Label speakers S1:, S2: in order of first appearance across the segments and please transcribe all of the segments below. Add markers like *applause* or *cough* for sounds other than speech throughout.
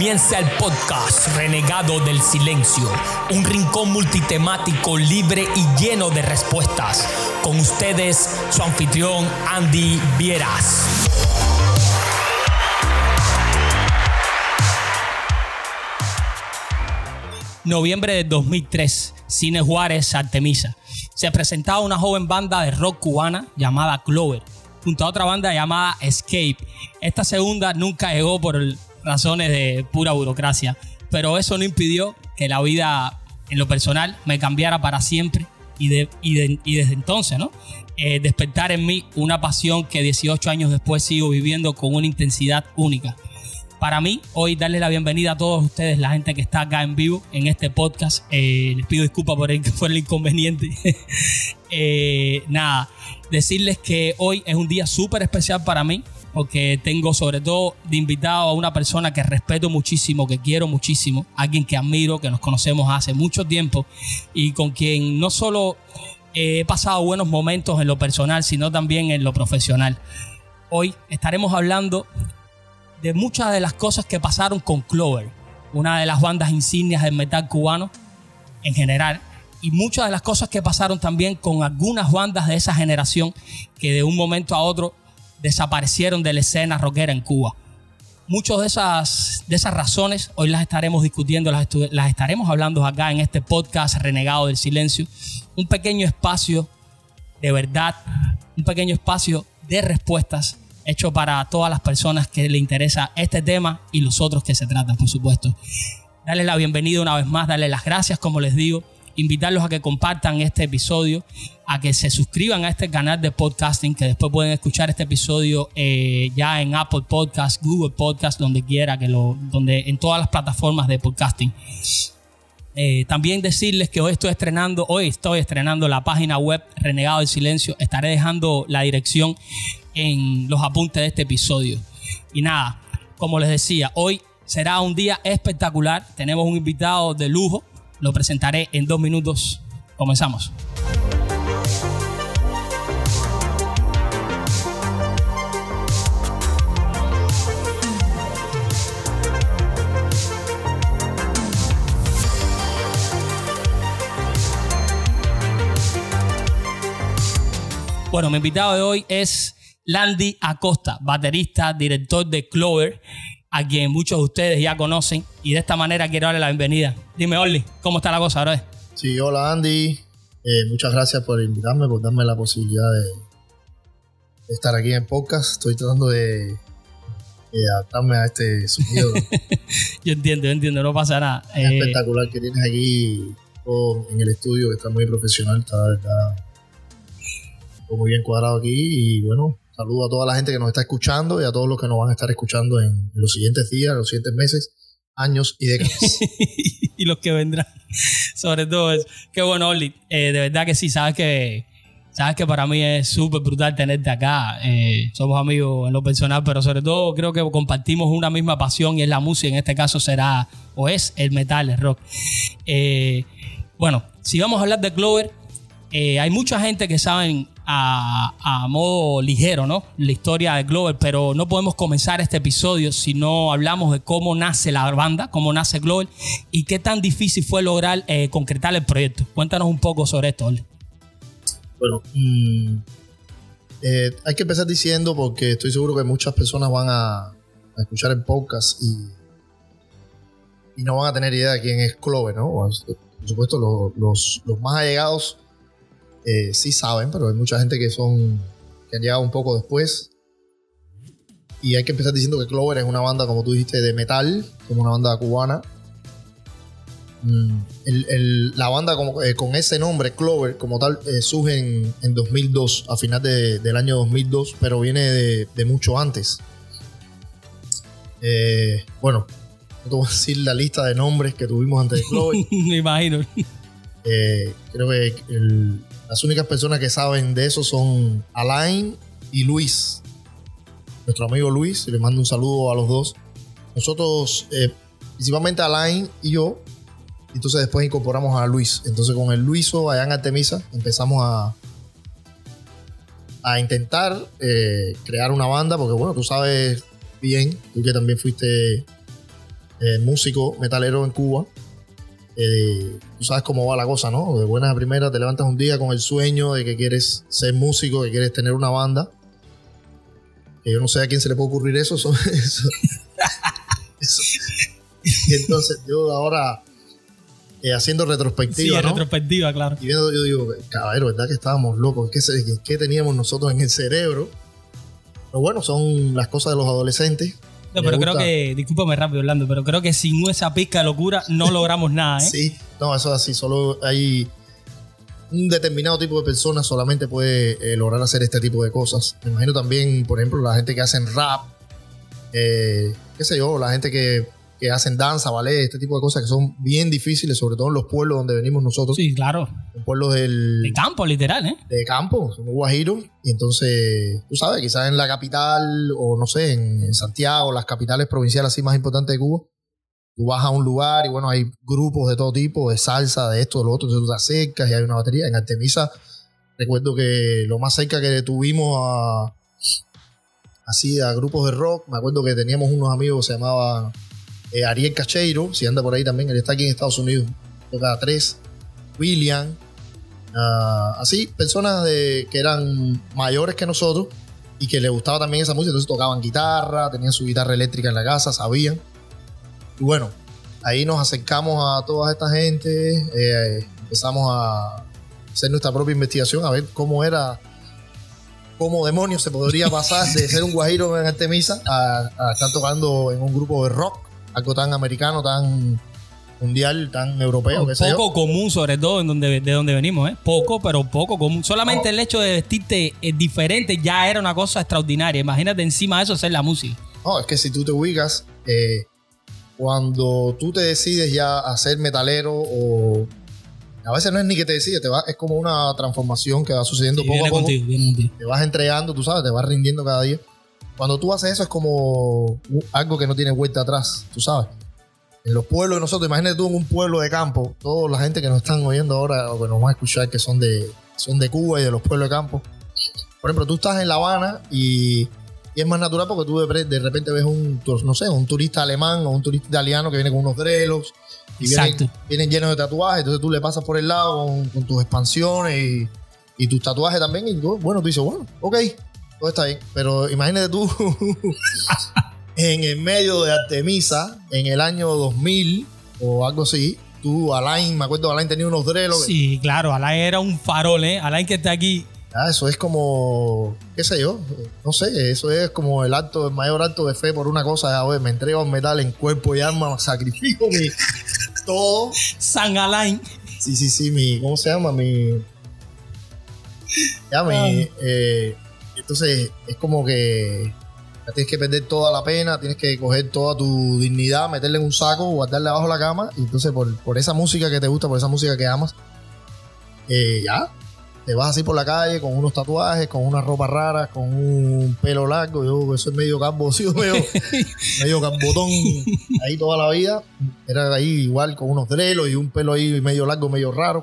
S1: Comienza el podcast Renegado del Silencio, un rincón multitemático libre y lleno de respuestas. Con ustedes, su anfitrión Andy Vieras. Noviembre de 2003, Cine Juárez, Artemisa. Se presentaba una joven banda de rock cubana llamada Clover, junto a otra banda llamada Escape. Esta segunda nunca llegó por razones de pura burocracia, pero eso no impidió que la vida en lo personal me cambiara para siempre y, de, y, desde entonces, ¿no? Eh, despertar en mí una pasión que 18 años después sigo viviendo con una intensidad única para mí hoy darle la bienvenida a todos ustedes, la gente que está acá en vivo en este podcast. Eh, les pido disculpas por el, *laughs* por el inconveniente. *laughs* Eh, nada, decirles que hoy es un día súper especial para mí porque tengo sobre todo de invitado a una persona que respeto muchísimo, que quiero muchísimo, alguien que admiro, que nos conocemos hace mucho tiempo y con quien no solo he pasado buenos momentos en lo personal, sino también en lo profesional. Hoy estaremos hablando de muchas de las cosas que pasaron con Clover, una de las bandas insignias del metal cubano en general, y muchas de las cosas que pasaron también con algunas bandas de esa generación que de un momento a otro desaparecieron de la escena rockera en Cuba. Muchas de esas, de esas razones hoy las estaremos discutiendo, las, las estaremos hablando acá en este podcast Renegado del Silencio. Un pequeño espacio de verdad, un pequeño espacio de respuestas hecho para todas las personas que le interesa este tema y los otros que se tratan, por supuesto. Darles la bienvenida una vez más, darles las gracias, como les digo, invitarlos a que compartan este episodio, a que se suscriban a este canal de podcasting, que después pueden escuchar este episodio eh, ya en Apple Podcast, Google Podcast, donde quiera, que lo, donde en todas las plataformas de podcasting. Eh, también decirles que hoy estoy estrenando, hoy estoy estrenando la página web Renegado del Silencio. Estaré dejando la dirección en los apuntes de este episodio. Y nada, como les decía, hoy será un día espectacular. Tenemos un invitado de lujo. Lo presentaré en dos minutos. Comenzamos. Bueno, mi invitado de hoy es Landy Acosta, baterista, director de Clover, a quien muchos de ustedes ya conocen. Y de esta manera quiero darle la bienvenida. Dime, Orly, ¿cómo está la cosa ahora?
S2: Sí, hola Andy. Eh, muchas gracias por invitarme, por darme la posibilidad de, estar aquí en podcast. Estoy tratando de, adaptarme a este sonido. *laughs*
S1: yo entiendo, yo entiendo, no pasa nada.
S2: Es eh, espectacular que tienes aquí en el estudio, que está muy profesional, está, está muy bien cuadrado aquí y bueno, Saludo a toda la gente que nos está escuchando y a todos los que nos van a estar escuchando en los siguientes días, los siguientes meses, años y décadas. *laughs*
S1: y los que vendrán. Sobre todo eso. Qué bueno, Oli. Eh, de verdad que sí, sabes que, sabes que para mí es súper brutal tenerte acá. Eh, somos amigos en lo personal, pero sobre todo creo que compartimos una misma pasión y es la música. En este caso será o es el metal, el rock. Eh, bueno, si vamos a hablar de Clover, hay mucha gente que saben a, modo ligero, ¿no? La historia de Glover, pero no podemos comenzar este episodio si no hablamos de cómo nace la banda, cómo nace Glover y qué tan difícil fue lograr eh, concretar el proyecto. Cuéntanos un poco sobre esto, Oli.
S2: Bueno, mm, eh, hay que empezar diciendo, porque estoy seguro que muchas personas van a, escuchar el podcast y, no van a tener idea de quién es Clover, ¿no? Por supuesto, los más allegados eh, sí saben, pero hay mucha gente que son que han llegado un poco después. Y hay que empezar diciendo que Clover es una banda, como tú dijiste, de metal, como una banda cubana. Mm, la banda eh, con ese nombre, Clover, como tal, eh, surge en, 2002, a final del año 2002, pero viene de, mucho antes. bueno, no te voy a decir la lista de nombres que tuvimos antes de Clover. *laughs*
S1: Me imagino.
S2: creo que el, las únicas personas que saben de eso son Alain y Luis. Nuestro amigo Luis, le mando un saludo a los dos. Nosotros, eh, principalmente Alain y yo, entonces después incorporamos a Luis. Entonces con el Luiso allá en Artemisa empezamos a, a intentar eh, crear una banda, porque bueno, tú sabes bien, tú que también fuiste eh, músico metalero en Cuba, tú sabes cómo va la cosa, ¿no? De buenas a primeras te levantas un día con el sueño de que quieres ser músico, que quieres tener una banda. Que yo no sé a quién se le puede ocurrir eso. eso, *laughs* eso. Y entonces yo ahora eh, haciendo retrospectiva.
S1: Sí,
S2: ¿no?
S1: retrospectiva, claro.
S2: Y viendo, yo digo, caballero, ¿verdad que estábamos locos? ¿Qué, qué teníamos nosotros en el cerebro? Pero bueno, son las cosas de los adolescentes.
S1: No, pero creo que, discúlpame rápido, Orlando, pero creo que sin esa pizca de locura no *laughs* logramos nada, ¿eh?
S2: Sí, no, eso es así. Solo hay un determinado tipo de personas solamente puede eh, lograr hacer este tipo de cosas. Me imagino también, por ejemplo, la gente que hacen rap, eh, qué sé yo, la gente que, que hacen danza, ballet, este tipo de cosas que son bien difíciles, sobre todo en los pueblos donde venimos nosotros,
S1: Sí, claro.
S2: en pueblos del,
S1: De campo, literal, ¿eh?
S2: de campo, somos guajiros, y entonces, tú sabes, quizás en la capital o no sé, en, en Santiago, las capitales provinciales así más importantes de Cuba, tú vas a un lugar y bueno, hay grupos de todo tipo, de salsa, de esto, de lo otro, entonces tú te acercas y hay una batería. En Artemisa, recuerdo que lo más cerca que tuvimos a así a grupos de rock, me acuerdo que teníamos unos amigos que se llamaban eh, Ariel Cacheiro, si anda por ahí también, él está aquí en Estados Unidos, toca tres, William, Ah, así, personas que eran mayores que nosotros y que les gustaba también esa música, entonces tocaban guitarra, tenían su guitarra eléctrica en la casa, sabían. Y bueno, ahí nos acercamos a toda esta gente, eh, empezamos a hacer nuestra propia investigación, a ver cómo era, cómo demonios se podría pasar de ser un guajiro en Artemisa a, a estar tocando en un grupo de rock, algo tan americano, tan mundial, tan europeo, yo.
S1: Poco común, sobre todo en donde, de donde venimos, ¿eh? Poco, pero poco común. Solamente
S2: No.
S1: el hecho de vestirte eh, diferente ya era una cosa extraordinaria. Imagínate encima de eso hacer la música.
S2: No, es que si tú te ubicas, eh, cuando tú te decides ya a ser metalero o... A veces no es ni que te decides, te va, es como una transformación que va sucediendo
S1: Sí,
S2: poco a poco.
S1: contigo, viene contigo.
S2: Te vas entregando, tú sabes, te vas rindiendo cada día. Cuando tú haces eso es como algo que no tiene vuelta atrás, tú sabes. En los pueblos de nosotros, imagínate tú en un pueblo de campo, toda la gente que nos están oyendo ahora o que nos van a escuchar que son de, son de Cuba y de los pueblos de campo. Por ejemplo, tú estás en La Habana y, y es más natural porque tú de, repente ves un, no sé, un turista alemán o un turista italiano que viene con unos grelos y vienen, llenos de tatuajes, entonces tú le pasas por el lado con, con tus expansiones y, y tus tatuajes también y tú, bueno, tú dices, bueno, ok, todo está bien, pero imagínate tú *laughs* en el medio de Artemisa en el año 2000 o algo así, tú, Alain, me acuerdo, Alain tenía unos drelos.
S1: Sí, claro, Alain era un farol, ¿eh? Alain que está aquí.
S2: Ah, eso es como, qué sé yo, no sé, eso es como el acto, el mayor acto de fe por una cosa, a ver, me entrego al metal en cuerpo y alma, *laughs* sacrifico mi todo.
S1: San Alain.
S2: Sí, sí, sí, mi, ¿cómo se llama? Mi, ya, mi,
S1: Ah.
S2: eh, entonces es como que tienes que perder toda la pena, tienes que coger toda tu dignidad, meterla en un saco, guardarla abajo de la cama, y entonces por, por esa música que te gusta, por esa música que amas, eh, ya, te vas así por la calle con unos tatuajes, con una ropa rara, con un pelo largo, yo que soy medio *laughs* sí, medio, cambotón ahí toda la vida, era ahí igual con unos drelos y un pelo ahí medio largo, medio raro,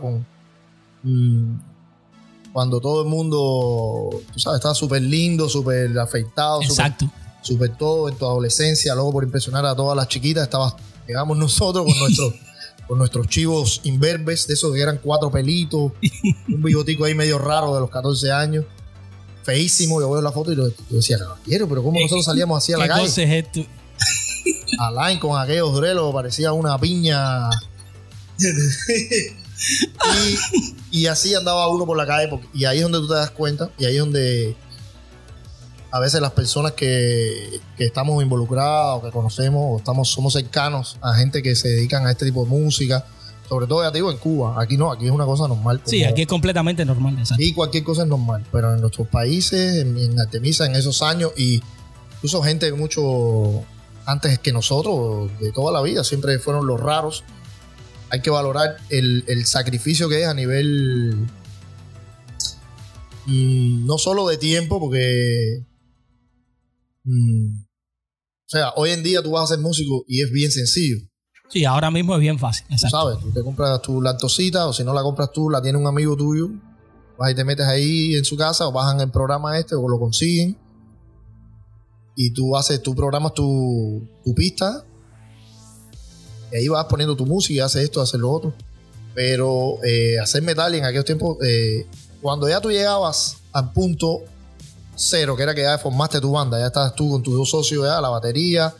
S2: mm, cuando todo el mundo, tú sabes, estaba súper lindo, súper afeitado, súper todo en tu adolescencia, luego por impresionar a todas las chiquitas, estabas, llegamos *laughs* nosotros con nuestros, con nuestros chivos imberbes, de esos que eran cuatro pelitos, *laughs* un bigotico ahí medio raro de los 14 años, feísimo, yo veo la foto y lo- yo decía, caballero, pero ¿cómo nosotros salíamos así a la
S1: ¿Qué
S2: calle?
S1: cosa es esto?
S2: Alain con aquellos drelos parecía una piña. *laughs* y, y así andaba uno por la calle. porque- y ahí es donde tú te das cuenta. Y ahí es donde a veces las personas que, que estamos involucradas o que conocemos o estamos, somos cercanos a gente que se dedican a este tipo de música. Sobre todo, ya te digo, en Cuba. Aquí no, aquí es una cosa normal.
S1: Sí, aquí es completamente normal. Exacto.
S2: Aquí cualquier cosa es normal, pero en nuestros países, en, en Artemisa, en esos años, y incluso gente mucho antes que nosotros, de toda la vida, siempre fueron los raros. Hay que valorar el, el sacrificio que es a nivel no solo de tiempo, porque mm, o sea, hoy en día tú vas a ser músico y es bien sencillo.
S1: Sí, ahora mismo es bien fácil.
S2: Tú
S1: Exacto.
S2: sabes, tú te compras tu lactosita o si no la compras tú, la tiene un amigo tuyo. Vas y te metes ahí en su casa o bajan el programa este o lo consiguen. Y tú haces, tú programas tu, tu pista Y ahí vas poniendo tu música, haces esto, haces lo otro. Pero eh, hacer metal en aquellos tiempos, eh, cuando ya tú llegabas al punto cero, que era que ya formaste tu banda, ya estabas tú con tus dos socios, ya la batería,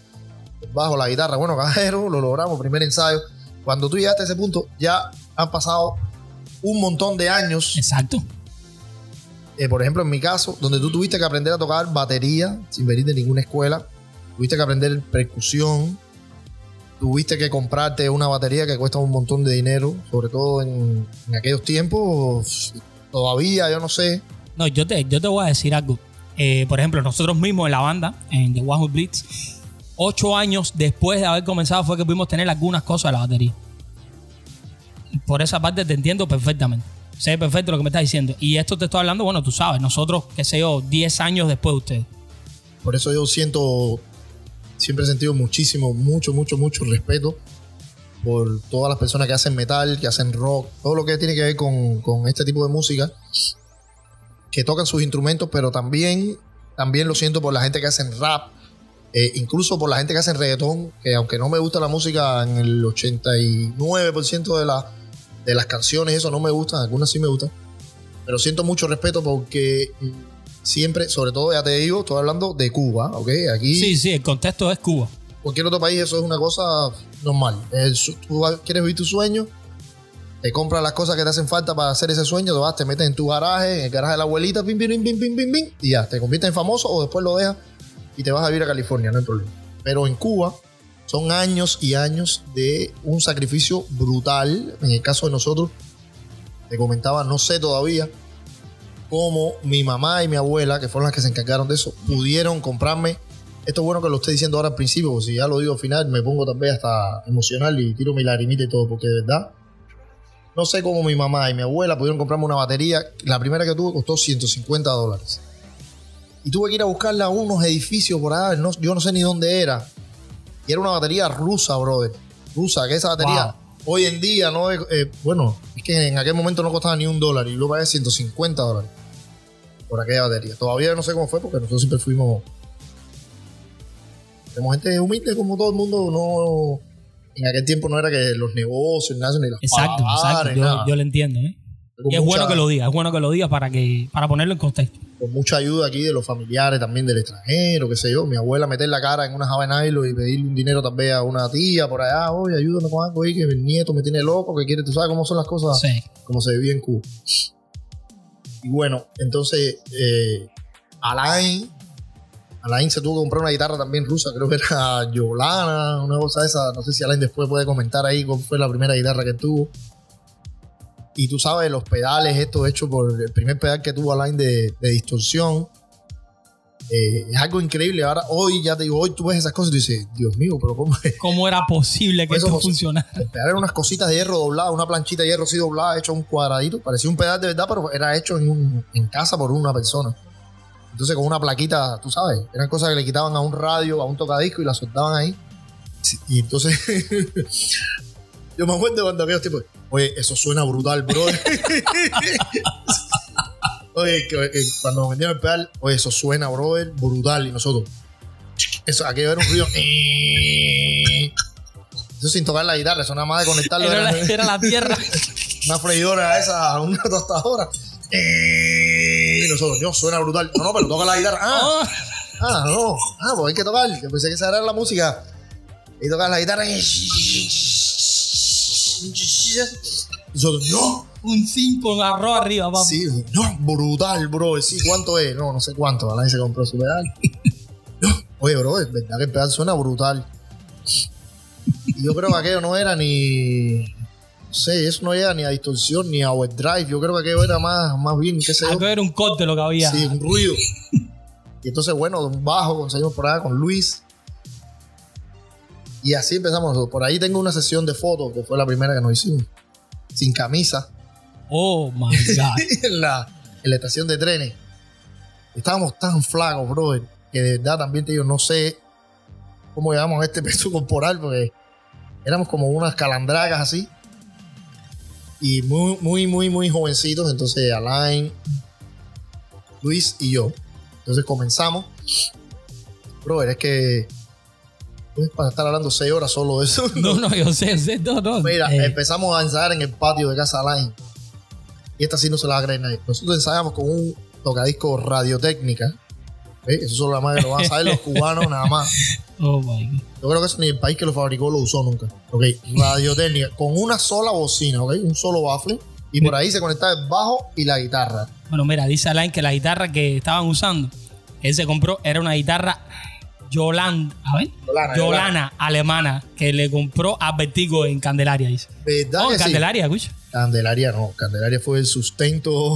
S2: el bajo, la guitarra. Bueno, *laughs* cajero, lo logramos, primer ensayo. Cuando tú llegaste a ese punto, ya han pasado un montón de años.
S1: Exacto.
S2: Eh, por ejemplo, en mi caso, donde tú tuviste que aprender a tocar batería sin venir de ninguna escuela, tuviste que aprender percusión, tuviste que comprarte una batería que cuesta un montón de dinero, sobre todo en, en aquellos tiempos, todavía, yo no sé.
S1: No, yo te, yo te voy a decir algo. Eh, por ejemplo, nosotros mismos en la banda, en The One Who Blitz, ocho años después de haber comenzado fue que pudimos tener algunas cosas de la batería. Por esa parte te entiendo perfectamente. Sé perfecto lo que me estás diciendo. Y esto te estoy hablando, bueno, tú sabes, nosotros, qué sé yo, 10 años después de ustedes.
S2: Por eso yo siento, siempre he sentido muchísimo, mucho, mucho, mucho respeto por todas las personas que hacen metal, que hacen rock, todo lo que tiene que ver con, con este tipo de música, que tocan sus instrumentos, pero también, también lo siento por la gente que hacen rap, eh, incluso por la gente que hacen reggaetón, que aunque no me gusta la música en el 89% de, la, de las canciones, eso no me gustan, algunas sí me gustan, pero siento mucho respeto porque siempre, sobre todo ya te digo, estoy hablando de Cuba, ¿ok? Aquí...
S1: Sí, sí, el contexto es Cuba.
S2: Cualquier otro país eso es una cosa normal. Tú quieres vivir tu sueño, te compras las cosas que te hacen falta para hacer ese sueño, te vas, te metes en tu garaje, en el garaje de la abuelita, pim, pim, pim, pim, pim, pim, pim, y ya, te conviertes en famoso o después lo dejas y te vas a vivir a California, no hay problema. Pero en Cuba son años y años de un sacrificio brutal. En el caso de nosotros, te comentaba, no sé todavía cómo mi mamá y mi abuela, que fueron las que se encargaron de eso, pudieron comprarme. Esto es bueno que lo esté diciendo ahora al principio, porque si ya lo digo al final, me pongo también hasta emocional y tiro mi lagrimita y todo, porque de verdad, no sé cómo mi mamá y mi abuela pudieron comprarme una batería. La primera que tuve costó 150 dólares. Y tuve que ir a buscarla a unos edificios por allá, no- yo no sé ni dónde era. Y era una batería rusa, brother. Rusa, que esa batería. Hoy en día no eh, bueno, es que en aquel momento no costaba ni un dólar y luego pagué 150 dólares por aquella batería. Todavía no sé cómo fue porque nosotros siempre fuimos. Somos gente humilde como todo el mundo. No, en aquel tiempo no era que los negocios, nada, ni las
S1: Exacto, exacto. Yo,
S2: nada.
S1: yo lo entiendo, ¿eh? Y es
S2: mucha-
S1: bueno que lo digas, es bueno que lo digas para, que, para ponerlo en contexto.
S2: con mucha ayuda aquí de los familiares también del extranjero, qué sé yo. Mi abuela meter la cara en una java nylon y pedirle un dinero también a una tía por allá, oye, ayúdame con algo ahí que mi nieto me tiene loco, que quiere, tú sabes cómo son las cosas,
S1: Sí.
S2: como se vivía en Cuba. Y bueno, entonces eh, Alain, Alain se tuvo que comprar una guitarra también rusa, creo que era Yolana, una cosa esa, no sé si Alain después puede comentar ahí cuál fue la primera guitarra que tuvo. Y tú sabes, los pedales, estos hechos por el primer pedal que tuvo Alain de, de distorsión. eh, es algo increíble. Ahora, hoy, ya te digo, hoy tú ves esas cosas y tú dices, Dios mío, pero ¿cómo es?
S1: ¿Cómo era posible que
S2: Eso
S1: esto funcionara?
S2: El pedal era unas cositas de hierro dobladas, una planchita de hierro así doblada, hecho un cuadradito. Parecía un pedal de verdad, pero era hecho en, un- en casa por una persona. Entonces, con una plaquita, tú sabes, eran cosas que le quitaban a un radio, a un tocadisco y la soltaban ahí. Y entonces, *laughs* yo me acuerdo cuando había tipos, oye, eso suena brutal, bro. oye, que, que cuando nos vendieron el pedal, oye, eso suena, brother, brutal. Y nosotros, eso, aquello era un ruido. Eso sin tocar la guitarra, eso nada más de conectarlo.
S1: Era la,
S2: era-
S1: la tierra. *laughs*
S2: una freidora esa, una tostadora. Y nosotros, Dios, suena brutal. No, no, pero toca la guitarra. Ah,
S1: Oh,
S2: ah, no. Ah, pues hay que tocar. Yo pensé que esa era la música. Y tocar la guitarra. Y nosotros, no.
S1: un 5 con arroz arriba, papá.
S2: Sí, no, brutal, bro. Sí, ¿cuánto es? No, no sé cuánto. Nadie se compró su pedal. *laughs* No, oye, bro, es verdad que el pedal suena brutal. Y yo creo que aquello no era ni. No sé, eso no era ni a distorsión ni a overdrive. Yo creo que aquello era más, más bien, qué sé yo.
S1: Algo era un corte lo que había.
S2: Sí, un ruido. Y entonces, bueno, bajo conseguimos por allá con Luis. Y así empezamos nosotros. Por ahí tengo una sesión de fotos, que fue la primera que nos hicimos. Sin camisa.
S1: Oh my *laughs* God.
S2: en, la, en la estación de trenes. Estábamos tan flacos, brother, que de verdad también te digo, no sé cómo llegamos a este *laughs* peso corporal, porque éramos como unas calandragas así. Y muy, muy, muy, muy jovencitos. Entonces, Alain, Luis y yo. Entonces comenzamos. Brother, es que para estar hablando seis horas solo de eso.
S1: No, no, yo sé, sé, no, no.
S2: Mira,
S1: Eh,
S2: empezamos a ensayar en el patio de Casa Line. Y esta sí no se la va a creer nadie. Nosotros ensayamos con un tocadisco radiotécnica. ¿eh? Eso solo la más que lo van a saber los cubanos nada más. *laughs*
S1: oh my God.
S2: Yo creo que eso ni el país que lo fabricó lo usó nunca. Ok, radiotécnica. Con una sola bocina, ok, un solo baffle. Y por ahí se conectaba el bajo y la guitarra.
S1: Bueno, mira, dice Alain que la guitarra que estaban usando, que él se compró, era una guitarra Yolanda, a ver,
S2: Yolana,
S1: Yolana, alemana, que le compró a Vertigo en Candelaria, dice.
S2: ¿Verdad
S1: No,
S2: que
S1: en
S2: sí?
S1: Candelaria, escucha.
S2: Candelaria no, Candelaria fue el sustento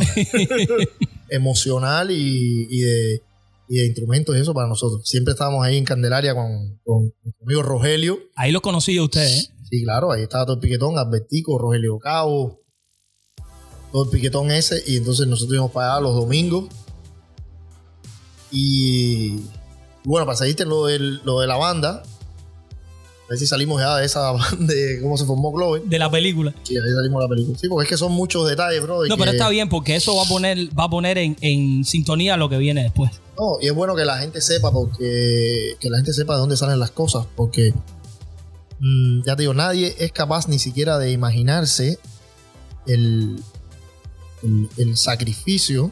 S2: *laughs* emocional y, y de, y de instrumentos y eso para nosotros. Siempre estábamos ahí en Candelaria con, con nuestro amigo Rogelio.
S1: Ahí los conocí a ustedes, ¿eh?
S2: Sí, claro, ahí estaba todo el piquetón, Albertico, Rogelio Cabo, todo el piquetón ese. Y entonces nosotros íbamos para allá los domingos. Y bueno, para seguirte lo, del- lo de la banda, a ver si salimos ya de esa *laughs* de cómo se formó Clover.
S1: de la película.
S2: Sí, ahí salimos de la película. Sí, porque es que son muchos detalles, bro.
S1: No, pero está bien porque eso va a poner, va a poner en, en sintonía lo que viene después.
S2: No, y es bueno que la gente sepa porque que la gente sepa de dónde salen las cosas, porque mm, ya te digo, nadie es capaz ni siquiera de imaginarse el, el, el sacrificio.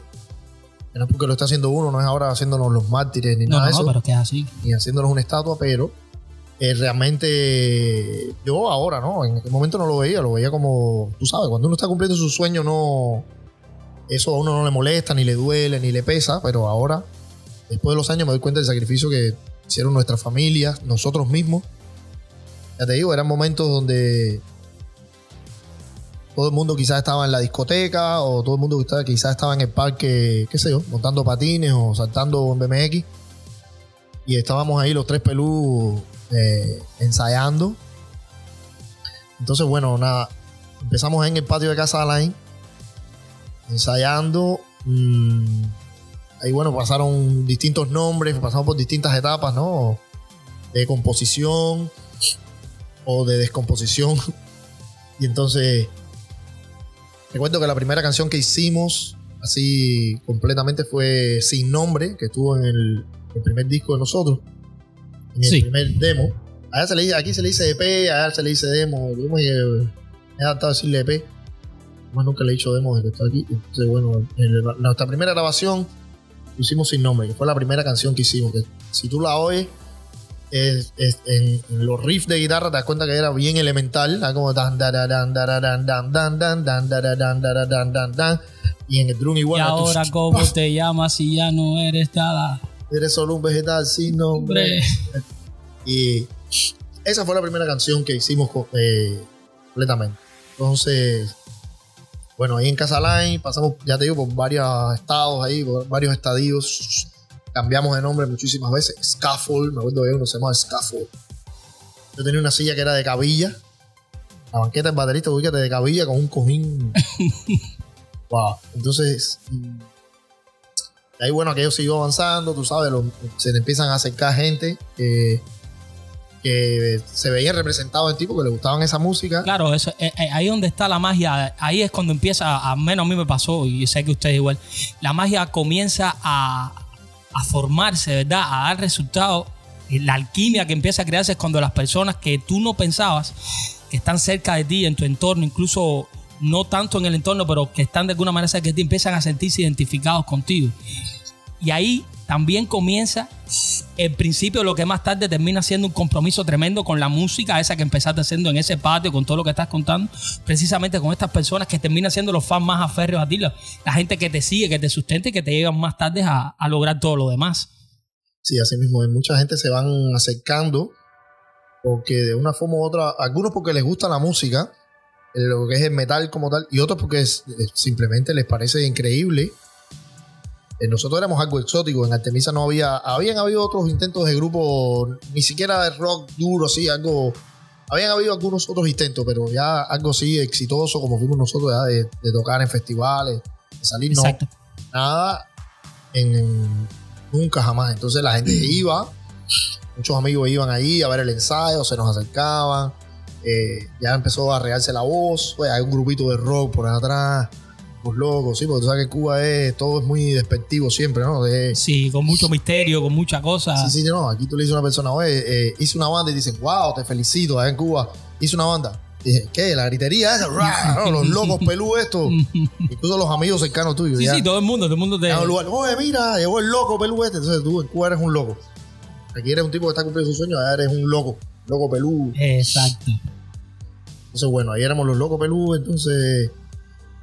S2: No es porque lo está haciendo uno, no es ahora haciéndonos los mártires ni
S1: No,
S2: nada
S1: no,
S2: de
S1: no,
S2: eso,
S1: pero que es así.
S2: ni haciéndonos una estatua, pero eh, realmente yo ahora, ¿no? En aquel momento no lo veía, lo veía como, tú sabes, cuando uno está cumpliendo su sueño, no. Eso a uno no le molesta, ni le duele, ni le pesa, pero ahora, después de los años, me doy cuenta del sacrificio que hicieron nuestras familias, nosotros mismos. Ya te digo, eran momentos donde todo el mundo quizás estaba en la discoteca o todo el mundo quizás- estaba en el parque, qué sé yo, montando patines o saltando en BMX. Y estábamos ahí los tres pelú eh, ensayando. Entonces, bueno, nada, empezamos en el patio de casa Alain, ensayando. mm, ahí, bueno, pasaron distintos nombres, pasamos por distintas etapas, ¿no? De composición o de descomposición. *laughs* Y entonces, recuerdo que la primera canción que hicimos, así completamente, fue Sin Nombre, que estuvo en el, el primer disco de nosotros, en el
S1: Sí.
S2: primer demo. Allá se le aquí se le dice EP, allá se le dice demo. Yo me he adaptado a decirle EP. Más nunca le he dicho demo desde que estoy aquí. Entonces, bueno, en la- nuestra primera grabación lo hicimos sin nombre, que fue la primera canción que hicimos. Que si tú la oyes, es- es- en, en los riffs de guitarra te das cuenta que era bien elemental, era como dan, dan, dan, dan, dan, dan, dan, dan, dan, dan, dan, y en el drum igual.
S1: y ahora, ¿cómo te llamas si ya no eres nada?
S2: Eres solo un vegetal sin nombre. Y esa fue la primera canción que hicimos eh, completamente. Entonces, bueno, ahí en Casaline pasamos, ya te digo, por varios estados ahí, por varios estadios. Cambiamos de nombre muchísimas veces. Scaffold, me acuerdo de uno, se llamaba Scaffold. Yo tenía una silla que era de cabilla. La banqueta del baterista, ubícate de cabilla con un cojín. *laughs* wow. Entonces, ahí, bueno, aquello siguió avanzando, tú sabes, lo- se le empiezan a acercar gente que, que se veían representados en ti porque le gustaban esa música.
S1: Claro, eso, eh, eh, ahí donde está la magia, ahí es cuando empieza, al menos a mí me pasó, y sé que ustedes igual, la magia comienza a, a formarse, ¿verdad? A dar resultados. La alquimia que empieza a crearse es cuando las personas que tú no pensabas que están cerca de ti, en tu entorno, incluso no tanto en el entorno, pero que están de alguna manera cerca de ti, empiezan a sentirse identificados contigo. Y ahí también comienza el principio lo que más tarde termina siendo un compromiso tremendo con la música, esa que empezaste haciendo en ese patio, con todo lo que estás contando, precisamente con estas personas que terminan siendo los fans más aférreos a ti, la, gente que te sigue, que te sustenta y que te llevan más tarde a, lograr todo lo demás.
S2: Sí, así mismo. Mucha gente se van acercando porque de una forma u otra, algunos porque les gusta la música, lo que es el metal como tal, y otros porque simplemente les parece increíble. Eh, Nosotros éramos algo exótico, en Artemisa no había, habían habido otros intentos de grupo, ni siquiera de rock duro, así, algo, habían habido algunos otros intentos, pero ya algo así exitoso como fuimos nosotros, ya de, de tocar en festivales, de salir, no,
S1: Exacto.
S2: nada en, nunca jamás. Entonces la gente *clears throat* iba, muchos amigos iban ahí a ver el ensayo, se nos acercaban, eh, ya empezó a regarse la voz, pues, hay un grupito de rock por atrás, Los locos, sí, porque tú sabes que Cuba es, todo es muy despectivo siempre, ¿no? De,
S1: Sí, con mucho misterio, con mucha cosa.
S2: Sí, sí, no. Aquí tú le dices a una persona, oye, eh, hice una banda y dicen, wow, te felicito, allá en Cuba, hice una banda. Y dije, ¿qué? La gritería esa, no, los *laughs* locos pelú estos. *laughs* Incluso los amigos cercanos tuyos.
S1: Sí,
S2: ya.
S1: sí, todo el mundo, todo el mundo te.
S2: Un lugar, oye, mira, llegó el loco pelú este. Entonces tú en Cuba eres un loco. Aquí eres un tipo que está cumpliendo su sueño, allá eres un loco, loco pelú.
S1: Exacto.
S2: Entonces, bueno, ahí éramos los locos pelú, entonces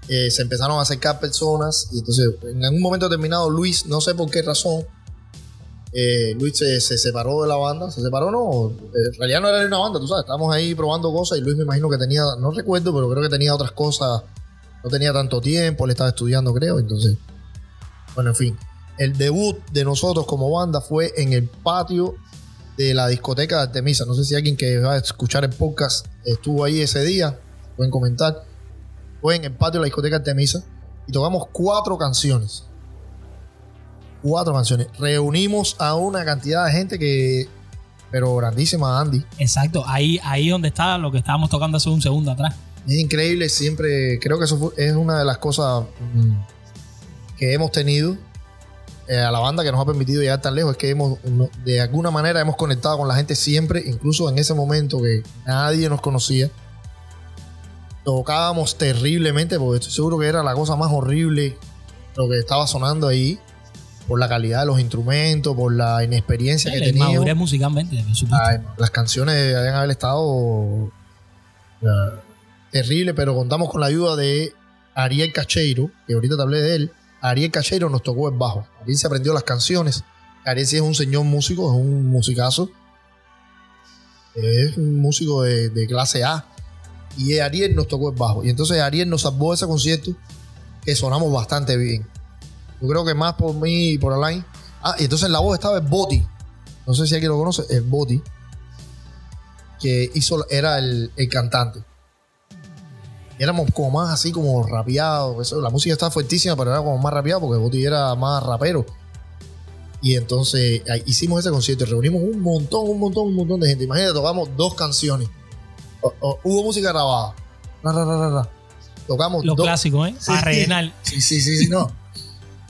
S2: eh, se empezaron a acercar personas y entonces en algún momento determinado Luis, no sé por qué razón, eh, Luis se, se separó de la banda, se separó no, en realidad no era ni una banda, tú sabes, estábamos ahí probando cosas y Luis me imagino que tenía, no recuerdo, pero creo que tenía otras cosas, no tenía tanto tiempo, él estaba estudiando creo, entonces, bueno, en fin, el debut de nosotros como banda fue en el patio de la discoteca de Artemisa, no sé si alguien que va a escuchar el podcast estuvo ahí ese día, pueden comentar, fue en el patio de la discoteca Artemisa y tocamos cuatro canciones. Cuatro canciones. Reunimos a una cantidad de gente que. Pero grandísima, Andy.
S1: Exacto. Ahí, ahí donde está lo que estábamos tocando hace un segundo atrás.
S2: Es increíble, siempre. Creo que eso fue- es una de las cosas mm, que hemos tenido eh, a la banda que nos ha permitido llegar tan lejos. Es que hemos, de alguna manera, hemos conectado con la gente siempre, incluso en ese momento que nadie nos conocía. Tocábamos terriblemente, porque estoy seguro que era la cosa más horrible lo que estaba sonando ahí, por la calidad de los instrumentos, por la inexperiencia que teníamos.
S1: musicalmente.
S2: Ay, las canciones deben haber estado eh, terrible, pero contamos con la ayuda de Ariel Cacheiro, que ahorita te hablé de él. Ariel Cacheiro nos tocó el bajo. Ariel se aprendió las canciones. Ariel sí es un señor músico, es un musicazo. Es un músico de, de clase A. Y Ariel nos tocó el bajo. Y entonces Ariel nos salvó ese concierto que sonamos bastante bien. Yo creo que más por mí y por Alain. Ah, y entonces en la voz estaba el Boti. No sé si alguien lo conoce, el Boti. Que hizo, era el, el cantante. Éramos como más así como rapeados. La música estaba fuertísima, pero era como más rapeado porque Boti era más rapero. Y entonces hicimos ese concierto y reunimos un montón, un montón, un montón de gente. Imagínate, tocamos dos canciones. O- o- hubo música grabada. Ra, ra. Tocamos
S1: Los
S2: dos.
S1: clásicos, ¿eh?
S2: Sí.
S1: rellenar.
S2: Sí, sí, sí, sí, no.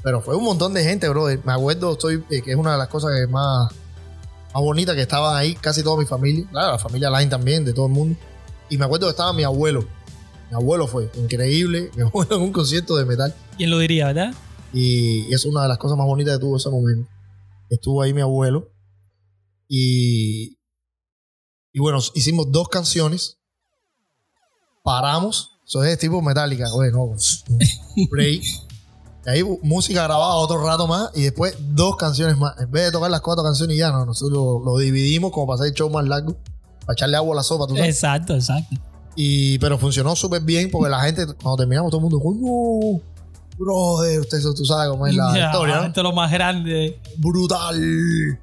S2: Pero fue un montón de gente, bro. Me acuerdo, estoy, eh, que es una de las cosas que más, más bonitas que estaban ahí, casi toda mi familia. Claro, la familia Line también, de todo el mundo. Y me acuerdo que estaba mi abuelo. Mi abuelo fue increíble. *laughs* Mi abuelo en un concierto de metal.
S1: ¿Quién lo diría, verdad?
S2: Y es una de las cosas más bonitas que tuvo ese momento. Estuvo ahí mi abuelo. Y, y bueno, hicimos dos canciones. Paramos. Eso es tipo metálica. Oye, no. Break. Y ahí música grabada otro rato más. Y después dos canciones más. En vez de tocar las cuatro canciones y ya, no. Nosotros lo, lo dividimos como para hacer el show más largo. Para echarle agua a la sopa, tú sabes.
S1: Exacto, exacto.
S2: Y, pero funcionó súper bien porque la gente, cuando terminamos, todo el mundo, coño, brother, usted, tú sabes cómo es la
S1: Ya,
S2: historia, ¿no?
S1: Esto es lo más grande.
S2: Brutal,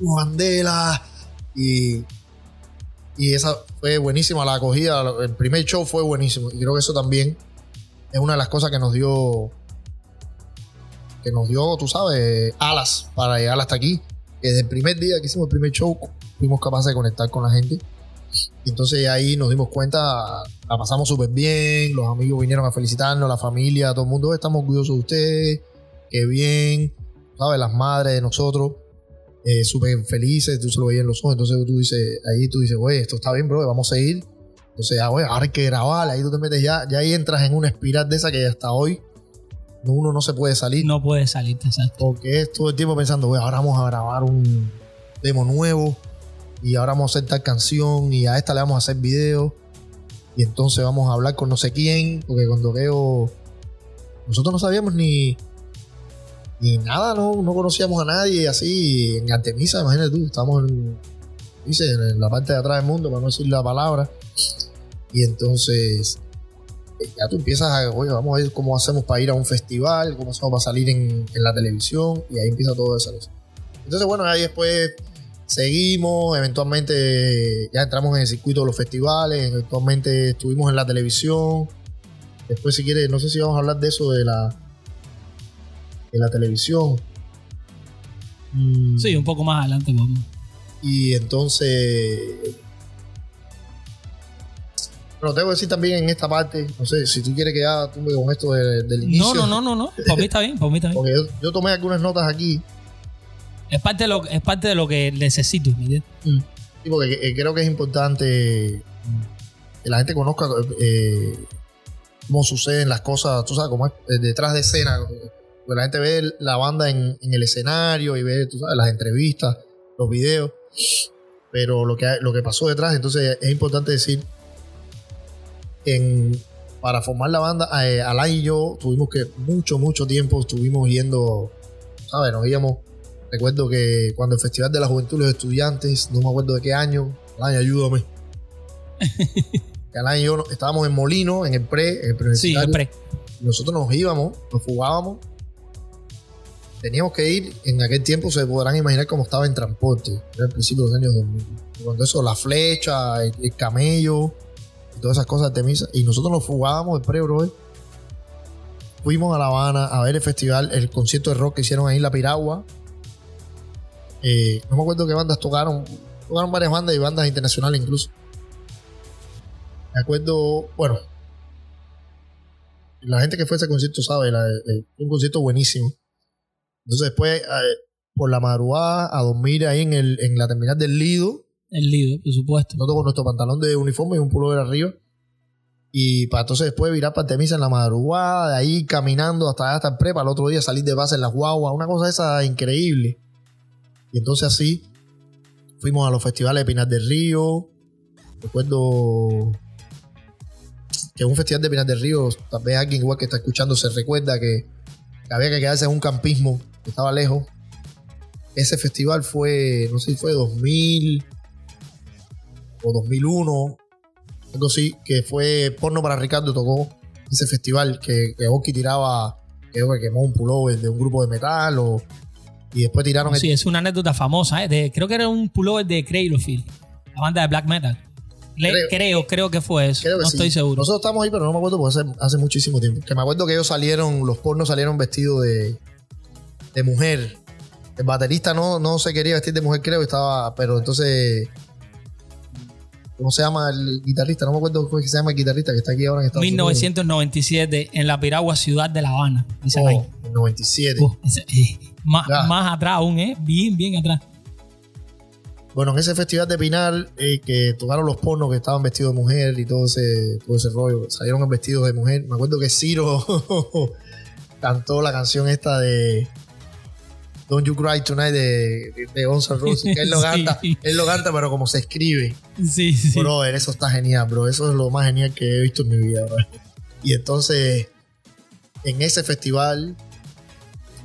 S2: Mandela. Y, y esa fue buenísima la acogida. El primer show fue buenísimo. Y creo que eso también es una de las cosas que nos dio, que nos dio, tú sabes, alas para llegar hasta aquí. Desde el primer día que hicimos el primer show, fuimos capaces de conectar con la gente. Y entonces ahí nos dimos cuenta, la pasamos súper bien, los amigos vinieron a felicitarnos, la familia, todo el mundo, estamos orgullosos de ustedes, qué bien, ¿sabes? Las madres de nosotros, eh, súper felices, tú se lo veías en los ojos, entonces tú dices, ahí tú dices, oye, esto está bien, bro, vamos a seguir. Entonces, ah, oye, ahora hay que grabar, ahí tú te metes ya, ya ahí entras en una espiral de esa que hasta hoy no- uno no se puede salir.
S1: No puede salirte, exacto.
S2: Porque es todo el tiempo pensando, "Güey, ahora vamos a grabar un demo nuevo y ahora vamos a hacer tal canción y a esta le vamos a hacer video y entonces vamos a hablar con no sé quién, porque cuando veo, nosotros no sabíamos ni, ni nada, no, no conocíamos a nadie así en Artemisa, imagínate tú, estamos en, dice, en la parte de atrás del mundo, para no decir la palabra, y entonces eh, ya tú empiezas a, oye, vamos a ver cómo hacemos para ir a un festival, cómo hacemos para salir en, en la televisión, y ahí empieza todo eso. Entonces, bueno, ahí después seguimos, eventualmente ya entramos en el circuito de los festivales, eventualmente estuvimos en la televisión. Después, si quieres, no sé si vamos a hablar de eso de la, de la televisión. Mm,
S1: Sí, un poco más adelante vamos.
S2: y entonces Pero tengo que decir también en esta parte, no sé, si tú quieres que ya tumbe con esto de- del inicio.
S1: No, no, no, no, no. Por mí está bien, por mí está bien. *laughs*
S2: Porque yo, yo tomé algunas notas aquí,
S1: Es parte de lo, es parte de lo que necesito, ¿me entiendes?
S2: sí, porque eh, creo que es importante mm, que la gente conozca eh, cómo suceden las cosas, tú sabes, cómo es eh, detrás de escena. Porque la gente ve la banda en, en el escenario y ve, tú sabes, las entrevistas, los videos. Pero lo que, lo que pasó detrás, entonces es importante decir, en, para formar la banda, eh, Alain y yo tuvimos que mucho, mucho tiempo estuvimos yendo, ¿sabes? Nos íbamos, recuerdo que cuando el Festival de la Juventud y los Estudiantes, no me acuerdo de qué año, Alain, ayúdame. *laughs* Alain y yo estábamos en Molino, en el pre, en el
S1: Sí,
S2: preuniversitario.
S1: el pre.
S2: Nosotros nos íbamos, nos fugábamos. Teníamos que ir, en aquel tiempo se podrán imaginar cómo estaba en transporte. Era el principio de los años 2000. Y Cuando eso, la flecha, el, el camello y todas esas cosas de Temisa. Y nosotros nos fugábamos el pre, brother. Fuimos a La Habana a ver el festival, el concierto de rock que hicieron ahí en La Piragua. Eh, no me acuerdo qué bandas tocaron. Tocaron varias bandas y bandas internacionales incluso. Me acuerdo, bueno, la gente que fue a ese concierto sabe, la- eh, un concierto buenísimo. Entonces después, eh, por la madrugada, a dormir ahí en, el, en la terminal del Lido,
S1: El líder, por supuesto.
S2: nosotros con nuestro pantalón de uniforme y un pullover arriba. Y para entonces después virar para Artemisa en la madrugada, de ahí caminando hasta hasta el prepa, al otro día salir de base en las guaguas, una cosa esa increíble. Y entonces así fuimos a los festivales de Pinar del Río. Recuerdo que un festival de Pinar del Río, tal vez alguien igual que está escuchando se recuerda que, había que quedarse en un campismo estaba lejos. Ese festival fue, no sé si fue 2000 o 2001, algo así, que fue Porno para Ricardo, tocó ese festival que, que Oki tiraba, creo que quemó un pullover de un grupo de metal, o, y después tiraron el-
S1: Sí, es una anécdota famosa. ¿eh? De- creo que era un pullover de Cradlefield, la banda de black metal. Le-
S2: Creo.
S1: creo, creo, que fue eso. No
S2: sí.
S1: estoy seguro.
S2: Nosotros estamos ahí, pero no me acuerdo porque hace, hace muchísimo tiempo. Que me acuerdo que ellos salieron, los pornos salieron vestidos de, de mujer. El baterista no, no se quería vestir de mujer, creo, estaba, pero entonces. ¿Cómo se llama el guitarrista? No me acuerdo cómo es que se llama el guitarrista que está aquí ahora en Estados Unidos.
S1: 1997 en la Piragua, ciudad de La Habana. Dicen ahí.
S2: Oh, el 97.
S1: Uh, ese- eh, más, más atrás aún, ¿eh? Bien, bien atrás.
S2: Bueno, en ese festival de Pinar, eh, que tocaron los pornos que estaban vestidos de mujer y todo ese, todo ese rollo, salieron vestidos de mujer. Me acuerdo que Ciro *laughs* cantó la canción esta de Don't You Cry Tonight de, de, Guns N' Roses, que él lo *laughs*
S1: Sí.
S2: canta, él lo canta, pero como se escribe.
S1: Sí, sí.
S2: Brother, eso está genial, bro. Eso es lo más genial que he visto en mi vida, bro. Y entonces, en ese festival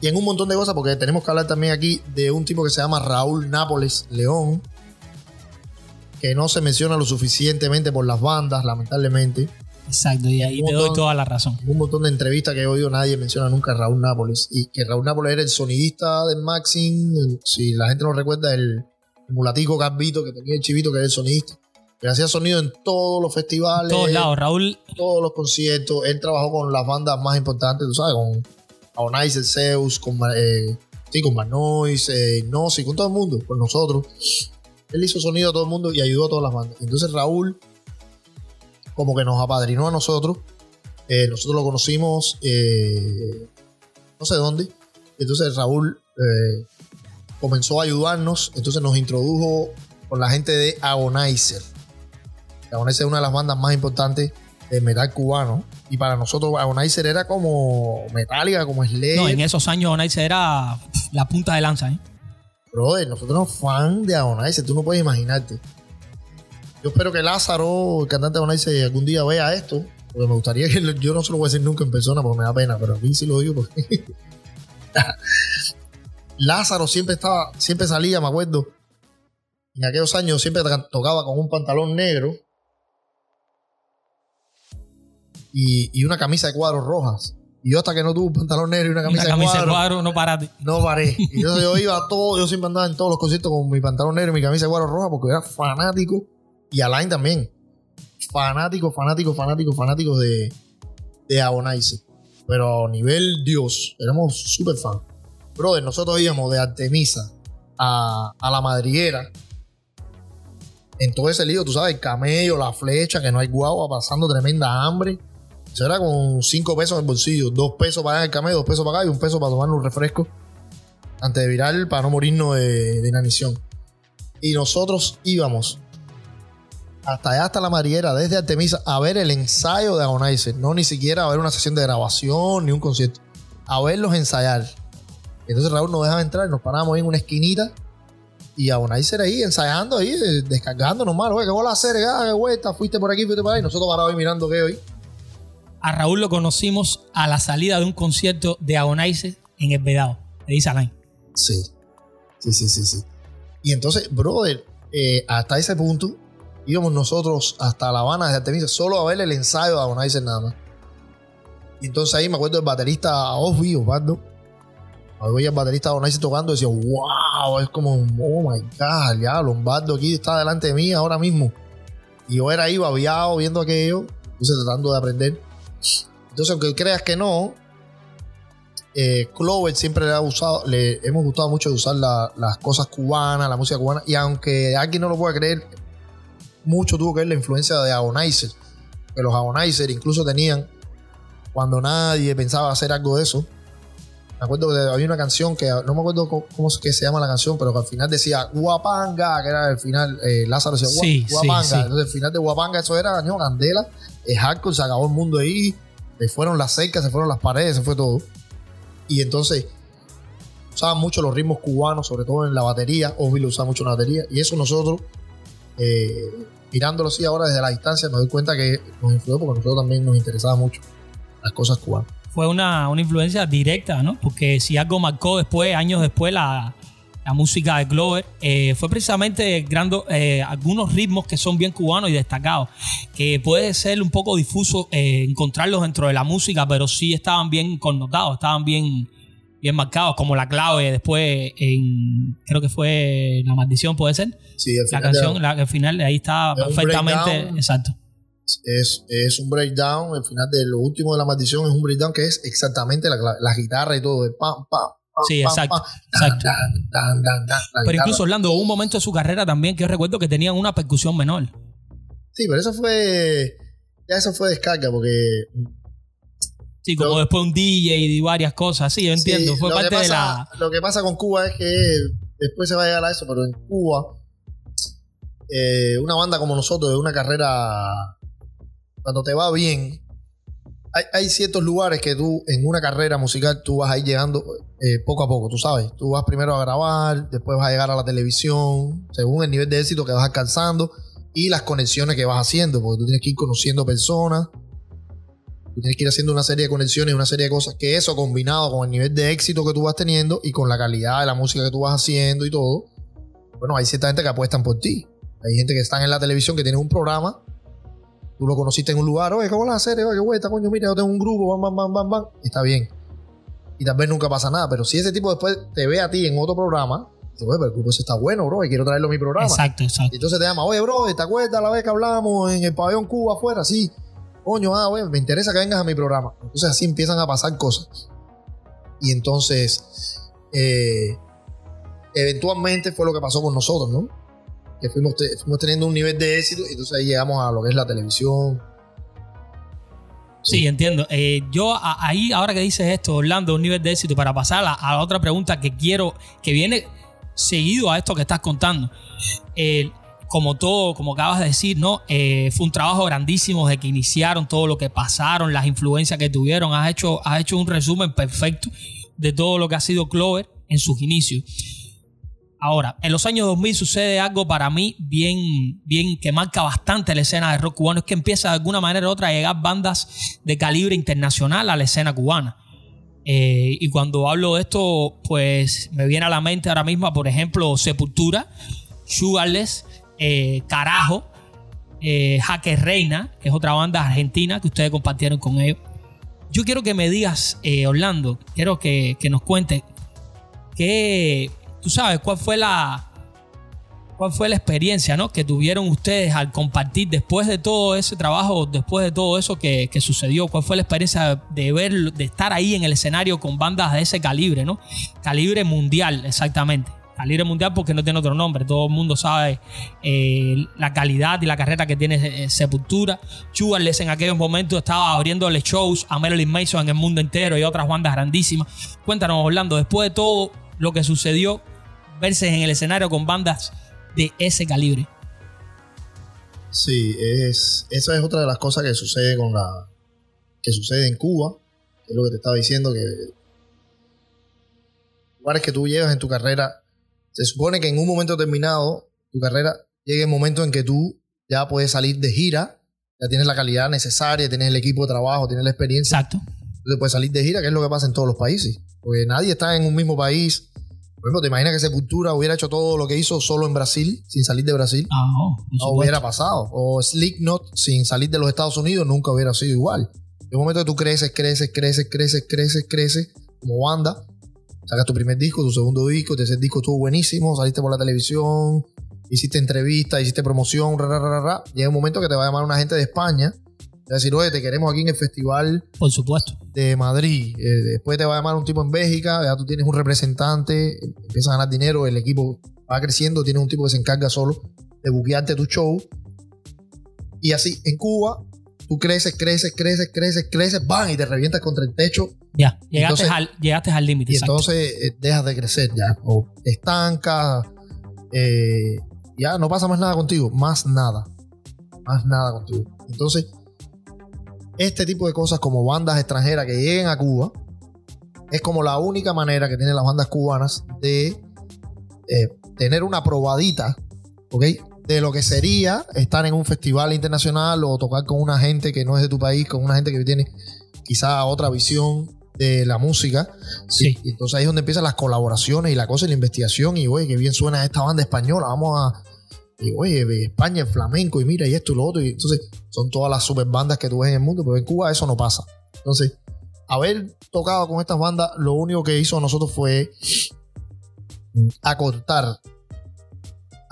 S2: y en un montón de cosas, porque tenemos que hablar también aquí de un tipo que se llama Raúl Nápoles León, que no se menciona lo suficientemente por las bandas, lamentablemente.
S1: Exacto, y ahí te doy toda la razón.
S2: En un montón de entrevistas que he oído, nadie menciona nunca a Raúl Nápoles. Y que Raúl Nápoles era el sonidista del Maxim. el- Si la gente no recuerda, el, el mulatico Garbito que tenía el chivito, que era el sonidista. Que hacía sonido en todos los festivales.
S1: todos lados. Raúl,
S2: todos los conciertos. Él trabajó con las bandas más importantes, tú sabes, con Aonais, Zeus, con, eh, sí, con Bad Noise, eh, con todo el mundo, con nosotros. Él hizo sonido a todo el mundo y ayudó a todas las bandas. Entonces Raúl, como que nos apadrinó a nosotros. Eh, nosotros lo conocimos, eh, no sé dónde. Entonces Raúl eh, comenzó a ayudarnos. Entonces nos introdujo con la gente de Agonizer. Agonizer es una de las bandas más importantes de metal cubano. Y para nosotros Agonizer era como Metallica, como Slayer.
S1: no, en esos años Nice era la punta de lanza, ¿eh?
S2: Brother, nosotros somos fan de Agonizer, tú no puedes imaginarte. Yo espero que Lázaro, el cantante de Agonizer, algún día vea esto. Porque me gustaría que yo no se lo voy a decir nunca en persona porque me da pena, pero a mí sí lo digo porque. *laughs* Lázaro siempre estaba, siempre salía, me acuerdo. En aquellos años siempre tocaba con un pantalón negro y, y una camisa de cuadros rojas. Y yo hasta que no tuve un pantalón negro y una camisa,
S1: Una camisa
S2: de
S1: de
S2: cuadros,
S1: cuadro, no parate.
S2: no paré. Y yo, yo iba a todo, yo siempre andaba en todos los conciertos con mi pantalón negro y mi camisa de cuadro roja porque era fanático. Y Alain también. Fanático, fanático, fanático, fanático de, de. Pero a nivel Dios, éramos súper fan. Brother, nosotros íbamos de Artemisa a, a la madriguera. en todo ese lío, tú sabes, el camello, la flecha, que no hay guagua, pasando tremenda hambre. Eso era con cinco pesos en el bolsillo, dos pesos para el camello, dos pesos para acá y un peso para tomar un refresco antes de virar para no morirnos de, de inanición. Y nosotros íbamos hasta allá, hasta la Mariera, desde Artemisa, a ver el ensayo de Agonizer. No ni siquiera a ver una sesión de grabación ni un concierto. A verlos ensayar. Entonces Raúl nos dejaba entrar, nos parábamos en una esquinita y Agonizer ahí ensayando, ahí, eh, descargando nomás. Oye, ¿qué voy a hacer? Ah, qué vuelta, fuiste por aquí, fuiste por ahí. Nosotros parados ahí mirando qué hoy.
S1: A Raúl lo conocimos a la salida de un concierto de Agonizer en el Vedado, de Isaline.
S2: Sí. Sí, sí, sí, sí. Y entonces, brother, eh, hasta ese punto íbamos nosotros hasta La Habana desde Artemisa solo a ver el ensayo de Agonizer nada más. Y entonces ahí me acuerdo del baterista Osby Osvaldo. Veía el baterista Agonizer tocando y decía, wow, es como, oh my god, ya, Lombardo aquí está delante de mí ahora mismo. Y yo era ahí babiado viendo aquello, entonces tratando de aprender. Entonces, aunque creas que no, eh, Clover siempre le ha usado, le hemos gustado mucho de usar la- las cosas cubanas, la música cubana. Y aunque alguien no lo pueda creer, mucho tuvo que ver la influencia de Agonizer. Que los Agonizer incluso tenían, cuando nadie pensaba hacer algo de eso. Me acuerdo que había una canción que no me acuerdo cómo, cómo es que se llama la canción, pero que al final decía Guapanga, que era el final, eh, Lázaro decía "Gua-
S1: Sí, sí,
S2: Guapanga.
S1: sí.
S2: Entonces el final de Guapanga, eso era ño, candela, es hardcore, se acabó el mundo ahí, se fueron las cercas, se fueron las paredes, se fue todo. Y entonces usaban mucho los ritmos cubanos, sobre todo en la batería. Obi lo usaba mucho en la batería. Y eso nosotros, eh, mirándolo así ahora desde la distancia, nos doy cuenta que nos influyó porque a nosotros también nos interesaba mucho las cosas cubanas.
S1: Fue una, una influencia directa, ¿no? Porque si algo marcó después, años después, la, la música de Glover, eh, fue precisamente grando- eh, algunos ritmos que son bien cubanos y destacados, que puede ser un poco difuso eh, encontrarlos dentro de la música, pero sí estaban bien connotados, estaban bien, bien marcados, como la clave después en, creo que fue La Maldición, puede ser,
S2: Sí,
S1: la
S2: final de-
S1: canción, la, al final ahí está perfectamente,
S2: breakdown.
S1: exacto.
S2: es, es un breakdown. El final de lo último de la maldición es un breakdown que es exactamente la, la, la guitarra y todo. El pam, pam, pam,
S1: Sí,
S2: pam,
S1: exacto,
S2: pam,
S1: exacto.
S2: dan, dan, dan, dan, la
S1: Pero
S2: guitarra.
S1: incluso Orlando, hubo un momento de su carrera también que yo recuerdo que tenían una percusión menor.
S2: Sí, pero eso fue. Ya eso fue descarga porque.
S1: Sí, como
S2: Lo-
S1: después un DJ y varias cosas. Sí, yo entiendo.
S2: Sí,
S1: Fue
S2: lo que
S1: parte de
S2: pasa-
S1: la.
S2: Lo que pasa con Cuba es que después se va a llegar a eso, pero en Cuba, eh, una banda como nosotros, de una carrera, cuando te va bien, hay, hay ciertos lugares que tú, en una carrera musical, tú vas a ir llegando eh, poco a poco, tú sabes. Tú vas primero a grabar, después vas a llegar a la televisión, según el nivel de éxito que vas alcanzando y las conexiones que vas haciendo, porque tú tienes que ir conociendo personas. Tú tienes que ir haciendo una serie de conexiones, una serie de cosas, que eso combinado con el nivel de éxito que tú vas teniendo y con la calidad de la música que tú vas haciendo y todo, bueno, hay cierta gente que apuestan por ti. Hay gente que están en la televisión, que tienen un programa, tú lo conociste en un lugar, oye, ¿cómo vas a hacer? Oye, qué vuelta, coño, mira, yo tengo un grupo, bam, bam, bam, bam, bam. Está bien. Y tal vez nunca pasa nada, pero si ese tipo después te ve a ti en otro programa, dice, oye, pero el grupo ese está bueno, bro, y quiero traerlo a mi programa.
S1: Exacto, exacto.
S2: Y entonces te llama, oye, bro, ¿te acuerdas la vez que hablamos en el pabellón Cuba afuera? Sí. Coño, ah, güey, me interesa que vengas a mi programa. Entonces así empiezan a pasar cosas. Y entonces, eh, eventualmente fue lo que pasó con nosotros, ¿no? Que fuimos, te- fuimos teniendo un nivel de éxito y entonces ahí llegamos a lo que es la televisión.
S1: Sí, entiendo. Eh, yo ahí, ahora que dices esto, Orlando, un nivel de éxito, para pasar a, a la otra pregunta que quiero, que viene seguido a esto que estás contando. Eh, como todo, como acabas de decir, ¿no? Eh, fue un trabajo grandísimo de que iniciaron todo lo que pasaron, las influencias que tuvieron. Has hecho, has hecho un resumen perfecto de todo lo que ha sido Clover en sus inicios. Ahora, en los años 2000 sucede algo para mí bien, bien que marca bastante la escena de rock cubano, es que empieza de alguna manera u otra a llegar bandas de calibre internacional a la escena cubana. Eh, y cuando hablo de esto, pues me viene a la mente ahora mismo, por ejemplo, Sepultura, Sugarless, eh, Carajo, eh, Jaque Reina, que es otra banda argentina que ustedes compartieron con ellos. Yo quiero que me digas, eh, Orlando, quiero que, nos cuentes que tú sabes cuál fue la cuál fue la experiencia ¿no? que tuvieron ustedes al compartir después de todo ese trabajo, después de todo eso que, que sucedió, cuál fue la experiencia de ver, de estar ahí en el escenario con bandas de ese calibre, ¿no? Calibre mundial, exactamente. Calibre mundial porque no tiene otro nombre. Todo el mundo sabe eh, la calidad y la carrera que tiene eh, Sepultura. Sugarless en aquellos momentos estaba abriéndole shows a Marilyn Mason en el mundo entero y otras bandas grandísimas. Cuéntanos, Orlando, después de todo lo que sucedió, verse en el escenario con bandas de ese calibre.
S2: Sí, es, esa es otra de las cosas que sucede con la que sucede en Cuba, es lo que te estaba diciendo que lugares que tú llegas en tu carrera, se supone que en un momento determinado tu carrera llegue el momento en que tú ya puedes salir de gira, ya tienes la calidad necesaria, tienes el equipo de trabajo, tienes la experiencia.
S1: Exacto.
S2: Entonces puedes salir de gira, que es lo que pasa en todos los países. Porque nadie está en un mismo país. Por ejemplo, ¿te imaginas que Sepultura hubiera hecho todo lo que hizo solo en Brasil, sin salir de Brasil?
S1: Ah, no,
S2: no hubiera pasado. O Slipknot sin salir de los Estados Unidos nunca hubiera sido igual. En un momento que tú creces, creces, creces, creces, creces, creces como banda, sacas tu primer disco, tu segundo disco, tercer disco estuvo buenísimo, saliste por la televisión, hiciste entrevistas, hiciste promoción, ra, ra, ra. Llega un momento que te va a llamar una gente de España, te va a decir, oye, te queremos aquí en el festival
S1: Por supuesto.
S2: de Madrid. Eh, después te va a llamar un tipo en Bélgica, ya tú tienes un representante, empiezas a ganar dinero, el equipo va creciendo, tienes un tipo que se encarga solo de buquearte tu show. Y así, en Cuba, tú creces, creces, creces, creces, creces, van y te revientas contra el techo
S1: Ya, llegaste
S2: Entonces-
S1: al llegaste al límite.
S2: y
S1: exacto.
S2: entonces eh, dejas de crecer ya. O te estancas, eh, ya no pasa más nada contigo, más nada. Más nada contigo. Entonces, este tipo de cosas como bandas extranjeras que lleguen a Cuba, es como la única manera que tienen las bandas cubanas de eh, tener una probadita, ¿ok? De lo que sería estar en un festival internacional o tocar con una gente que no es de tu país, con una gente que tiene quizá otra visión de la música.
S1: Sí.
S2: Y entonces ahí es donde empiezan las colaboraciones y la cosa y la investigación. Y oye, qué bien suena esta banda española. Vamos a. Y oye, España, el flamenco, y mira, y esto y lo otro. Y entonces son todas las super bandas que tú ves en el mundo, pero en Cuba eso no pasa. Entonces, haber tocado con estas bandas, lo único que hizo a nosotros fue acortar,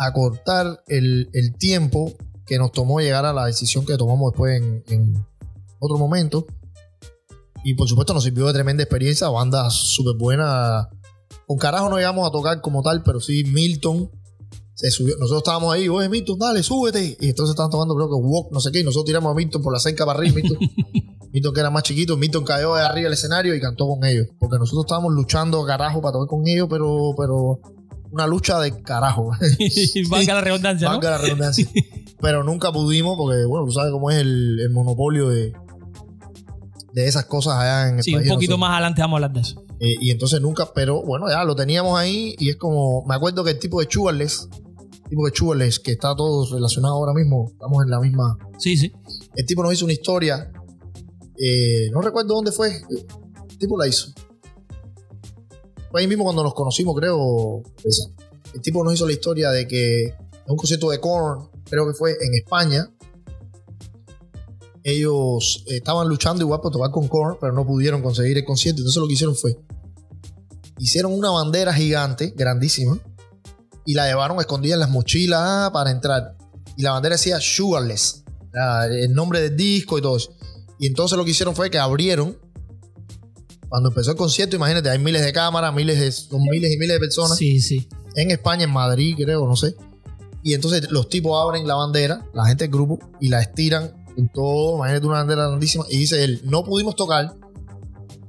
S2: acortar el, el tiempo que nos tomó llegar a la decisión que tomamos después en, en otro momento. Y por supuesto nos sirvió de tremenda experiencia, bandas súper buenas. Con carajo no llegamos a tocar como tal, pero sí Milton se subió. Nosotros estábamos ahí, oye Milton, dale, súbete. Y entonces estaban tocando, creo que Walk, no sé qué, y nosotros tiramos a Milton por la cerca para arriba. Milton, *laughs* Milton que era más chiquito, Milton cayó de arriba del escenario y cantó con ellos. Porque nosotros estábamos luchando carajo para tocar con ellos, pero, pero una lucha de carajo. *laughs* *laughs*
S1: Valga la redundancia, ¿no?
S2: Valga la redundancia. *laughs* Pero nunca pudimos, porque bueno, tú sabes cómo es el, el monopolio de, de esas cosas allá en el
S1: Sí, un
S2: país
S1: poquito más adelante vamos a hablar de eso.
S2: Eh, y entonces nunca, pero bueno, ya lo teníamos ahí y es como, me acuerdo que el tipo de el tipo de Sugarless, que está todo relacionado ahora mismo, estamos en la misma,
S1: Sí, sí.
S2: el tipo nos hizo una historia, eh, no recuerdo dónde fue, el tipo la hizo. Fue ahí mismo cuando nos conocimos, creo. El tipo nos hizo la historia de que en un concierto de Korn, creo que fue en España, ellos eh, estaban luchando igual por tocar con Korn, pero no pudieron conseguir el concierto. Entonces lo que hicieron fue, hicieron una bandera gigante, grandísima, y la llevaron escondida en las mochilas para entrar. Y la bandera decía Sugarless, el nombre del disco y todo eso. Y entonces lo que hicieron fue que abrieron. Cuando empezó el concierto, imagínate, hay miles de cámaras, miles de, son miles y miles de personas
S1: Sí, sí.
S2: en España, en Madrid, creo, no sé. Y entonces los tipos abren la bandera, la gente del grupo, y la estiran en todo, imagínate una bandera grandísima, y dice él, no pudimos tocar,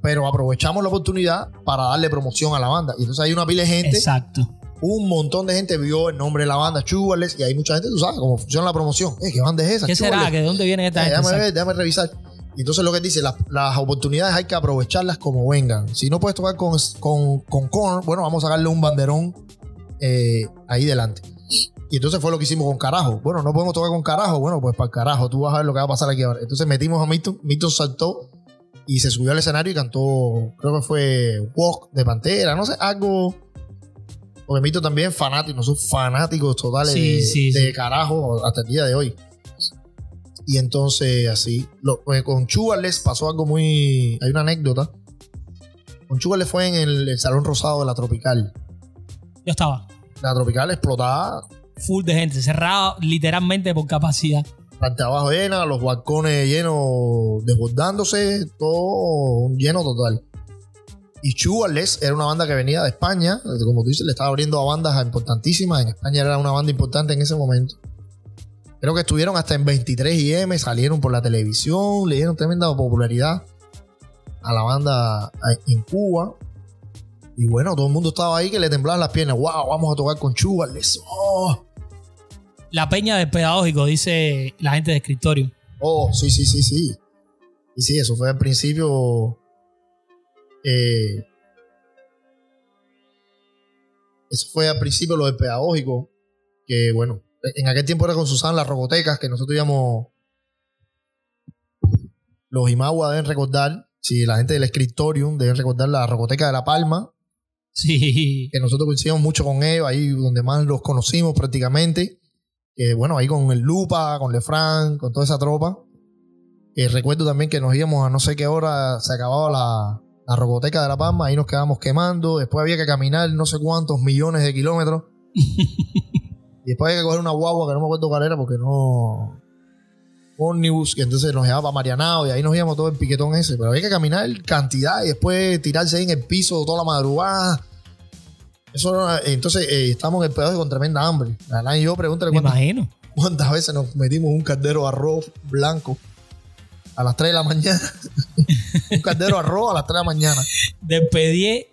S2: pero aprovechamos la oportunidad para darle promoción a la banda. Y entonces hay una pila de gente,
S1: Exacto.
S2: un montón de gente vio el nombre de la banda, Sugarless, y hay mucha gente, tú sabes cómo funciona la promoción. Eh, ¿Qué banda es esa?
S1: ¿Qué será?
S2: Sugarless.
S1: ¿Que ¿De dónde viene esta
S2: Eh,
S1: gente?
S2: déjame ver, déjame revisar. Y entonces lo que dice, las, las oportunidades hay que aprovecharlas como vengan. Si no puedes tocar con, con, con Korn, bueno, vamos a sacarle un banderón eh, ahí delante. Y entonces fue lo que hicimos con Carajo. Bueno, no podemos tocar con Carajo. Bueno, pues para el carajo, tú vas a ver lo que va a pasar aquí ahora. Entonces metimos a Milton, Milton saltó y se subió al escenario y cantó, creo que fue Walk de Pantera, no sé, algo. Porque Milton también es fanático, no son fanáticos totales
S1: Sí,
S2: de,
S1: sí,
S2: de
S1: sí.
S2: Carajo hasta el día de hoy. Y entonces así, lo- pues, con Sugarless pasó algo muy... Hay una anécdota. Con Sugarless fue en el, el Salón Rosado de la Tropical.
S1: Yo estaba
S2: La Tropical explotaba,
S1: full de gente, cerrado literalmente por capacidad.
S2: parte abajo llena, los balcones llenos, desbordándose, todo lleno total. Y Sugarless era una banda que venía de España, como tú dices, le estaba abriendo a bandas importantísimas. En España era una banda importante en ese momento. Creo que estuvieron hasta en 23 IM, salieron por la televisión, le dieron tremenda popularidad a la banda en Cuba. Y bueno, todo el mundo estaba ahí que le temblaban las piernas. ¡Wow! Vamos a tocar con Sugarless. ¡Oh!
S1: La peña del pedagógico, dice la gente de escritorio.
S2: Oh, sí, sí, sí, sí. Y sí, eso fue al principio. Eh, eso fue al principio lo del pedagógico. Que bueno, en aquel tiempo era con Susana las robotecas, que nosotros íbamos. Los Imagua deben recordar, si la gente del escritorium deben recordar la roboteca de La Palma.
S1: Sí.
S2: Que nosotros coincidimos mucho con ellos, ahí donde más los conocimos prácticamente. Bueno, ahí con el Lupa, con Lefran, con toda esa tropa. Eh, recuerdo también que nos íbamos a no sé qué hora, se acababa la, la roboteca de La Palma, ahí nos quedábamos quemando. Después había que caminar no sé cuántos millones de kilómetros. *laughs* y después había que coger una guagua que no me acuerdo cuál era porque no. Omnibus, que entonces nos llevaba para Marianao y ahí nos íbamos todo el piquetón ese. Pero había que caminar cantidad y después tirarse ahí en el piso toda la madrugada. Eso no- entonces eh, estamos en el pedazo con tremenda hambre. Alain y yo pregúntale
S1: Me
S2: cuántas,
S1: imagino.
S2: cuántas veces nos metimos un caldero de arroz blanco a las 3 de la mañana. *laughs* un caldero de arroz a las 3 de la mañana.
S1: Despedí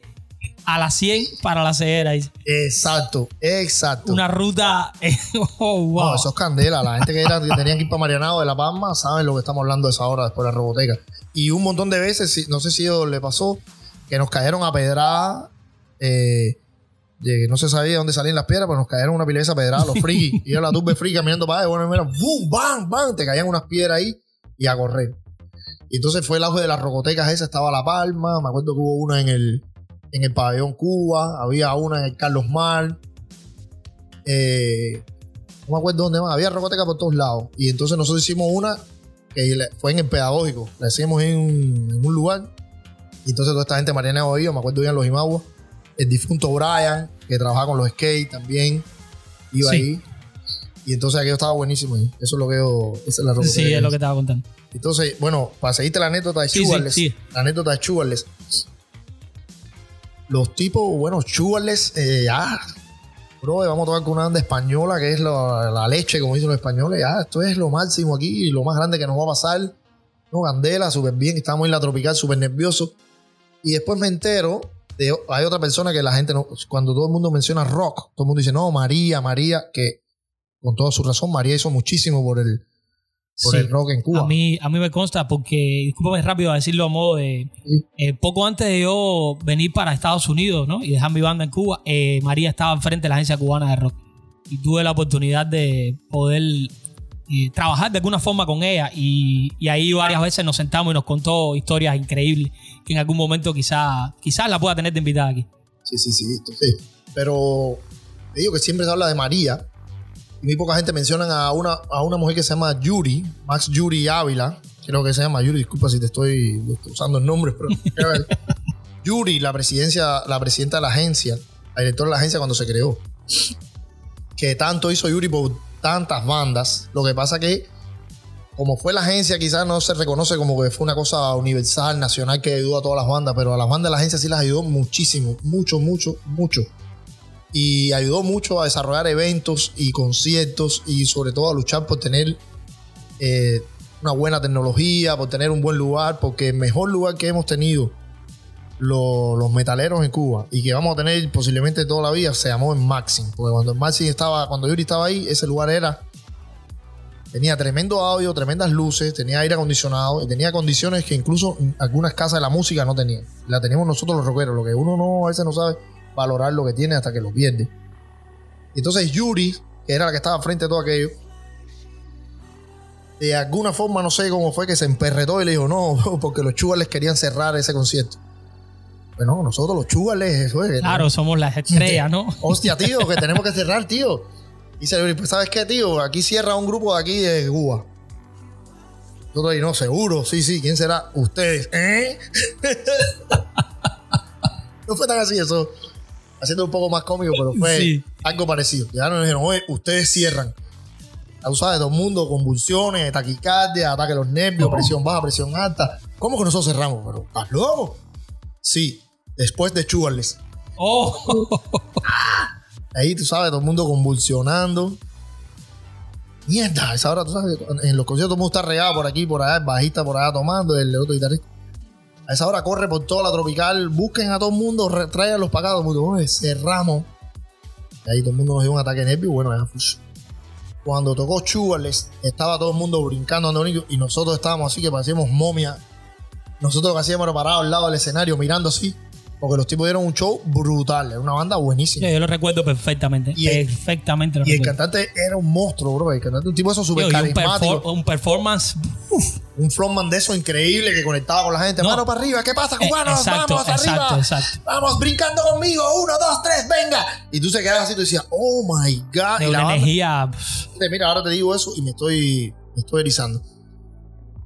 S1: a las 100 para la ceguera. dice.
S2: Exacto, exacto.
S1: Una ruta. *laughs* oh, wow.
S2: No, eso es candela. La gente que, era, que tenía que ir para Marianao de La Palma saben lo que estamos hablando de esa hora después de la roboteca. Y un montón de veces, no sé si le pasó, que nos cayeron a pedrada. Eh, no se sabía dónde salían las piedras, pero nos cayeron una esa pedrada, los frikis. *laughs* y yo la turbe friki caminando para allá, bueno, mira, ¡boom! ¡bam! ¡bam! Te caían unas piedras ahí y a correr. Y entonces fue el auge de las rocotecas esa, estaba La Palma, me acuerdo que hubo una en el, en el pabellón Cuba, había una en el Carlos Mar. Eh, no me acuerdo dónde más, había rocoteca por todos lados. Y entonces nosotros hicimos una que fue en el pedagógico, la hicimos en un, en un lugar. Y entonces toda esta gente Mariana oído, me acuerdo bien los Imagua, el difunto Brian, que trabajaba con los skate también, iba
S1: Sí.
S2: ahí. Y entonces aquello estaba buenísimo ahí. Eso es lo que yo, esa es la rocoteca.
S1: sí, es lo que estaba contando.
S2: Entonces, bueno, para seguirte la anécdota de
S1: Sí, sí, sí.
S2: la anécdota de Sugarless. Los tipos, bueno, Sugarless, eh, ya, bro, vamos a tocar con una banda española que es la, la leche, como dicen los españoles. Ya, esto es lo máximo aquí, lo más grande que nos va a pasar. No, Candela, súper bien, estamos en la tropical, súper nerviosos. Y después me entero de, hay otra persona que la gente no, cuando todo el mundo menciona rock, todo el mundo dice, no, María, María, que con toda su razón, María hizo muchísimo por el, por
S1: Sí.
S2: el rock en Cuba.
S1: A mí, a mí me consta porque, discúlpame rápido a decirlo a modo de.
S2: Sí.
S1: eh, poco antes de yo venir para Estados Unidos ¿no? y dejar mi banda en Cuba, eh, María estaba enfrente de la agencia cubana de rock. Y tuve la oportunidad de poder eh, trabajar de alguna forma con ella. Y, y ahí varias veces nos sentamos y nos contó historias increíbles que en algún momento quizás quizás la pueda tener de invitada aquí.
S2: Sí, sí, sí. Entonces, pero te digo que siempre se habla de María. Muy poca gente menciona a una, a una mujer que se llama Yuri, Max Yuri Ávila. Creo que se llama Yuri, disculpa si te estoy, estoy usando el nombre, pero. *laughs* Yuri, la presidencia, la presidenta de la agencia, la directora de la agencia cuando se creó. Que tanto hizo Yuri por tantas bandas. Lo que pasa que, como fue la agencia, quizás no se reconoce como que fue una cosa universal, nacional, que ayudó a todas las bandas, pero a las bandas de la agencia sí las ayudó muchísimo, mucho, mucho, mucho. Y ayudó mucho a desarrollar eventos y conciertos y sobre todo a luchar por tener eh, una buena tecnología, por tener un buen lugar, porque el mejor lugar que hemos tenido lo- los metaleros en Cuba y que vamos a tener posiblemente toda la vida se llamó en Maxim. Porque cuando el Maxim estaba, cuando Yuri estaba ahí, ese lugar era. Tenía tremendo audio, tremendas luces, tenía aire acondicionado y tenía condiciones que incluso algunas casas de la música no tenían. La teníamos nosotros los rockeros, lo que uno no a veces no sabe valorar lo que tiene hasta que lo pierde. Y entonces Yuri, que era la que estaba frente a todo aquello, de alguna forma no sé cómo fue que se emperretó y le dijo no, *laughs* porque los chugales querían cerrar ese concierto. Bueno, nosotros los chugales, eso es.
S1: Claro, somos las estrellas, ¿no? *laughs*
S2: Hostia, tío, que tenemos que cerrar, tío. Dice Yuri, pues ¿sabes qué, tío? Aquí cierra un grupo de aquí de Cuba. Nosotros ahí, no, seguro, sí, sí, ¿quién será? Ustedes, ¿eh? *laughs* no fue tan así eso. Haciendo un poco más cómico, pero fue
S1: Sí.
S2: algo parecido. Ya nos dijeron, oye, ustedes cierran. Causa de todo el mundo, convulsiones, taquicardia, ataque a los nervios,
S1: Oh.
S2: presión baja, presión alta. ¿Cómo que nosotros cerramos? Pero, ¿estás loco? Sí. después de Sugarless.
S1: Oh,
S2: Ahí, tú sabes, todo el mundo convulsionando. Mierda, a esa hora, tú sabes, en los conciertos todo el mundo está regado por aquí, por allá, el bajista por allá tomando, el otro guitarrista. A esa hora corre por toda la tropical, busquen a todo el mundo, traigan todo el mundo, "Oye, cerramos. Y ahí todo el mundo nos dio un ataque nervio bueno, ya fue. Cuando tocó Sugarless, estaba todo el mundo brincando, andando y nosotros estábamos así que parecíamos momias. Nosotros lo que hacíamos al lado del escenario mirando así, porque los tipos dieron un show brutal, era una banda buenísima.
S1: yo lo recuerdo perfectamente.
S2: Y el-
S1: perfectamente lo
S2: Y el cantante era un monstruo, bro. El cantante, un tipo de esos súper
S1: y un,
S2: carismático.
S1: perfor- un performance.
S2: Un frontman de eso increíble que conectaba con la gente.
S1: No.
S2: Mano para arriba, ¿qué pasa,
S1: Eh,
S2: cubanos?
S1: exacto,
S2: Vamos
S1: exacto,
S2: arriba.
S1: exacto.
S2: Vamos, brincando conmigo. Uno, dos, tres, venga. Y tú se quedas así, tú decías, oh my God.
S1: De
S2: y la banda-
S1: energía.
S2: Mira, ahora te digo eso y me estoy, me estoy erizando.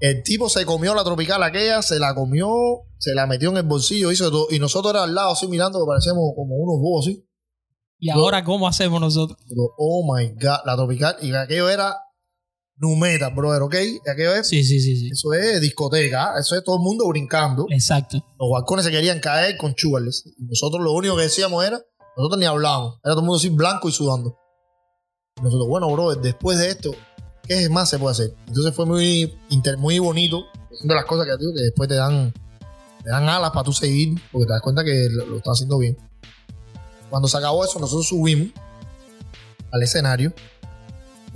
S2: El tipo se comió la tropical aquella, se la comió, se la metió en el bolsillo, hizo todo. Y nosotros era al lado así mirando, que parecíamos como unos bobos así.
S1: ¿Y ahora cómo hacemos nosotros?
S2: Pero, oh my God, la tropical. Y aquello era numeta, brother, ¿ok? Aquello es
S1: Sí, sí, sí, sí.
S2: Eso es discoteca, eso es todo el mundo brincando.
S1: Exacto.
S2: Los balcones se querían caer con. Y nosotros lo único que decíamos era, nosotros ni hablábamos, era todo el mundo así blanco y sudando. Y nosotros, bueno, bro, después de esto, ¿qué más se puede hacer? Entonces fue muy, inter- muy bonito, son de las cosas que, digo, que después te dan, te dan alas para tú seguir, porque te das cuenta que lo, estás haciendo bien. Cuando se acabó eso, nosotros subimos al escenario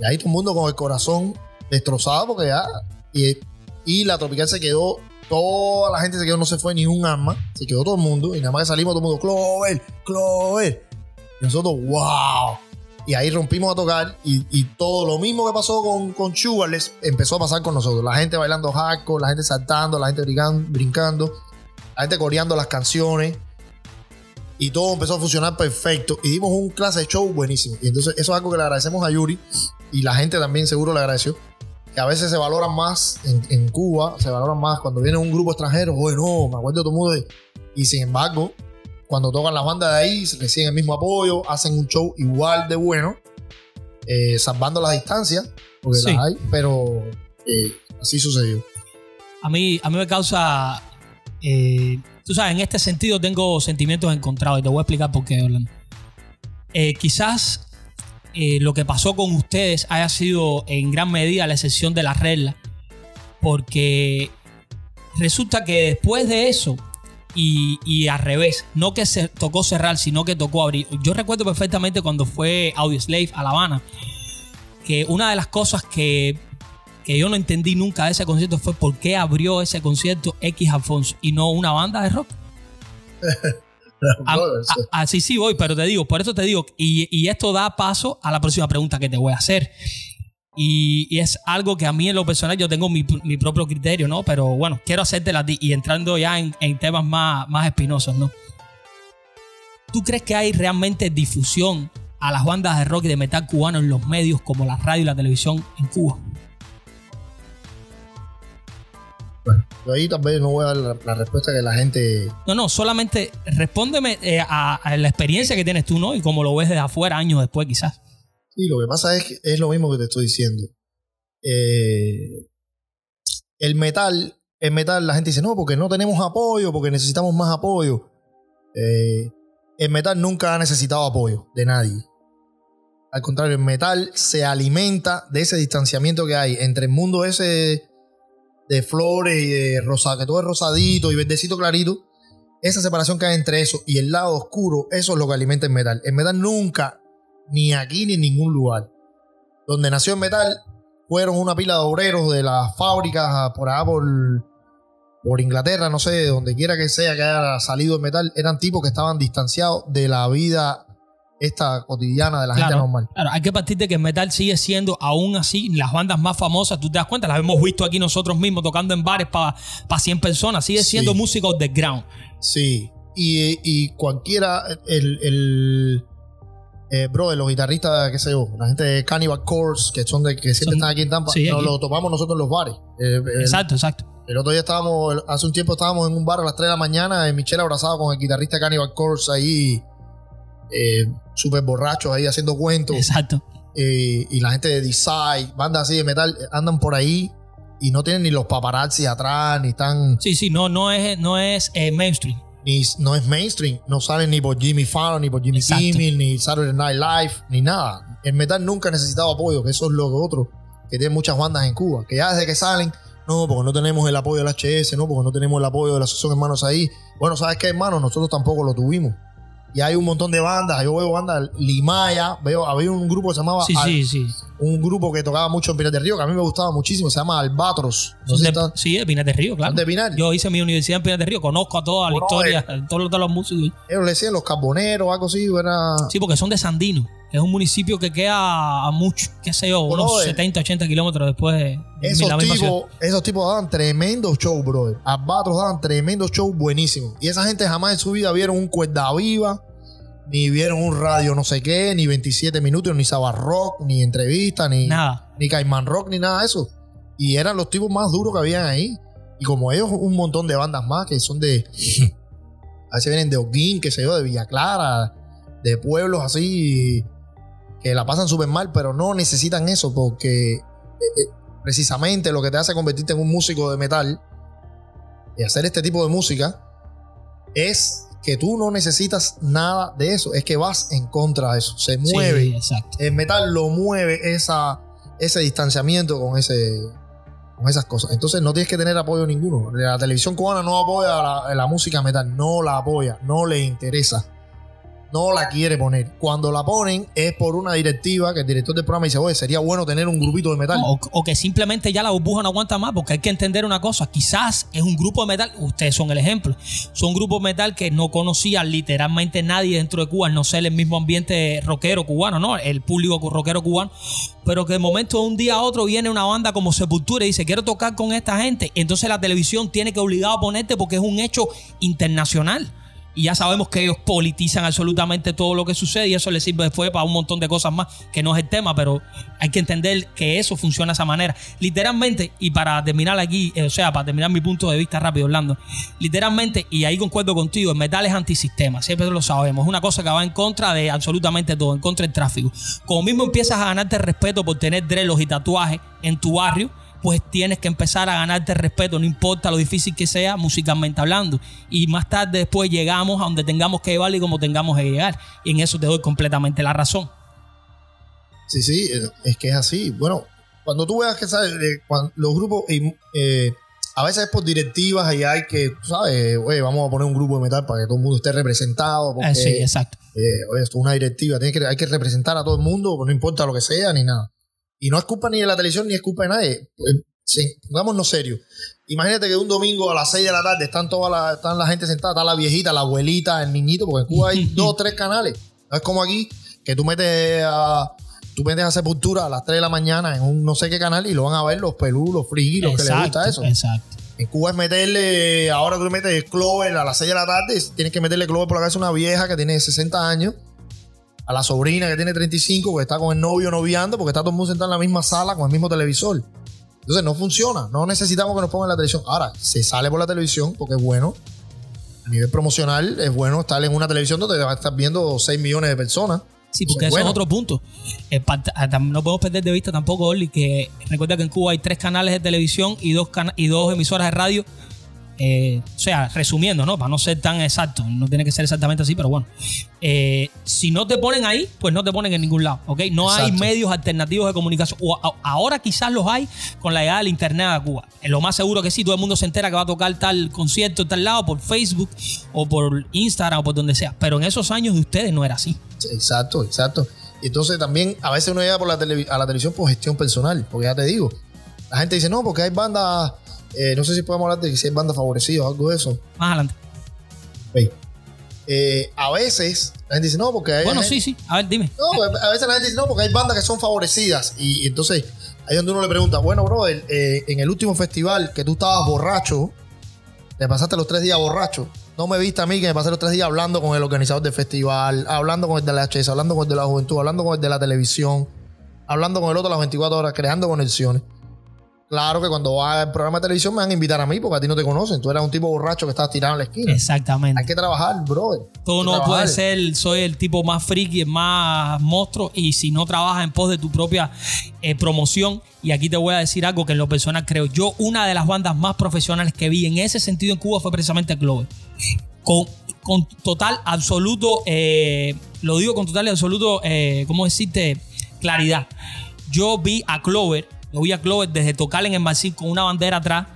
S2: y ahí todo el mundo con el corazón destrozado porque ya. Y, la tropical se quedó. Toda la gente se quedó, no se fue ni un arma. Se quedó todo el mundo. Y nada más que salimos todo el mundo, Clover, Clover. Y nosotros, wow. Y ahí rompimos a tocar. Y, todo lo mismo que pasó con, con empezó a pasar con nosotros. La gente bailando hardcore, la gente saltando, la gente brincando, la gente coreando las canciones. Y todo empezó a funcionar perfecto. Y dimos un clase de show buenísimo. Y entonces eso es algo que le agradecemos a Yuri. Y la gente también seguro le agradeció. Que a veces se valoran más en, en Cuba. Se valoran más cuando viene un grupo extranjero. Bueno, me acuerdo de todo el Y sin embargo, cuando tocan las bandas de ahí, reciben el mismo apoyo. Hacen un show igual de bueno. eh, salvando las distancias. Porque
S1: Sí.
S2: las hay. Pero eh, así sucedió.
S1: A mí, a mí me causa. eh, tú sabes, en este sentido tengo sentimientos encontrados y te voy a explicar por qué, Orlando. Eh, quizás lo que pasó con ustedes haya sido en gran medida la excepción de la regla, porque resulta que después de eso, y, y al revés, no que se tocó cerrar, sino que tocó abrir. Yo recuerdo perfectamente cuando fue Audioslave a La Habana, que una de las cosas que que yo no entendí nunca de ese concierto fue por qué abrió ese concierto X Alfonso y no una banda de rock. *laughs* A-
S2: Brother,
S1: a- Así sí voy, pero te digo, por eso te digo, y, y esto da paso a la próxima pregunta que te voy a hacer. Y, y es algo que a mí en lo personal yo tengo mi, mi propio criterio, ¿no? Pero bueno, quiero hacértela a ti y entrando ya en, en temas más, más espinosos, ¿no? ¿Tú crees que hay realmente difusión a las bandas de rock y de metal cubano en los medios como la radio y la televisión en Cuba?
S2: Yo ahí tal vez no voy a dar la, la respuesta que la gente.
S1: No, no, solamente respóndeme eh, a, a la experiencia que tienes tú, ¿no? Y cómo lo ves desde afuera años después, quizás.
S2: Sí, lo que pasa es que es lo mismo que te estoy diciendo. Eh, el metal, el metal, la gente dice, no, porque no tenemos apoyo, porque necesitamos más apoyo. Eh, el metal nunca ha necesitado apoyo de nadie. Al contrario, el metal se alimenta de ese distanciamiento que hay entre el mundo ese de flores y de rosa, que todo es rosadito y verdecito clarito. Esa separación que hay entre eso y el lado oscuro, eso es lo que alimenta el metal. El metal nunca, ni aquí ni en ningún lugar. Donde nació el metal fueron una pila de obreros de las fábricas por allá por, por Inglaterra, no sé, donde quiera que sea que haya salido el metal, eran tipos que estaban distanciados de la vida esta cotidiana de la gente normal.
S1: Claro, hay que partir de que el metal sigue siendo aún así las bandas más famosas, tú te das cuenta, las hemos visto aquí nosotros mismos tocando en bares para 100 personas, sigue
S2: Sí.
S1: siendo música underground.
S2: Sí. Y, y cualquiera, el, el eh, bro, los guitarristas, qué sé yo, la gente de Cannibal Corpse, que son de que siempre
S1: Son-
S2: están aquí en Tampa,
S1: sí,
S2: nos
S1: aquí.
S2: lo tomamos nosotros en los bares. Eh, el-
S1: Exacto, exacto.
S2: El otro día estábamos, hace un tiempo estábamos en un bar a las 3 de la mañana, en Michelle abrazado con el guitarrista Cannibal Corpse ahí, eh, súper borrachos ahí haciendo cuentos.
S1: Exacto.
S2: Eh, y la gente de Decide, bandas así de metal, eh, andan por ahí y no tienen ni los paparazzi atrás, ni están
S1: Sí, sí, no, no es, no es eh, mainstream.
S2: Ni, no es mainstream. No sale ni por Jimmy Fallon, ni por Jimmy
S1: Exacto.
S2: Kimmel, ni Saturday Night Live, ni nada. El metal nunca ha necesitado apoyo, que eso es lo que otro que tienen muchas bandas en Cuba. Que ya desde que salen, no, porque no tenemos el apoyo del HS, no, porque no tenemos el apoyo de la Asociación Hermanos ahí. Bueno, ¿sabes qué, hermano? Nosotros tampoco lo tuvimos. Y hay un montón de bandas. Yo veo bandas, Limaya, veo, había un grupo que se llamaba
S1: Sí,
S2: Al-
S1: sí, sí.
S2: un grupo que tocaba mucho en Pinar del Río, que a mí me gustaba muchísimo, se llama Albatros. No
S1: Son
S2: sé
S1: de,
S2: si está-
S1: sí, de Pinar del Río, claro.
S2: ¿Son de Pinar?
S1: Yo hice mi universidad en Pinar del Río, conozco a toda la
S2: Bro,
S1: historia, todos, todos los músicos.
S2: ellos le decían los carboneros, algo así, era...
S1: Sí, porque son de Sandino, es un municipio que queda a mucho, qué sé yo, unos
S2: Brother.
S1: 70, 80 kilómetros después de
S2: Esos
S1: la misma ciudad.
S2: tipos, esos tipos daban tremendos shows, brother. Albatros daban tremendos shows buenísimos. Y esa gente jamás en su vida vieron un cuerda viva, ni vieron un radio no sé qué, ni 27 minutos, ni Saba Rock, ni entrevista, ni,
S1: Nada.
S2: ni Caimán Rock, ni nada de eso. Y eran los tipos más duros que habían ahí. Y como ellos, un montón de bandas más que son de. *laughs* a veces vienen de Oguín, que sé yo, de Villa Clara, de pueblos así, que la pasan súper mal, pero no necesitan eso porque eh, eh, precisamente lo que te hace convertirte en un músico de metal y hacer este tipo de música es que tú no necesitas nada de eso, es que vas en contra de eso, se mueve
S1: Sí, exacto.
S2: el metal lo mueve esa, ese distanciamiento con ese con esas cosas. Entonces no tienes que tener apoyo ninguno. La televisión cubana no apoya la, la música metal, no la apoya, no le interesa. No la quiere poner. Cuando la ponen es por una directiva que el director del programa dice, oye, sería bueno tener un grupito de metal.
S1: O, que simplemente ya la burbuja no aguanta más, porque hay que entender una cosa. Quizás es un grupo de metal, ustedes son el ejemplo. Son grupos de metal que no conocía literalmente nadie dentro de Cuba, no ser el mismo ambiente rockero cubano, ¿no? El público rockero cubano. Pero que de momento, de un día a otro, viene una banda como Sepultura y dice: Quiero tocar con esta gente. Entonces la televisión tiene que obligado a ponerte porque es un hecho internacional. Y ya sabemos que ellos politizan absolutamente todo lo que sucede y eso les sirve después para un montón de cosas más, que no es el tema, pero hay que entender que eso funciona de esa manera. Literalmente, y para terminar aquí, eh, o sea, para terminar mi punto de vista rápido, Orlando, literalmente, y ahí concuerdo contigo, el metal es antisistema, siempre lo sabemos, es una cosa que va en contra de absolutamente todo, en contra del tráfico. Como mismo empiezas a ganarte respeto por tener drelos y tatuajes en tu barrio, pues tienes que empezar a ganarte respeto, no importa lo difícil que sea, musicalmente hablando. Y más tarde después llegamos a donde tengamos que llevar y como tengamos que llegar. Y en eso te doy completamente la razón.
S2: Sí, sí, eh, es que es así. Bueno, cuando tú veas que ¿sabes? Eh, cuando los grupos, eh, eh, a veces es por directivas y hay que, tú ¿sabes? Oye, vamos a poner un grupo de metal para que todo el mundo esté representado. Porque,
S1: Eh, sí, exacto.
S2: eh, oye, esto es una directiva, tienes que, hay que representar a todo el mundo, no importa lo que sea ni nada. Y no es culpa ni de la televisión ni es culpa de nadie. Eh, sí, pongámonos serios. Imagínate que un domingo a las 6 de la tarde están toda la, están la gente sentada, está la viejita, la abuelita, el niñito, porque en Cuba hay *laughs* dos o tres canales. No es como aquí, que tú metes a, tú metes a Sepultura a las 3 de la mañana en un no sé qué canal y lo van a ver los peludos, los frigis, los que les gusta eso.
S1: Exacto.
S2: En Cuba es meterle, ahora tú metes Clover a las 6 de la tarde, tienes que meterle Clover por la cabeza a una vieja que tiene 60 años, a la sobrina que tiene 35, que está con el novio noviando, porque está todo el mundo sentado en la misma sala con el mismo televisor. Entonces no funciona, no necesitamos que nos pongan la televisión. Ahora, se sale por la televisión porque es bueno. A nivel promocional es bueno estar en una televisión donde va a estar viendo 6 millones de personas.
S1: Sí, porque
S2: Eso
S1: eso
S2: es bueno.
S1: otro punto. Eh, ah, no podemos perder de vista tampoco, Orly, que recuerda que en Cuba hay tres canales de televisión y dos, y dos emisoras de radio. Eh, o sea, resumiendo, ¿no? Para no ser tan exacto, no tiene que ser exactamente así, pero bueno. Eh, si no te ponen ahí, pues no te ponen en ningún lado, ¿ok? No hay medios alternativos de comunicación. O a- ahora quizás los hay con la llegada del internet a Cuba. Lo más seguro que sí, todo el mundo se entera que va a tocar tal concierto en tal lado por Facebook o por Instagram o por donde sea. Pero en esos años de ustedes no era así.
S2: Exacto, exacto. Entonces también a veces uno llega por la televi- a la televisión por gestión personal, porque ya te digo, la gente dice, no, porque hay bandas, eh, no sé si podemos hablar de que si hay bandas favorecidas o algo de eso.
S1: Más adelante.
S2: Eh, a veces la gente dice, no, porque hay...
S1: Bueno, sí, sí. A ver, dime.
S2: No, a veces la gente dice, no, porque hay bandas que son favorecidas. Y, y entonces ahí es donde uno le pregunta, bueno, brother, eh, en el último festival que tú estabas borracho, te pasaste los tres días borracho. No me viste a mí que me pasé los tres días hablando con el organizador del festival, hablando con el de la HS, hablando con el de la juventud, hablando con el de la televisión, hablando con el otro las 24 horas, creando conexiones. Claro que cuando va al programa de televisión me van a invitar a mí porque a ti no te conocen. Tú eras un tipo borracho que estabas tirado en la esquina.
S1: Exactamente.
S2: Hay que trabajar, brother. Que
S1: no
S2: trabajar.
S1: puede ser, soy el tipo más friki, el más monstruo, y si no trabajas en pos de tu propia eh, promoción, y aquí te voy a decir algo que en lo personal creo, yo una de las bandas más profesionales que vi en ese sentido en Cuba fue precisamente Clover. con, con total, absoluto, eh, lo digo con total y absoluto, eh, ¿cómo decirte? Claridad. Yo vi a Clover, vi a Clover desde tocar en el Marcín con una bandera atrás,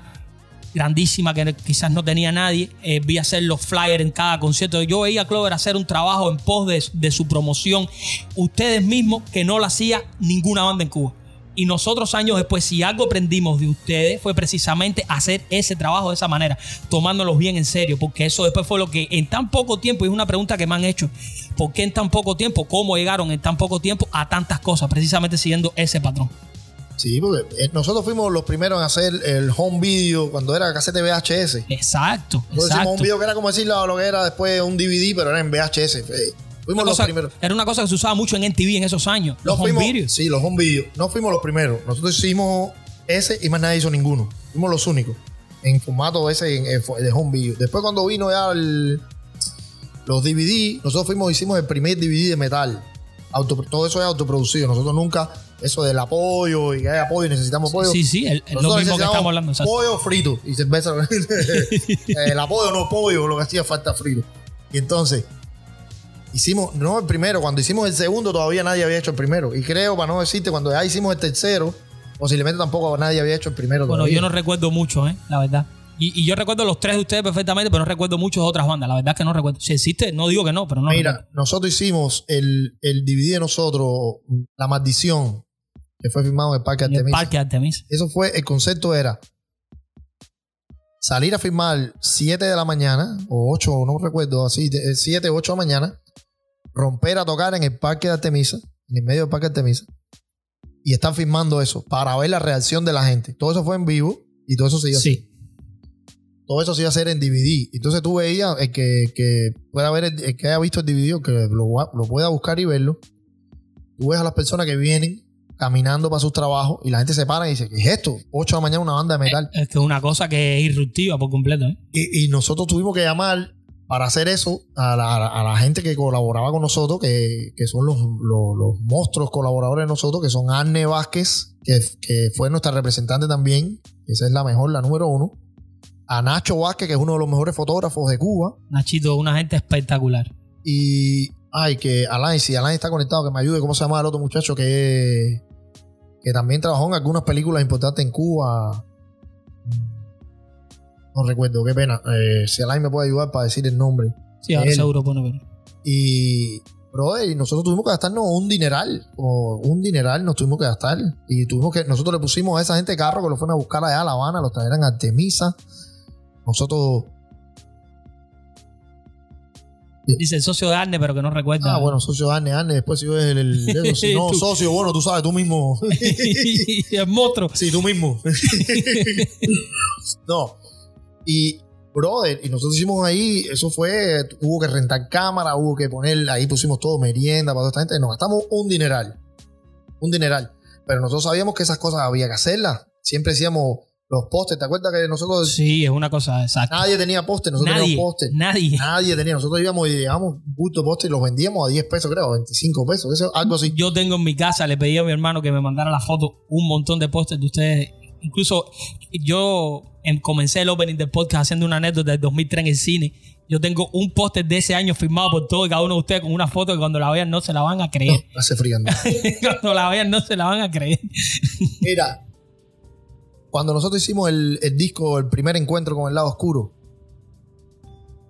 S1: grandísima que quizás no tenía nadie. Eh, vi hacer los flyers en cada concierto. Yo veía a Clover hacer un trabajo en pos de, de su promoción. Ustedes mismos que no lo hacía ninguna banda en Cuba. Y nosotros años después, si algo aprendimos de ustedes, fue precisamente hacer ese trabajo de esa manera, tomándolos bien en serio, porque eso después fue lo que en tan poco tiempo, y es una pregunta que me han hecho, ¿por qué en tan poco tiempo? ¿Cómo llegaron en tan poco tiempo a tantas cosas? Precisamente siguiendo ese patrón.
S2: Sí, porque eh, nosotros fuimos los primeros en hacer el home video cuando era casete VHS.
S1: Exacto.
S2: Nosotros
S1: exacto.
S2: hicimos un video que era como decirlo lo que era después un DVD, pero era en VHS. Eh, Fuimos los
S1: cosa-
S2: primeros.
S1: Era una cosa que se usaba mucho en NTV en esos años. Los home
S2: fuimos,
S1: videos.
S2: Sí, los home videos. No fuimos los primeros. Nosotros hicimos ese y más nadie hizo ninguno. Fuimos los únicos. En formato ese en- en- de home video. Después cuando vino ya el- los DVD, nosotros fuimos, hicimos el primer DVD de metal. Auto- todo eso es autoproducido. Nosotros nunca, eso del apoyo y que hay apoyo y necesitamos apoyo.
S1: Sí, sí, el- el- lo mismo que estamos hablando. exacto.
S2: Pollo frito y cerveza. *laughs* el apoyo no pollo, lo que hacía falta frito. Y entonces, hicimos, no el primero, cuando hicimos el segundo todavía nadie había hecho el primero. Y creo, para no decirte, cuando ya hicimos el tercero, posiblemente tampoco nadie había hecho el primero
S1: Bueno,
S2: todavía.
S1: yo no recuerdo mucho, ¿eh? La verdad. Y, y yo recuerdo los tres de ustedes perfectamente, pero no recuerdo muchos de otras bandas. La verdad es que no recuerdo. Si existe, no digo que no, pero no.
S2: Mira,
S1: recuerdo.
S2: nosotros hicimos el, el DVD de nosotros, La Maldición, que fue filmado en el Parque
S1: En el
S2: Artemisa.
S1: Parque Artemis.
S2: Eso fue, el concepto era salir a filmar 7 de la mañana, o 8, no recuerdo, así, 7, 8 de la mañana, romper a tocar en el parque de Artemisa, en el medio del parque de Artemisa, y estar filmando eso para ver la reacción de la gente. Todo eso fue en vivo y todo eso se iba a hacer.
S1: Sí.
S2: Todo eso se iba a hacer en DVD. Entonces tú veías el que, que pueda ver, el, el que haya visto el DVD, o que lo, lo pueda buscar y verlo. Tú ves a las personas que vienen caminando para sus trabajos y la gente se para y dice, ¿qué es esto? 8 de la mañana una banda de metal.
S1: Es que es una cosa que es irruptiva por completo, ¿eh?
S2: Y, y nosotros tuvimos que llamar para hacer eso a la, a la- a la gente que colaboraba con nosotros, que, que son los, los- los monstruos colaboradores de nosotros, que son Arne Vázquez, que, que fue nuestra representante también, esa es la mejor, la número uno. A Nacho Vázquez, que es uno de los mejores fotógrafos de Cuba.
S1: Nachito, una gente espectacular.
S2: Y, ay, que Alain, si Alain está conectado, que me ayude, ¿cómo se llama el otro muchacho que, que también trabajó en algunas películas importantes en Cuba? No recuerdo, qué pena. Eh, si Alain me puede ayudar para decir el nombre.
S1: Sí, ahora seguro pone ver.
S2: Y, brother, y nosotros tuvimos que gastarnos un dineral, como un dineral nos tuvimos que gastar. Y tuvimos que, nosotros le pusimos a esa gente carro que lo fueron a buscar allá a La Habana, los trajeron a Artemisa. Nosotros,
S1: Dice el socio de Arne, pero que no recuerda.
S2: ah, bueno, socio Arne, Arne, después si ves el, el *laughs* si no, socio, bueno, tú sabes, tú mismo. *laughs*
S1: el monstruo.
S2: Sí, tú mismo. *laughs* no. Y, brother, y nosotros hicimos ahí, eso fue, hubo que rentar cámara, hubo que poner, ahí pusimos todo, merienda para toda esta gente. Nos gastamos un dineral. Un dineral. Pero nosotros sabíamos que esas cosas había que hacerlas. Siempre decíamos los postes. ¿Te acuerdas que nosotros,
S1: Sí, es una cosa exacta.
S2: nadie tenía postes? Nosotros
S1: Nadie,
S2: teníamos postes.
S1: nadie.
S2: Nadie tenía. Nosotros íbamos y llevábamos un bulto de postes y los vendíamos a 10 pesos, creo, 25 pesos. Eso, algo así.
S1: Yo tengo en mi casa, le pedí a mi hermano que me mandara la foto, un montón de pósters de ustedes. Incluso yo comencé el opening del podcast haciendo una anécdota del 2003 en el cine. Yo tengo un póster de ese año firmado por todo y cada uno de ustedes con una foto que cuando la vean no se la van a creer.
S2: Hace frío. *laughs*
S1: cuando la vean no se la van a creer.
S2: Mira, cuando nosotros hicimos el, el disco, el primer encuentro con el lado oscuro,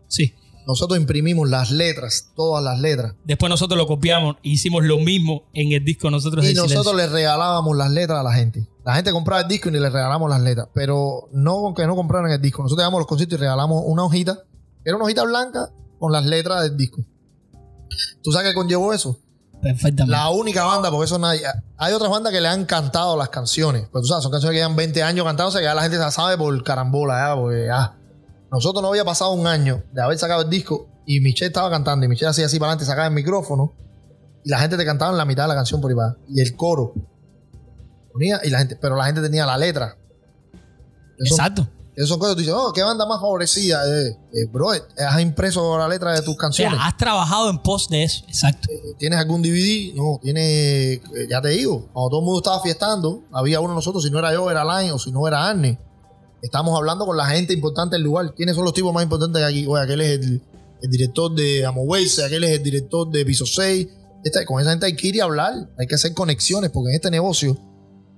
S1: Sí.
S2: nosotros imprimimos las letras, todas las letras.
S1: Después nosotros lo copiamos e hicimos lo mismo en el disco nosotros
S2: Y nosotros le regalábamos las letras a la gente. La gente compraba el disco y le regalamos las letras. Pero no que no compraran el disco. Nosotros llevamos los conciertos y regalamos una hojita. Era una hojita blanca con las letras del disco. ¿Tú sabes qué conllevó eso?
S1: Perfectamente.
S2: La única banda, porque eso nadie. Hay otras bandas que le han cantado las canciones. Pues tú sabes, son canciones que llevan 20 años cantándose, que ya la gente se la sabe por carambola, ya, porque ya. Nosotros no había pasado un año de haber sacado el disco y Michelle estaba cantando y Michelle hacía así para adelante, sacaba el micrófono y la gente te cantaba en la mitad de la canción por ahí para. Y el coro ponía y la gente, pero la gente tenía la letra. Eso,
S1: Exacto.
S2: Eso son cosas que tú dices, oh, qué banda más favorecida. Eh, eh, bro, has impreso la letra de tus
S1: O
S2: canciones.
S1: sea, has trabajado en pos de eso. Exacto.
S2: ¿Tienes algún DVD? No, tiene, eh, ya te digo, cuando todo el mundo estaba fiestando, había uno de nosotros, si no era yo, era Line o si no era Arne. Estamos hablando con la gente importante del lugar. ¿Quiénes son los tipos más importantes de aquí? Oye, aquel es el, el director de Amoways, aquel es el director de Piso 6. Esta- con esa gente hay que ir y hablar, hay que hacer conexiones, porque en este negocio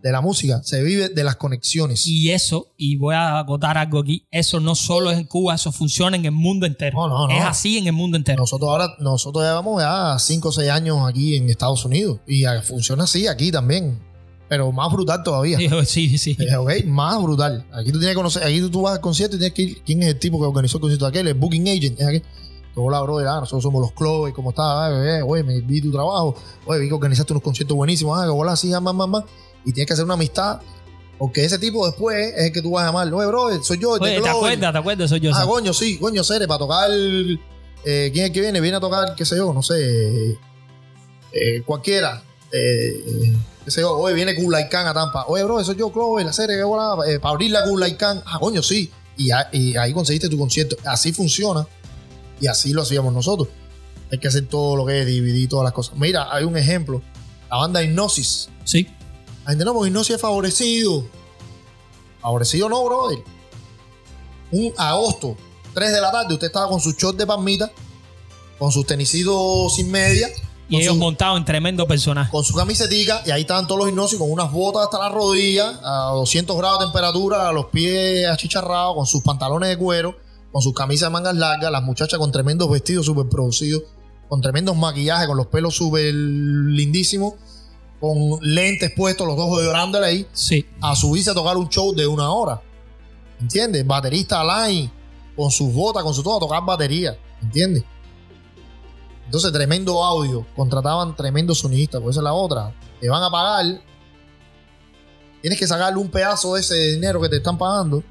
S2: de la música se vive de las conexiones.
S1: Y eso, y voy a acotar algo aquí, eso no solo es en Cuba, eso funciona en el mundo entero.
S2: No, no, no.
S1: Es así en el mundo entero.
S2: Nosotros ahora, nosotros llevamos ya 5 o 6 años aquí en Estados Unidos y funciona así aquí también, pero más brutal todavía.
S1: Sí, *laughs* sí, sí.
S2: Eh, más brutal. Aquí tú tienes que conocer, aquí tú, vas al concierto y tienes que ir. ¿Quién es el tipo que organizó el concierto aquel? El booking agent. Es aquel. Que, Hola, brother. Ah, nosotros somos los clubes. ¿Cómo estás? Ah, Oye, me vi tu trabajo. Oye, vi que organizaste unos conciertos buenísimos. Ah, que hola, sí, ah, más, más, más. Y tienes que hacer una amistad. Porque ese tipo después es el que tú vas a llamar. Oye, brother, soy yo.
S1: Oye, ¿te
S2: Clover".
S1: acuerdas? ¿Te acuerdas? Soy yo.
S2: Ah, coño, sí, coño, Cere, para tocar. eh, ¿Quién es el que viene? Viene a tocar, qué sé yo, no sé. eh, cualquiera. Eh, qué sé yo, oye, viene Kublai Khan a Tampa. Oye, bro, eso es yo, Clover, la serie, qué bola, eh, para abrir la Kublai Khan. Ah, coño, sí. Y, y ahí conseguiste tu concierto. Así funciona. Y así lo hacíamos nosotros. Hay que hacer todo lo que es dividir todas las cosas. Mira, hay un ejemplo. La banda Hipnosis.
S1: Sí.
S2: La gente no, porque favorecido. Favorecido no, brother. Un agosto, 3 de la tarde, usted estaba con su short de palmita, con sus tenisitos sin media,
S1: Y ellos montados en tremendo personaje.
S2: con su camisetica, y ahí estaban todos los hipnosis con unas botas hasta la rodilla, a 200 grados de temperatura, a los pies achicharrados, con sus pantalones de cuero, con sus camisas de mangas largas, las muchachas con tremendos vestidos súper producidos, con tremendos maquillajes, con los pelos súper lindísimos, con lentes puestos, los ojos llorándole ahí
S1: Sí.
S2: a subirse a tocar un show de una hora. ¿Entiendes? Baterista Alain, con sus botas, con su todo, a tocar batería. ¿Entiendes? Entonces, tremendo audio. Contrataban tremendo sonidista, por esa es la otra. Te van a pagar. Tienes que sacarle un pedazo de ese dinero que te están pagando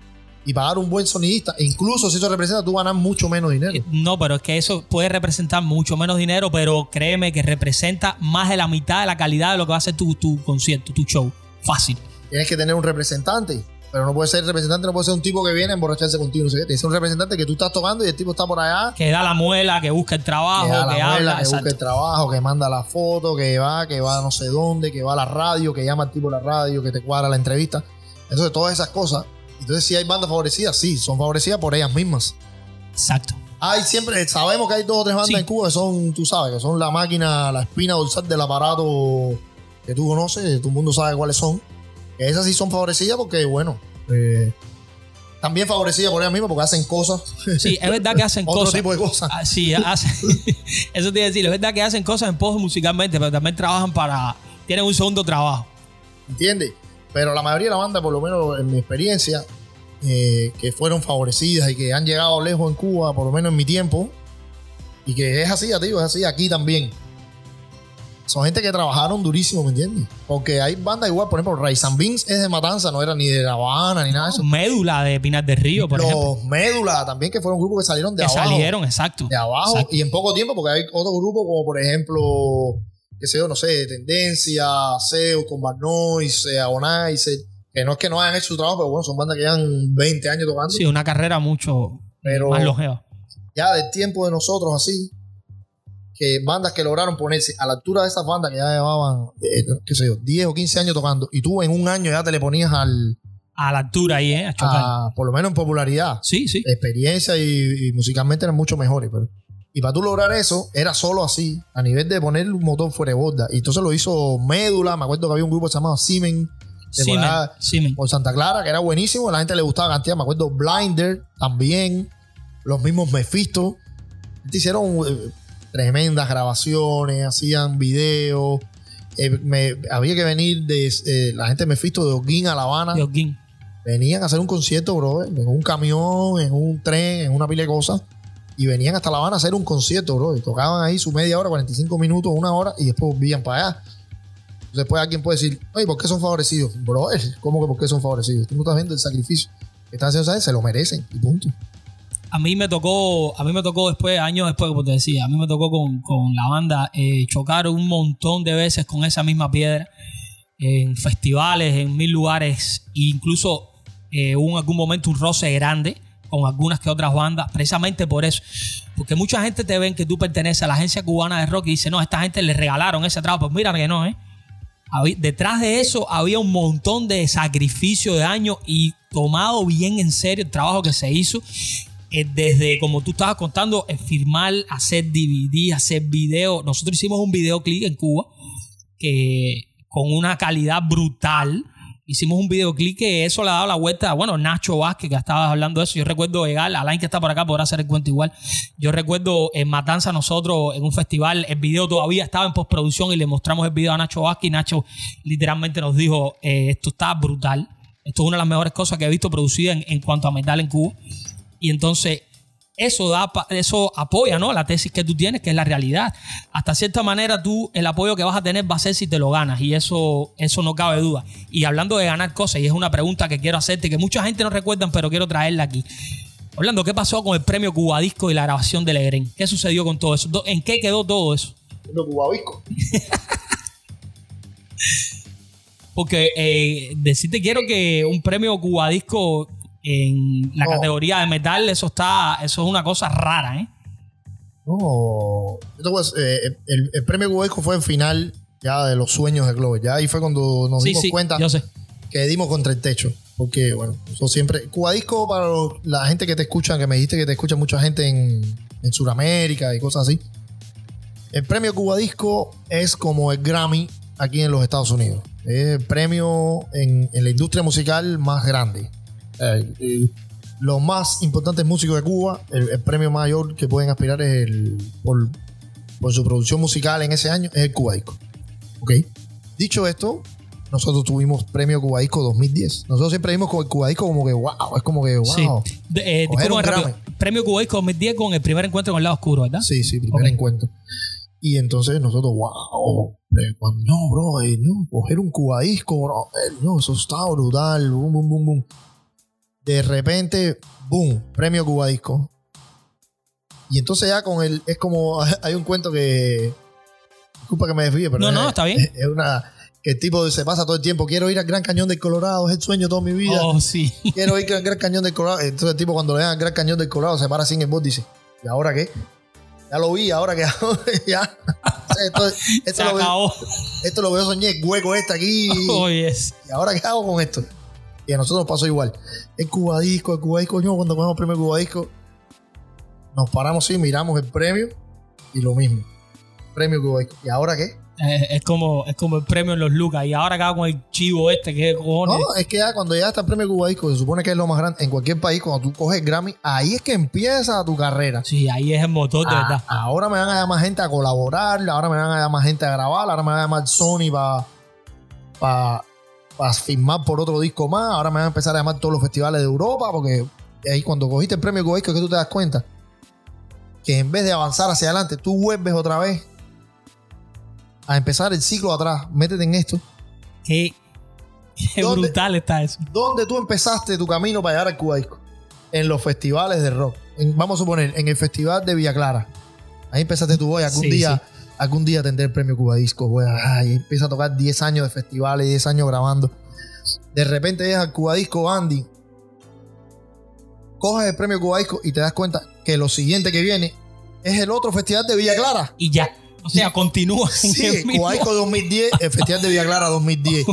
S2: y pagar un buen sonidista. E incluso si eso representa, tú ganas mucho menos dinero.
S1: No, pero es que eso puede representar mucho menos dinero, pero créeme que representa más de la mitad de la calidad de lo que va a ser tu, tu concierto, tu show. Fácil.
S2: Tienes que tener un representante. Pero no puede ser representante, no puede ser un tipo que viene a emborracharse contigo. No sé qué. Que un representante que tú estás tocando y el tipo está por allá
S1: Que da la muela, que busca el trabajo,
S2: que
S1: que,
S2: da la muela,
S1: habla.
S2: que
S1: exacto.
S2: busca el trabajo, que manda la foto, que va, que va a no sé dónde, que va a la radio, que llama al tipo de la radio, que te cuadra la entrevista. Entonces, todas esas cosas. Entonces, si hay bandas favorecidas, sí, son favorecidas por ellas mismas.
S1: Exacto.
S2: Hay siempre, sabemos que hay dos o tres bandas
S1: Sí.
S2: en Cuba que son, tú sabes, que son la máquina, la espina dorsal del aparato que tú conoces, todo el mundo sabe cuáles son. Esas sí son favorecidas porque, bueno, eh, también favorecidas por ellas mismas porque hacen cosas,
S1: Sí, es verdad que hacen *laughs*
S2: otro
S1: cosas.
S2: tipo de cosas.
S1: Ah, Sí, *laughs* hacen, eso te iba a decir. Es verdad que hacen cosas en pos musicalmente, pero también trabajan para. Tienen un segundo trabajo.
S2: ¿Entiendes? Pero la mayoría de la banda, por lo menos en mi experiencia, eh, que fueron favorecidas y que han llegado lejos en Cuba, por lo menos en mi tiempo, y que es así, tío, es así aquí también. Son gente que trabajaron durísimo, ¿me entiendes? Porque hay bandas igual, por ejemplo, Rice and Beans es de Matanza, no era ni de La Habana ni nada de eso.
S1: Médula de Pinar del Río, por
S2: Los
S1: ejemplo.
S2: Médula también, que fueron grupos que salieron de
S1: Que
S2: abajo.
S1: salieron, exacto.
S2: de abajo
S1: Exacto.
S2: y en poco tiempo, porque hay otros grupos como por ejemplo, qué sé yo, no sé, Tendencia, Zeus, con Bad Noise, eh, Agonizer, que no es que no hayan hecho su trabajo, pero bueno, son bandas que llevan 20 años tocando.
S1: Sí, una carrera mucho
S2: Pero-
S1: más longeva.
S2: Ya del tiempo de nosotros así, que bandas que lograron ponerse a la altura de esas bandas que ya llevaban, eh, qué sé yo, 10 o 15 años tocando, y tú en un año ya te le ponías al,
S1: A la altura ahí, ¿eh? A chocar.
S2: a, por lo menos en popularidad.
S1: Sí, sí.
S2: experiencia y, y musicalmente eran mucho mejores. Pero, y para tú lograr eso, era solo así, a nivel de poner un motor fuera de borda. Y entonces lo hizo Médula, me acuerdo que había un grupo llamaba Siemens, de por
S1: Simen, Simen.
S2: por Santa Clara, que era buenísimo, a la gente le gustaba cantidad. Me acuerdo Blinder también, los mismos Mephisto. Te hicieron eh, tremendas grabaciones, hacían videos. Eh, me- había que venir de eh, la gente de Mephisto de Oguín a La Habana
S1: Joaquín.
S2: venían a hacer un concierto, bro, en un camión, en un tren, en una pila de cosas. Y venían hasta La Habana a hacer un concierto, bro. Y tocaban ahí su media hora, 45 minutos, una hora, y después volvían para allá. Después alguien puede decir, oye, ¿por qué son favorecidos? Bro, ¿cómo que por qué son favorecidos? Tú no estás viendo el sacrificio están haciendo, ¿sabes? Se lo merecen, y punto.
S1: A mí me tocó, a mí me tocó después, años después, como te decía, a mí me tocó con, con la banda eh, chocar un montón de veces con esa misma piedra en festivales, en mil lugares, e incluso eh, en algún momento un roce grande con algunas que otras bandas, precisamente por eso. Porque mucha gente te ven que tú perteneces a la agencia cubana de rock y dice, no, esta gente le regalaron ese trabajo. Pues mira que no, ¿eh? Detrás de eso había un montón de sacrificio de años y tomado bien en serio el trabajo que se hizo eh, desde, como tú estabas contando, eh, firmar, hacer DVD, hacer video. Nosotros hicimos un videoclip en Cuba que con una calidad brutal. Hicimos un videoclip que eso le ha dado la vuelta. Bueno, Nacho Vázquez, que estabas hablando de eso. Yo recuerdo llegar, Alain que está por acá podrá hacer el cuento igual. Yo recuerdo en Matanza nosotros, en un festival, el video todavía estaba en postproducción y le mostramos el video a Nacho Vázquez y Nacho literalmente nos dijo, eh, esto está brutal. Esto es una de las mejores cosas que he visto producida en, en cuanto a metal en Cuba. Y entonces eso da eso apoya ¿no? la tesis que tú tienes, que es la realidad. Hasta cierta manera tú el apoyo que vas a tener va a ser si te lo ganas y eso, eso no cabe duda. Y hablando de ganar cosas, y es una pregunta que quiero hacerte, que mucha gente no recuerda, pero quiero traerla aquí. Hablando, ¿qué pasó con el premio Cubadisco y la grabación de Legren? ¿Qué sucedió con todo eso? ¿En qué quedó todo eso?
S2: ¿El Cubadisco? *laughs*
S1: Porque eh, decirte quiero que un premio Cubadisco en la categoría de metal, eso está, eso es una cosa rara, ¿eh?
S2: No, eh, el, premio Cubadisco fue en final ya de los sueños de Glover. Ya ahí fue cuando nos dimos cuenta que dimos contra el techo. Porque, bueno, eso siempre. Cubadisco, para la gente que te escucha, que me dijiste que te escucha mucha gente en, en Sudamérica y cosas así. El premio Cubadisco es como el Grammy aquí en los Estados Unidos. Es el premio en, la industria musical más grande. Eh, los más importantes músicos de Cuba, el, premio mayor que pueden aspirar es el, por, su producción musical en ese año, es el Cubadisco. ¿Ok? Dicho esto, nosotros tuvimos premio Cubadisco 2010. Nosotros siempre vimos con el Cubadisco como que wow, es como que wow.
S1: Sí. Eh, premio Cubadisco 2010 con el primer encuentro con el lado oscuro, ¿verdad?
S2: Sí, sí, primer encuentro. Y entonces nosotros, wow, no, bro, eh, no, coger un cubadisco, bro, eh, no, eso está brutal, boom, boom, boom, boom. De repente, boom, premio cubadisco. Y entonces ya con el, es como, *laughs* hay un cuento que, disculpa que me desvíe, pero
S1: no, no, está bien.
S2: Es una, que el tipo se pasa todo el tiempo, quiero ir al Gran Cañón del Colorado, es el sueño de toda mi vida.
S1: Oh, sí. *laughs*
S2: Quiero ir al Gran Cañón del Colorado. Entonces el tipo cuando le dan al Gran Cañón del Colorado se para en el bot y dice, ¿y ahora qué? Ya lo vi, ahora que *laughs* ya. Esto, esto, lo veo, esto lo veo soñé, hueco este aquí.
S1: Oh, yes.
S2: ¿Y ahora qué hago con esto? Y a nosotros nos pasó igual. El cubadisco, el cubadisco, yo cuando cogemos el premio cubadisco, nos paramos y miramos el premio y lo mismo. Premio cubadisco. ¿Y ahora qué?
S1: Es, como, es como el premio en los Lucas. Y ahora acá con el chivo este, que cojones.
S2: No, es que ya cuando ya está el premio cubadisco, se supone que es lo más grande en cualquier país, cuando tú coges Grammy, ahí es que empieza tu carrera.
S1: Sí, ahí es el motor de ah, verdad.
S2: Ahora me van a llamar gente a colaborar, ahora me van a llamar gente a grabar, ahora me van a llamar Sony para para firmar por otro disco más, ahora me van a empezar a llamar todos los festivales de Europa, porque ahí cuando cogiste el premio cubadisco que tú te das cuenta que en vez de avanzar hacia adelante, tú vuelves otra vez a empezar el ciclo atrás. Métete en esto.
S1: Qué, brutal está eso.
S2: ¿Dónde tú empezaste tu camino para llegar al Cubadisco? En los festivales de rock. vamos a suponer, en el festival de Villa Clara. Ahí empezaste tu voy. Algún día, algún día tendré el premio Cubadisco. Empieza a tocar 10 años de festivales, 10 años grabando. De repente llegas al Cubadisco, Andy. Coges el premio Cubadisco y te das cuenta que lo siguiente que viene es el otro festival de Villa Clara.
S1: Y ya. O sea, continúa.
S2: Sí, *laughs* Cuaico 2010, el Festival de Villa Clara 2010.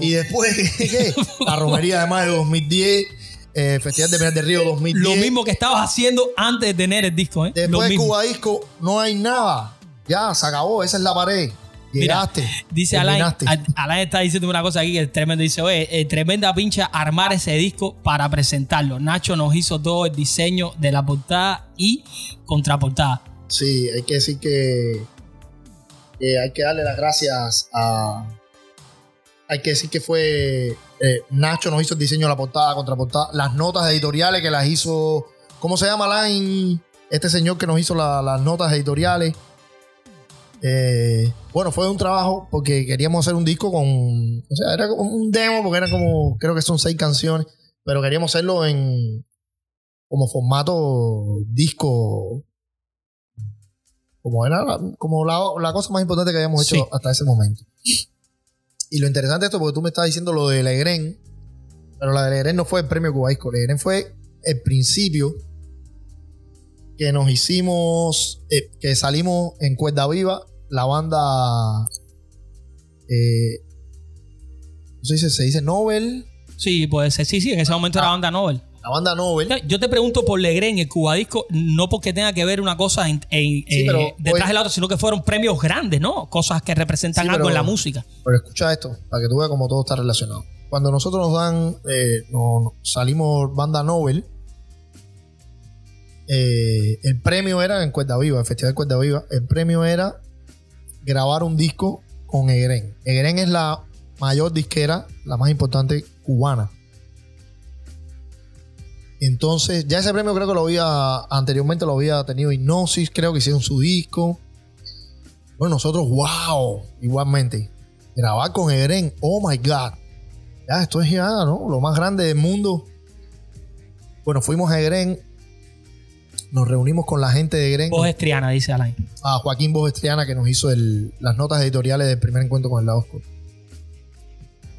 S2: Y después, *laughs* ¿qué? La Romería de Mayo 2010, el Festival de Pinar del Río 2010.
S1: Lo mismo que estabas haciendo antes de tener el disco, ¿eh?
S2: Después de Cuba Disco no hay nada. Ya, se acabó, esa es la pared. Llegaste.
S1: dice Alain, Alain está diciendo una cosa aquí que es tremendo. Dice, oye, eh, tremenda pincha armar ese disco para presentarlo. Nacho nos hizo todo el diseño de la portada y contraportada.
S2: Sí, hay que decir que, hay que darle las gracias a. Hay que decir que fue. Eh, Nacho nos hizo el diseño de la portada, contraportada. Las notas editoriales que las hizo. ¿Cómo se llama Line? Este señor que nos hizo las notas editoriales. Eh, bueno, fue un trabajo porque queríamos hacer un disco con. O sea, era como un demo porque era como. Creo que son seis canciones. Pero queríamos hacerlo en. Como formato disco como era la, como la, cosa más importante que habíamos hecho hasta ese momento. Y lo interesante de esto, porque tú me estás diciendo lo de Legren, pero la de Legren no fue el premio Cubaisco, Legren fue el principio que nos hicimos, eh, que salimos en Cuerda Viva, la banda, eh, ¿se dice, se dice Nobel?
S1: Sí, puede ser, sí, sí, en ese momento era la ah. banda Nobel.
S2: La banda Nobel.
S1: Yo te pregunto por Legren, el Cubadisco, no porque tenga que ver una cosa en, en-
S2: Sí,
S1: eh, detrás de la otra, sino que fueron premios grandes, ¿no? Cosas que representan
S2: Sí,
S1: algo
S2: pero-
S1: en la música.
S2: Pero escucha esto, para que tú veas cómo todo está relacionado. Cuando nosotros nos dan, eh, no- no- salimos banda Nobel, eh, el premio era en Cuerda Viva, el Festival Cuerda Viva, el premio era grabar un disco con Egren. Egren es la mayor disquera, la más importante cubana. Entonces, ya ese premio creo que lo había, anteriormente lo había tenido Hipnosis, creo que hicieron su disco. Bueno, nosotros, wow, igualmente. Grabar con Egren, oh my God. Ya, esto es ya, ¿no? Lo más grande del mundo. Bueno, fuimos a Egren, nos reunimos con la gente de Egren,
S1: Voz estriana, dice Alain.
S2: a Joaquín Bogestriana que nos hizo el- las notas editoriales del primer encuentro con el lado oscuro.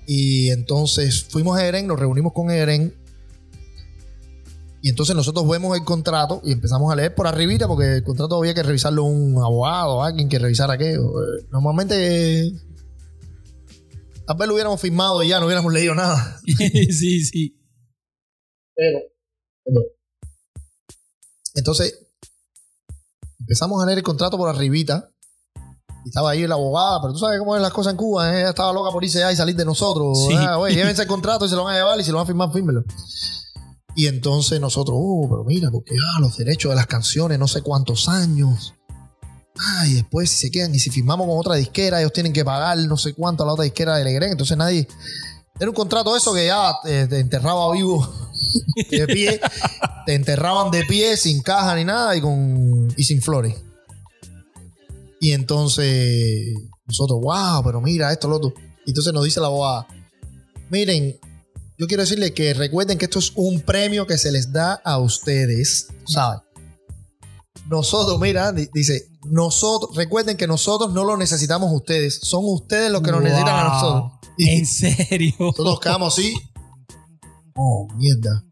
S2: Y entonces fuimos a Eren, nos reunimos con Eren. Y entonces nosotros vemos el contrato y empezamos a leer por arribita porque el contrato había que revisarlo un abogado, alguien que revisara aquello. Eh, Normalmente tal vez lo hubiéramos firmado y ya no hubiéramos leído nada. *laughs*
S1: sí, sí.
S2: Pero. Entonces, empezamos a leer el contrato por arribita. Y estaba ahí la abogada, pero tú sabes cómo es las cosas en Cuba. ¿eh? Ella estaba loca por irse allá y salir de nosotros.
S1: Sí.
S2: Llévense el contrato y se lo van a llevar y si lo van a firmar, fírmelo. Y entonces nosotros, oh, pero mira, porque ah, los derechos de las canciones, no sé cuántos años. Ah, y después si se quedan y si firmamos con otra disquera, ellos tienen que pagar no sé cuánto a la otra disquera de Legren. Entonces nadie. Era un contrato eso que ya te, te enterraba vivo *laughs* de pie. te enterraban de pie, sin caja ni nada y, con, y sin flores. Y entonces nosotros, wow, pero mira esto, lo otro. Y entonces nos dice la abogada, miren, yo quiero decirles que recuerden que esto es un premio que se les da a ustedes, ¿sabes? Nosotros, mira, di- dice, nosotros, recuerden que nosotros no lo necesitamos ustedes, son ustedes los que nos necesitan a nosotros. Y
S1: En serio.
S2: todos quedamos así. Oh, mierda.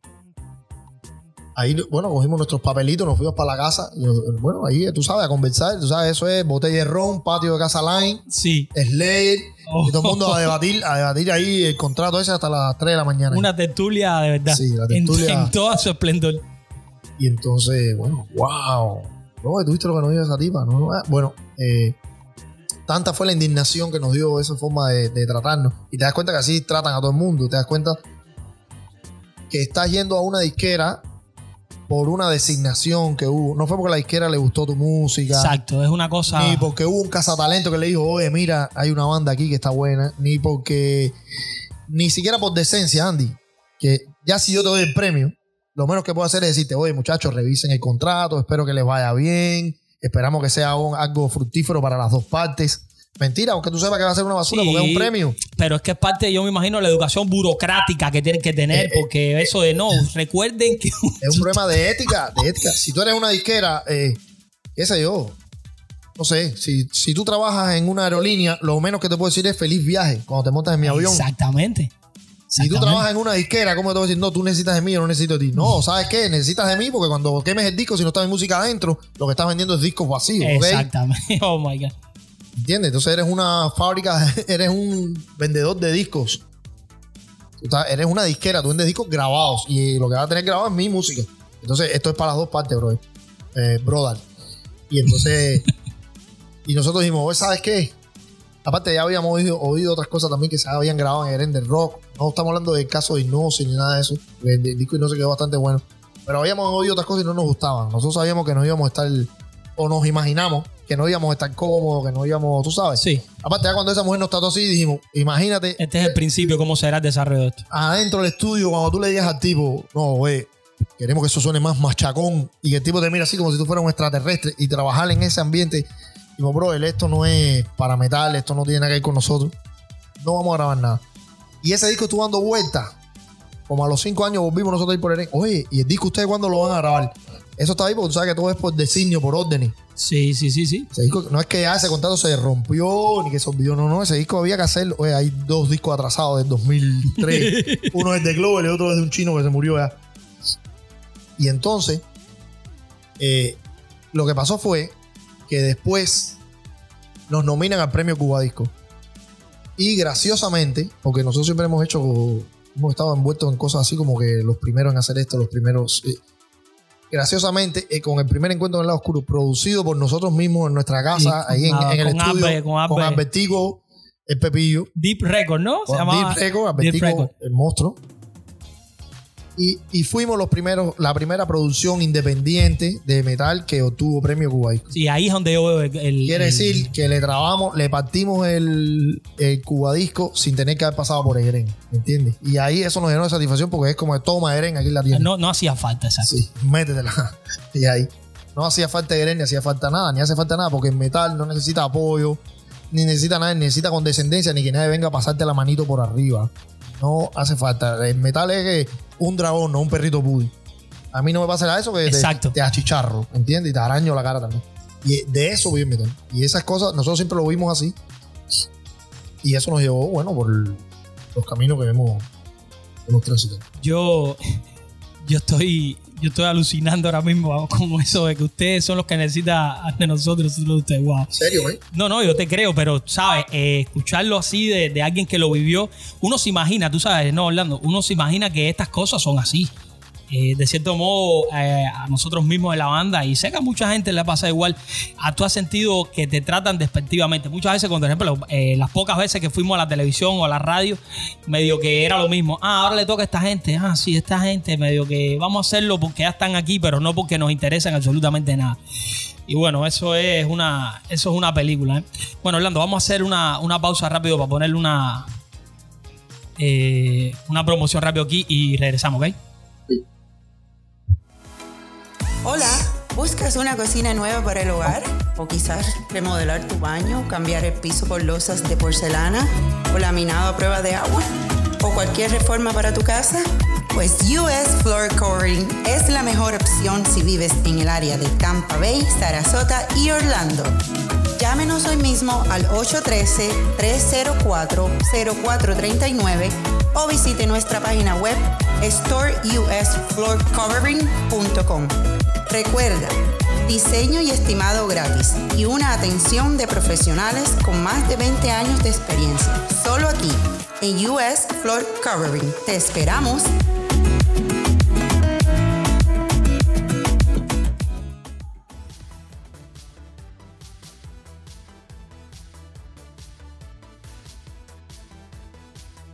S2: Ahí, bueno, cogimos nuestros papelitos, nos fuimos para la casa. y, bueno, ahí tú sabes, a conversar. Tú sabes, eso es botella de ron, patio de casa line,
S1: Sí.
S2: Slayer.
S1: Oh.
S2: Y todo el mundo a debatir, a debatir ahí el contrato ese hasta las 3 de la mañana.
S1: Una tertulia de verdad.
S2: Sí, la
S1: En-
S2: tertulia.
S1: En, todo su esplendor.
S2: Y entonces, bueno, wow. No, ¿tuviste lo que nos dio esa tipa? No, ah, bueno, eh, tanta fue la indignación que nos dio esa forma de, de tratarnos. Y te das cuenta que así tratan a todo el mundo. Te das cuenta que estás yendo a una disquera por una designación que hubo. No fue porque la disquera le gustó tu música.
S1: Exacto. Es una cosa.
S2: Ni porque hubo un cazatalento que le dijo, oye, mira, hay una banda aquí que está buena. Ni porque. Ni siquiera por decencia, Andy. Que ya si yo te doy el premio, lo menos que puedo hacer es decirte, oye, muchachos, revisen el contrato, espero que les vaya bien. Esperamos que sea un- algo fructífero para las dos partes. Mentira, aunque tú sepas que va a ser una basura
S1: Sí.
S2: porque es un premio.
S1: Pero es que es parte, yo me imagino, la educación burocrática que tienen que tener,
S2: Eh,
S1: porque eso de no, recuerden que *laughs*
S2: Es un problema de ética, de ética. Si tú eres una disquera, eh, qué sé yo, no sé, si, si tú trabajas en una aerolínea, lo menos que te puedo decir es feliz viaje cuando te montas en mi avión.
S1: Exactamente.
S2: Si tú trabajas en una disquera, ¿cómo te voy a decir? No, tú necesitas de mí, yo no necesito de ti. No, ¿sabes qué? Necesitas de mí porque cuando quemes el disco, si no está mi música adentro, lo que estás vendiendo es discos vacíos, ¿ok?
S1: Exactamente. *laughs* Oh my God.
S2: ¿Entiendes? Entonces eres una fábrica, *laughs* eres un vendedor de discos. Tú eres una disquera, tú vendes discos grabados y lo que vas a tener grabado es mi música. Entonces esto es para las dos partes, bro. Eh, brother. Y entonces, *laughs* y nosotros dijimos, "Oye, ¿sabes qué? Aparte ya habíamos oído, oído otras cosas también que se habían grabado en Eren del Rock. No estamos hablando del caso de Hipnosis ni nada de eso. El, el disco Hipnosis quedó bastante bueno. Pero habíamos oído otras cosas y no nos gustaban. Nosotros sabíamos que no íbamos a estar, o nos imaginamos que no íbamos a estar cómodos, que no íbamos, tú sabes.
S1: Sí,
S2: Aparte, ya cuando esa mujer nos trató así, dijimos, imagínate
S1: este es el principio, cómo será el desarrollo de esto.
S2: adentro del estudio, cuando tú le digas al tipo, no, güey, queremos que eso suene más machacón y que el tipo te mira así como si tú fueras un extraterrestre y trabajar en ese ambiente. Digo, bro, esto no es para metal, esto no tiene nada que ver con nosotros. No vamos a grabar nada. Y ese disco estuvo dando vueltas. Como a los cinco años volvimos nosotros ahí por el. Oye, ¿y el disco ustedes cuándo lo van a grabar? Eso está ahí porque tú sabes que todo es por designio, por órdenes.
S1: Sí, sí, sí, sí.
S2: Ese disco, no es que ya ese contrato se rompió ni que se olvidó, no, no, ese disco había que hacerlo. Oye, hay dos discos atrasados del 2003. *laughs* Uno es de Glover y otro es de un chino que se murió ya. Y entonces, eh, lo que pasó fue que después nos nominan al premio Cuba Disco. Y graciosamente, porque nosotros siempre hemos hecho hemos estado envueltos en cosas así como que los primeros en hacer esto, los primeros. eh, graciosamente, eh, con el primer encuentro en el lado oscuro, producido por nosotros mismos en nuestra casa, ahí en,
S1: con-
S2: en el
S1: con
S2: estudio,
S1: con Amber.
S2: Albertico, el Pepillo,
S1: Deep Record, ¿no? Se
S2: con
S1: llamaba
S2: Deep Record,
S1: Deep
S2: Albertico,
S1: Record.
S2: el monstruo. Y, y fuimos los primeros, la primera producción independiente de metal que obtuvo premio Cuba Disco.
S1: Sí, ahí es donde yo veo el. el-
S2: Quiere
S1: el-
S2: decir que le trabamos, le partimos el, el cubadisco sin tener que haber pasado por Eren, ¿me entiendes? Y ahí eso nos llenó de satisfacción porque es como toma Eren aquí en la tienda.
S1: No, no hacía falta, exacto.
S2: Sí, métetela. *laughs* Y ahí. No hacía falta Eren, ni hacía falta nada, ni hace falta nada porque el metal no necesita apoyo, ni necesita nada, ni necesita condescendencia, ni que nadie venga a pasarte la manito por arriba. No hace falta. El metal es que un dragón, no un perrito pudi. A mí no me pasa nada de eso que te-
S1: Exacto.
S2: te, achicharro, ¿entiendes? Y te araño la cara también. Y de eso metal. Y esas cosas, nosotros siempre lo vimos así. Y eso nos llevó, bueno, por los caminos que hemos, que hemos transitado.
S1: Yo, yo estoy. Yo estoy alucinando ahora mismo con eso de que ustedes son los que necesitan de nosotros, nosotros de ustedes. Wow.
S2: ¿En serio, eh?
S1: No, no, yo te creo, pero, ¿sabes? Eh, escucharlo así de, de alguien que lo vivió, uno se imagina, tú sabes, no, Orlando, uno se imagina que estas cosas son así. Eh, de cierto modo, eh, a nosotros mismos de la banda, y sé que a mucha gente le pasa igual, a tú has sentido que te tratan despectivamente. Muchas veces, cuando, por ejemplo, eh, las pocas veces que fuimos a la televisión o a la radio, medio que era lo mismo. Ah, ahora le toca a esta gente. Ah, sí, esta gente, medio que vamos a hacerlo porque ya están aquí, pero no porque nos interesan absolutamente nada. Y bueno, eso es una, eso es una película. Bueno, Orlando, vamos a hacer una, una pausa rápido para ponerle una, una promoción rápido aquí y regresamos, ¿ok?
S3: Hola, ¿buscas una cocina nueva para el hogar? ¿O quizás remodelar tu baño, cambiar el piso por losas de porcelana o laminado a prueba de agua? ¿O cualquier reforma para tu casa? Pues US Floor Covering es la mejor opción si vives en el área de Tampa Bay, Sarasota y Orlando. Llámenos hoy mismo al 813-304-0439 o visite nuestra página web storeusfloorcovering.com. Recuerda, diseño y estimado gratis y una atención de profesionales con más de 20 años de experiencia. Solo aquí, en US Floor Covering. Te esperamos.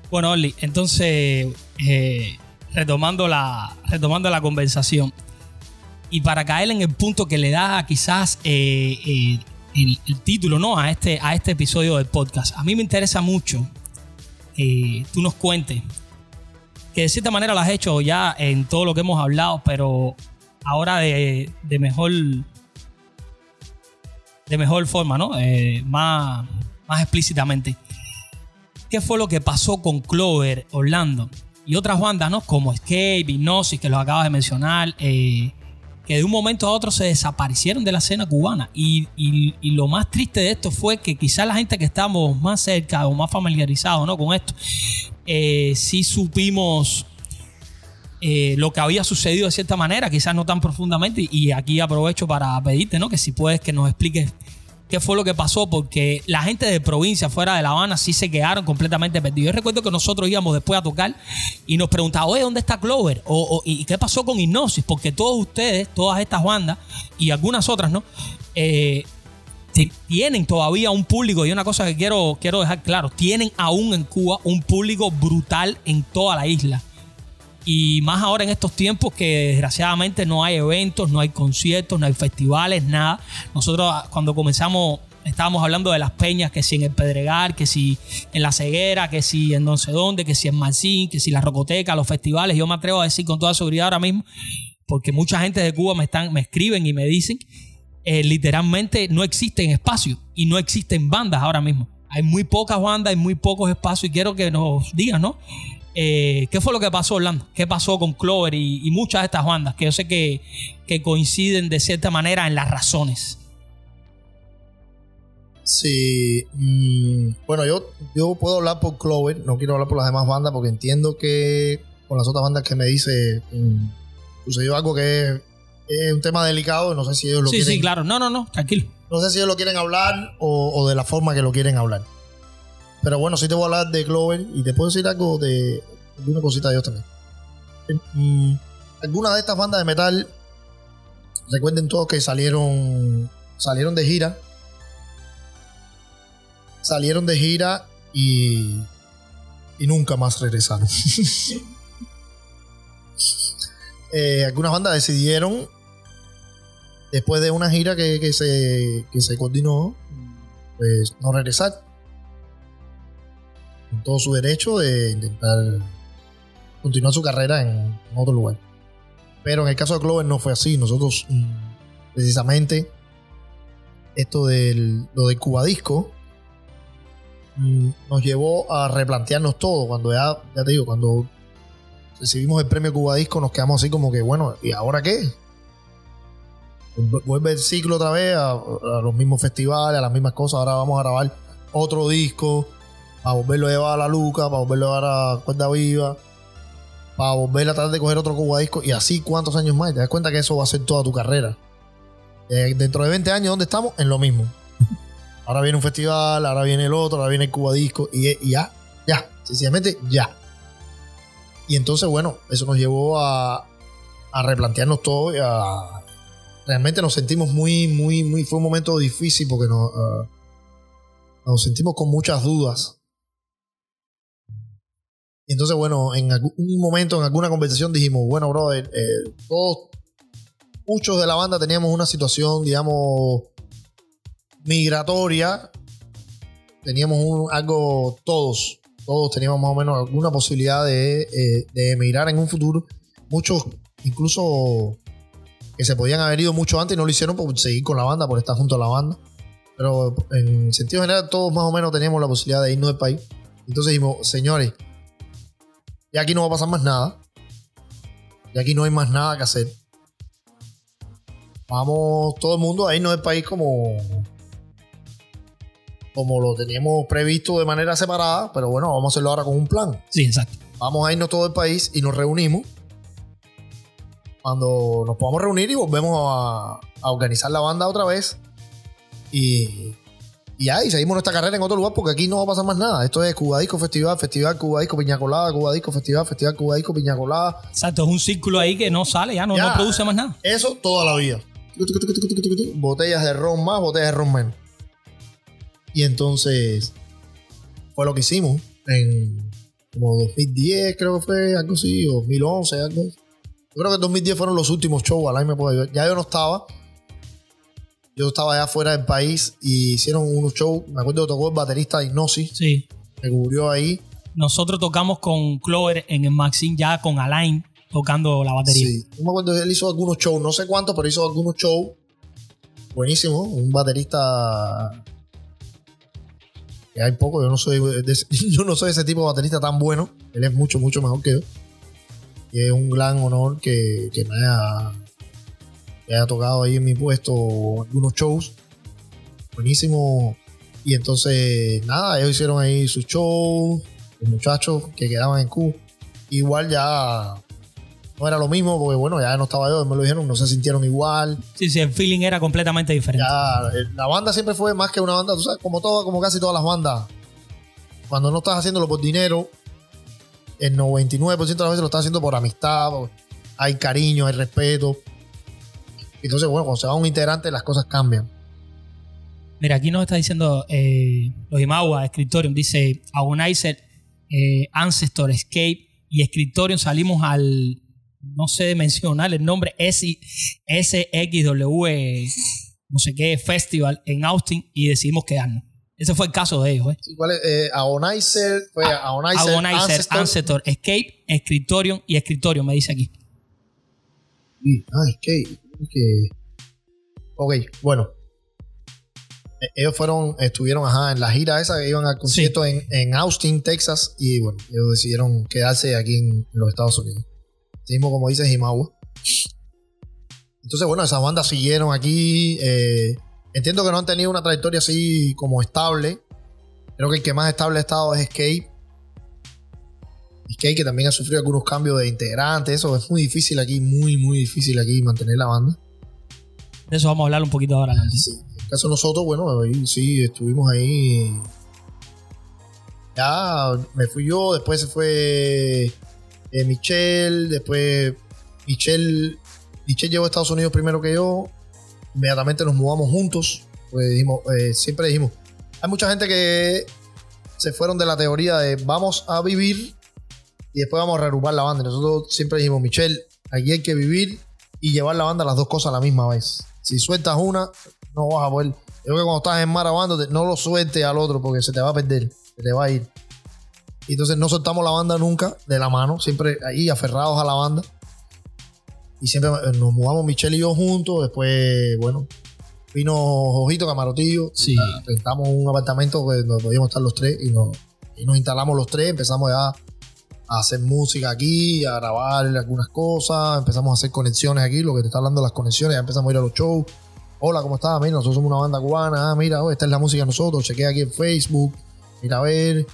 S1: Bueno, Oli, entonces, eh, retomando, la, retomando la conversación, y para caer en el punto que le da quizás eh, eh, el, título ¿no? a, este, a este episodio del podcast, a mí me interesa mucho que tú nos cuentes, que de cierta manera lo has hecho ya en todo lo que hemos hablado, pero ahora de, de mejor de mejor forma, ¿no? Eh, más, más explícitamente qué fue lo que pasó con Clover, Orlando y otras bandas, ¿no? Como Escape, Hypnosis, que los acabas de mencionar, eh, que de un momento a otro se desaparecieron de la escena cubana. Y, y- lo más triste de esto fue que quizás la gente que estamos más cerca o más familiarizados ¿no? con esto, eh, sí supimos eh, lo que había sucedido de cierta manera, quizás no tan profundamente. Y aquí aprovecho para pedirte, ¿no? Que si puedes que nos expliques qué fue lo que pasó, porque la gente de provincia fuera de La Habana sí se quedaron completamente perdidos. Yo recuerdo que nosotros íbamos después a tocar y nos preguntaban, oye, ¿dónde está Clover? O, ¿Y qué pasó con Hipnosis? Porque todos ustedes, todas estas bandas y algunas otras, ¿no? Eh, tienen todavía un público y una cosa que quiero, quiero dejar claro, tienen aún en Cuba un público brutal en toda la isla. Y más ahora en estos tiempos que desgraciadamente no hay eventos, no hay conciertos, no hay festivales, nada. Nosotros ah, cuando comenzamos estábamos hablando de las peñas, que si en el Pedregal, que si en La Ceguera, que si en no sé dónde, que si en Marcín, que si la Rocoteca, los festivales. Yo me atrevo a decir con toda seguridad ahora mismo, porque mucha gente de Cuba me, están, me escriben y me dicen, eh, literalmente no existen espacios y no existen bandas ahora mismo. Hay muy pocas bandas, hay muy pocos espacios y quiero que nos digan, ¿no? Eh, ¿Qué fue lo que pasó, Orlando? ¿Qué pasó con Clover y, y muchas de estas bandas? Que yo sé que, que coinciden de cierta manera en las razones.
S2: Sí, mm, bueno, yo, yo puedo hablar por Clover, no quiero hablar por las demás bandas porque entiendo que con las otras bandas que me dice mm, sucedió algo que es, un tema delicado no sé si ellos lo
S1: Sí,
S2: quieren
S1: sí, claro. No, no, no, tranquilo.
S2: no sé si ellos lo quieren hablar o, o de la forma que lo quieren hablar. Pero bueno, sí te voy a hablar de Clover y te puedo decir algo de alguna cosita de ellos también. Mm, algunas de estas bandas de metal, recuerden todos que salieron, salieron de gira. Salieron de gira y, y nunca más regresaron. *laughs* Eh, algunas bandas decidieron, después de una gira que, que se, que se continuó, pues no regresar. Todo su derecho de intentar continuar su carrera en, otro lugar. Pero en el caso de Clover no fue así. Nosotros, mm, precisamente, esto del, lo del Cubadisco mm, nos llevó a replantearnos todo. Cuando ya, ya te digo, cuando recibimos el premio Cubadisco, nos quedamos así como que, bueno, ¿y ahora qué? Vuelve el ciclo otra vez a, los mismos festivales, a las mismas cosas. Ahora vamos a grabar otro disco para volverlo a llevar a la Luca, para volverlo a llevar a Cuerda Viva, para volver a tratar de coger otro Cubadisco y así cuántos años más. Te das cuenta que eso va a ser toda tu carrera. Eh, dentro de 20 años, ¿dónde estamos? En lo mismo. *laughs* Ahora viene un festival, ahora viene el otro, ahora viene el Cubadisco y, ya, ya, sencillamente ya. Y entonces, bueno, eso nos llevó a, replantearnos todo y a... Realmente nos sentimos muy, muy, muy... Fue un momento difícil porque nos, ah, nos sentimos con muchas dudas. Entonces, bueno, en algún momento, en alguna conversación dijimos, bueno, brother, eh, todos, muchos de la banda teníamos una situación, digamos, migratoria. Teníamos algo, todos, todos teníamos más o menos alguna posibilidad de, eh, de emigrar en un futuro. Muchos, incluso que se podían haber ido mucho antes y no lo hicieron por seguir con la banda, por estar junto a la banda. Pero en sentido general, todos más o menos teníamos la posibilidad de irnos del país. Entonces dijimos, señores, y aquí no va a pasar más nada. Y aquí no hay más nada que hacer. Vamos todo el mundo a irnos del país como como lo teníamos previsto de manera separada, pero bueno, vamos a hacerlo ahora con un plan.
S1: Sí, exacto.
S2: Vamos a irnos todo el país y nos reunimos. Cuando nos podamos reunir y volvemos a, organizar la banda otra vez. Y, y ahí seguimos nuestra carrera en otro lugar porque aquí no va a pasar más nada. Esto es Cuba Disco Festival, Festival Cuba Disco Piña Colada, Cuba Disco Festival, Festival Cuba Disco Piña Colada.
S1: Exacto, es un círculo ahí que no sale, ya no, no produce más nada.
S2: Eso toda la vida. Botellas de ron más, botellas de ron menos. Y entonces fue lo que hicimos en como 2010, creo que fue algo así, o 2011, algo. Yo creo que en 2010 fueron los últimos shows, me puedo Ya yo no estaba. Yo estaba allá fuera del país y hicieron unos shows. Me acuerdo que tocó el baterista de Hipnosis.
S1: Sí.
S2: Me cubrió ahí.
S1: Nosotros tocamos con Clover en el Maxine ya con Alain tocando la batería. Sí.
S2: Yo me acuerdo que él hizo algunos shows, no sé cuántos, pero hizo algunos shows. Buenísimo. Un baterista hay poco, yo no soy *laughs* yo no soy ese tipo de baterista tan bueno. Él es mucho, mucho mejor que yo. Y es un gran honor que, me, haya, tocado ahí en mi puesto algunos shows. Buenísimo. Y entonces, nada, ellos hicieron ahí sus shows. Los muchachos que quedaban en Q. Igual ya no era lo mismo porque bueno, ya no estaba yo, me lo dijeron, no se sintieron igual.
S1: Sí, sí, el feeling era completamente diferente.
S2: Ya, eh, la banda siempre fue más que una banda, tú sabes, como todo, como casi todas las bandas. Cuando no estás haciéndolo por dinero, el 99% de las veces lo estás haciendo por amistad, hay cariño, hay respeto. Entonces, bueno, cuando se va un integrante, las cosas cambian.
S1: Mira, aquí nos está diciendo eh, los Imagua, Scriptorium, dice Agonizer, eh, Ancestor, Escape y Scriptorium salimos al no sé mencionar el nombre, SXW, no sé qué, Festival en Austin y decidimos quedarnos. Ese fue el caso de ellos. ¿eh?
S2: ¿Cuál es? Eh, Agonizer, fue
S1: Agonizer, Ancestor. Escape, Scriptorium y Scriptorium, me dice aquí.
S2: Ah, Escape. Ok, bueno. E, ellos fueron, estuvieron ajá, en la gira esa que iban al concierto en, en Austin, Texas, y bueno, ellos decidieron quedarse aquí en los Estados Unidos mismo como dice Jimagua. Entonces, bueno, esas bandas siguieron aquí. Eh, entiendo que no han tenido una trayectoria así como estable. Creo que el que más estable ha estado es Escape. Escape que también ha sufrido algunos cambios de integrantes. Eso es muy difícil aquí, muy, muy difícil aquí mantener la banda.
S1: De eso vamos a hablar un poquito ahora.
S2: Sí. En el caso de nosotros, bueno, sí, estuvimos ahí ya me fui yo, después se fue eh, Michelle, después Michelle, Michelle llegó a Estados Unidos primero que yo, inmediatamente nos mudamos juntos, pues dijimos, eh, siempre dijimos, hay mucha gente que se fueron de la teoría de vamos a vivir y después vamos a reagrupar la banda. Y nosotros siempre dijimos, Michelle, aquí hay que vivir y llevar la banda las dos cosas a la misma vez. Si sueltas una, no vas a poder. Yo creo que cuando estás en marabando, no lo sueltes al otro porque se te va a perder, se te va a ir. Y entonces no soltamos la banda nunca de la mano, siempre ahí aferrados a la banda. Y siempre nos mudamos Michelle y yo juntos. Después, bueno, vino Ojito Camarotillo.
S1: Sí.
S2: Rentamos un apartamento donde podíamos estar los tres y nos, y nos instalamos los tres. Empezamos ya hacer música aquí, a grabar algunas cosas. Empezamos a hacer conexiones aquí, lo que te está hablando de las conexiones. Ya empezamos a ir a los shows. Hola, ¿cómo estás? Mira, nosotros somos una banda cubana. Ah, mira, oh, esta es la música de nosotros. Chequea aquí en Facebook. Mira a ver.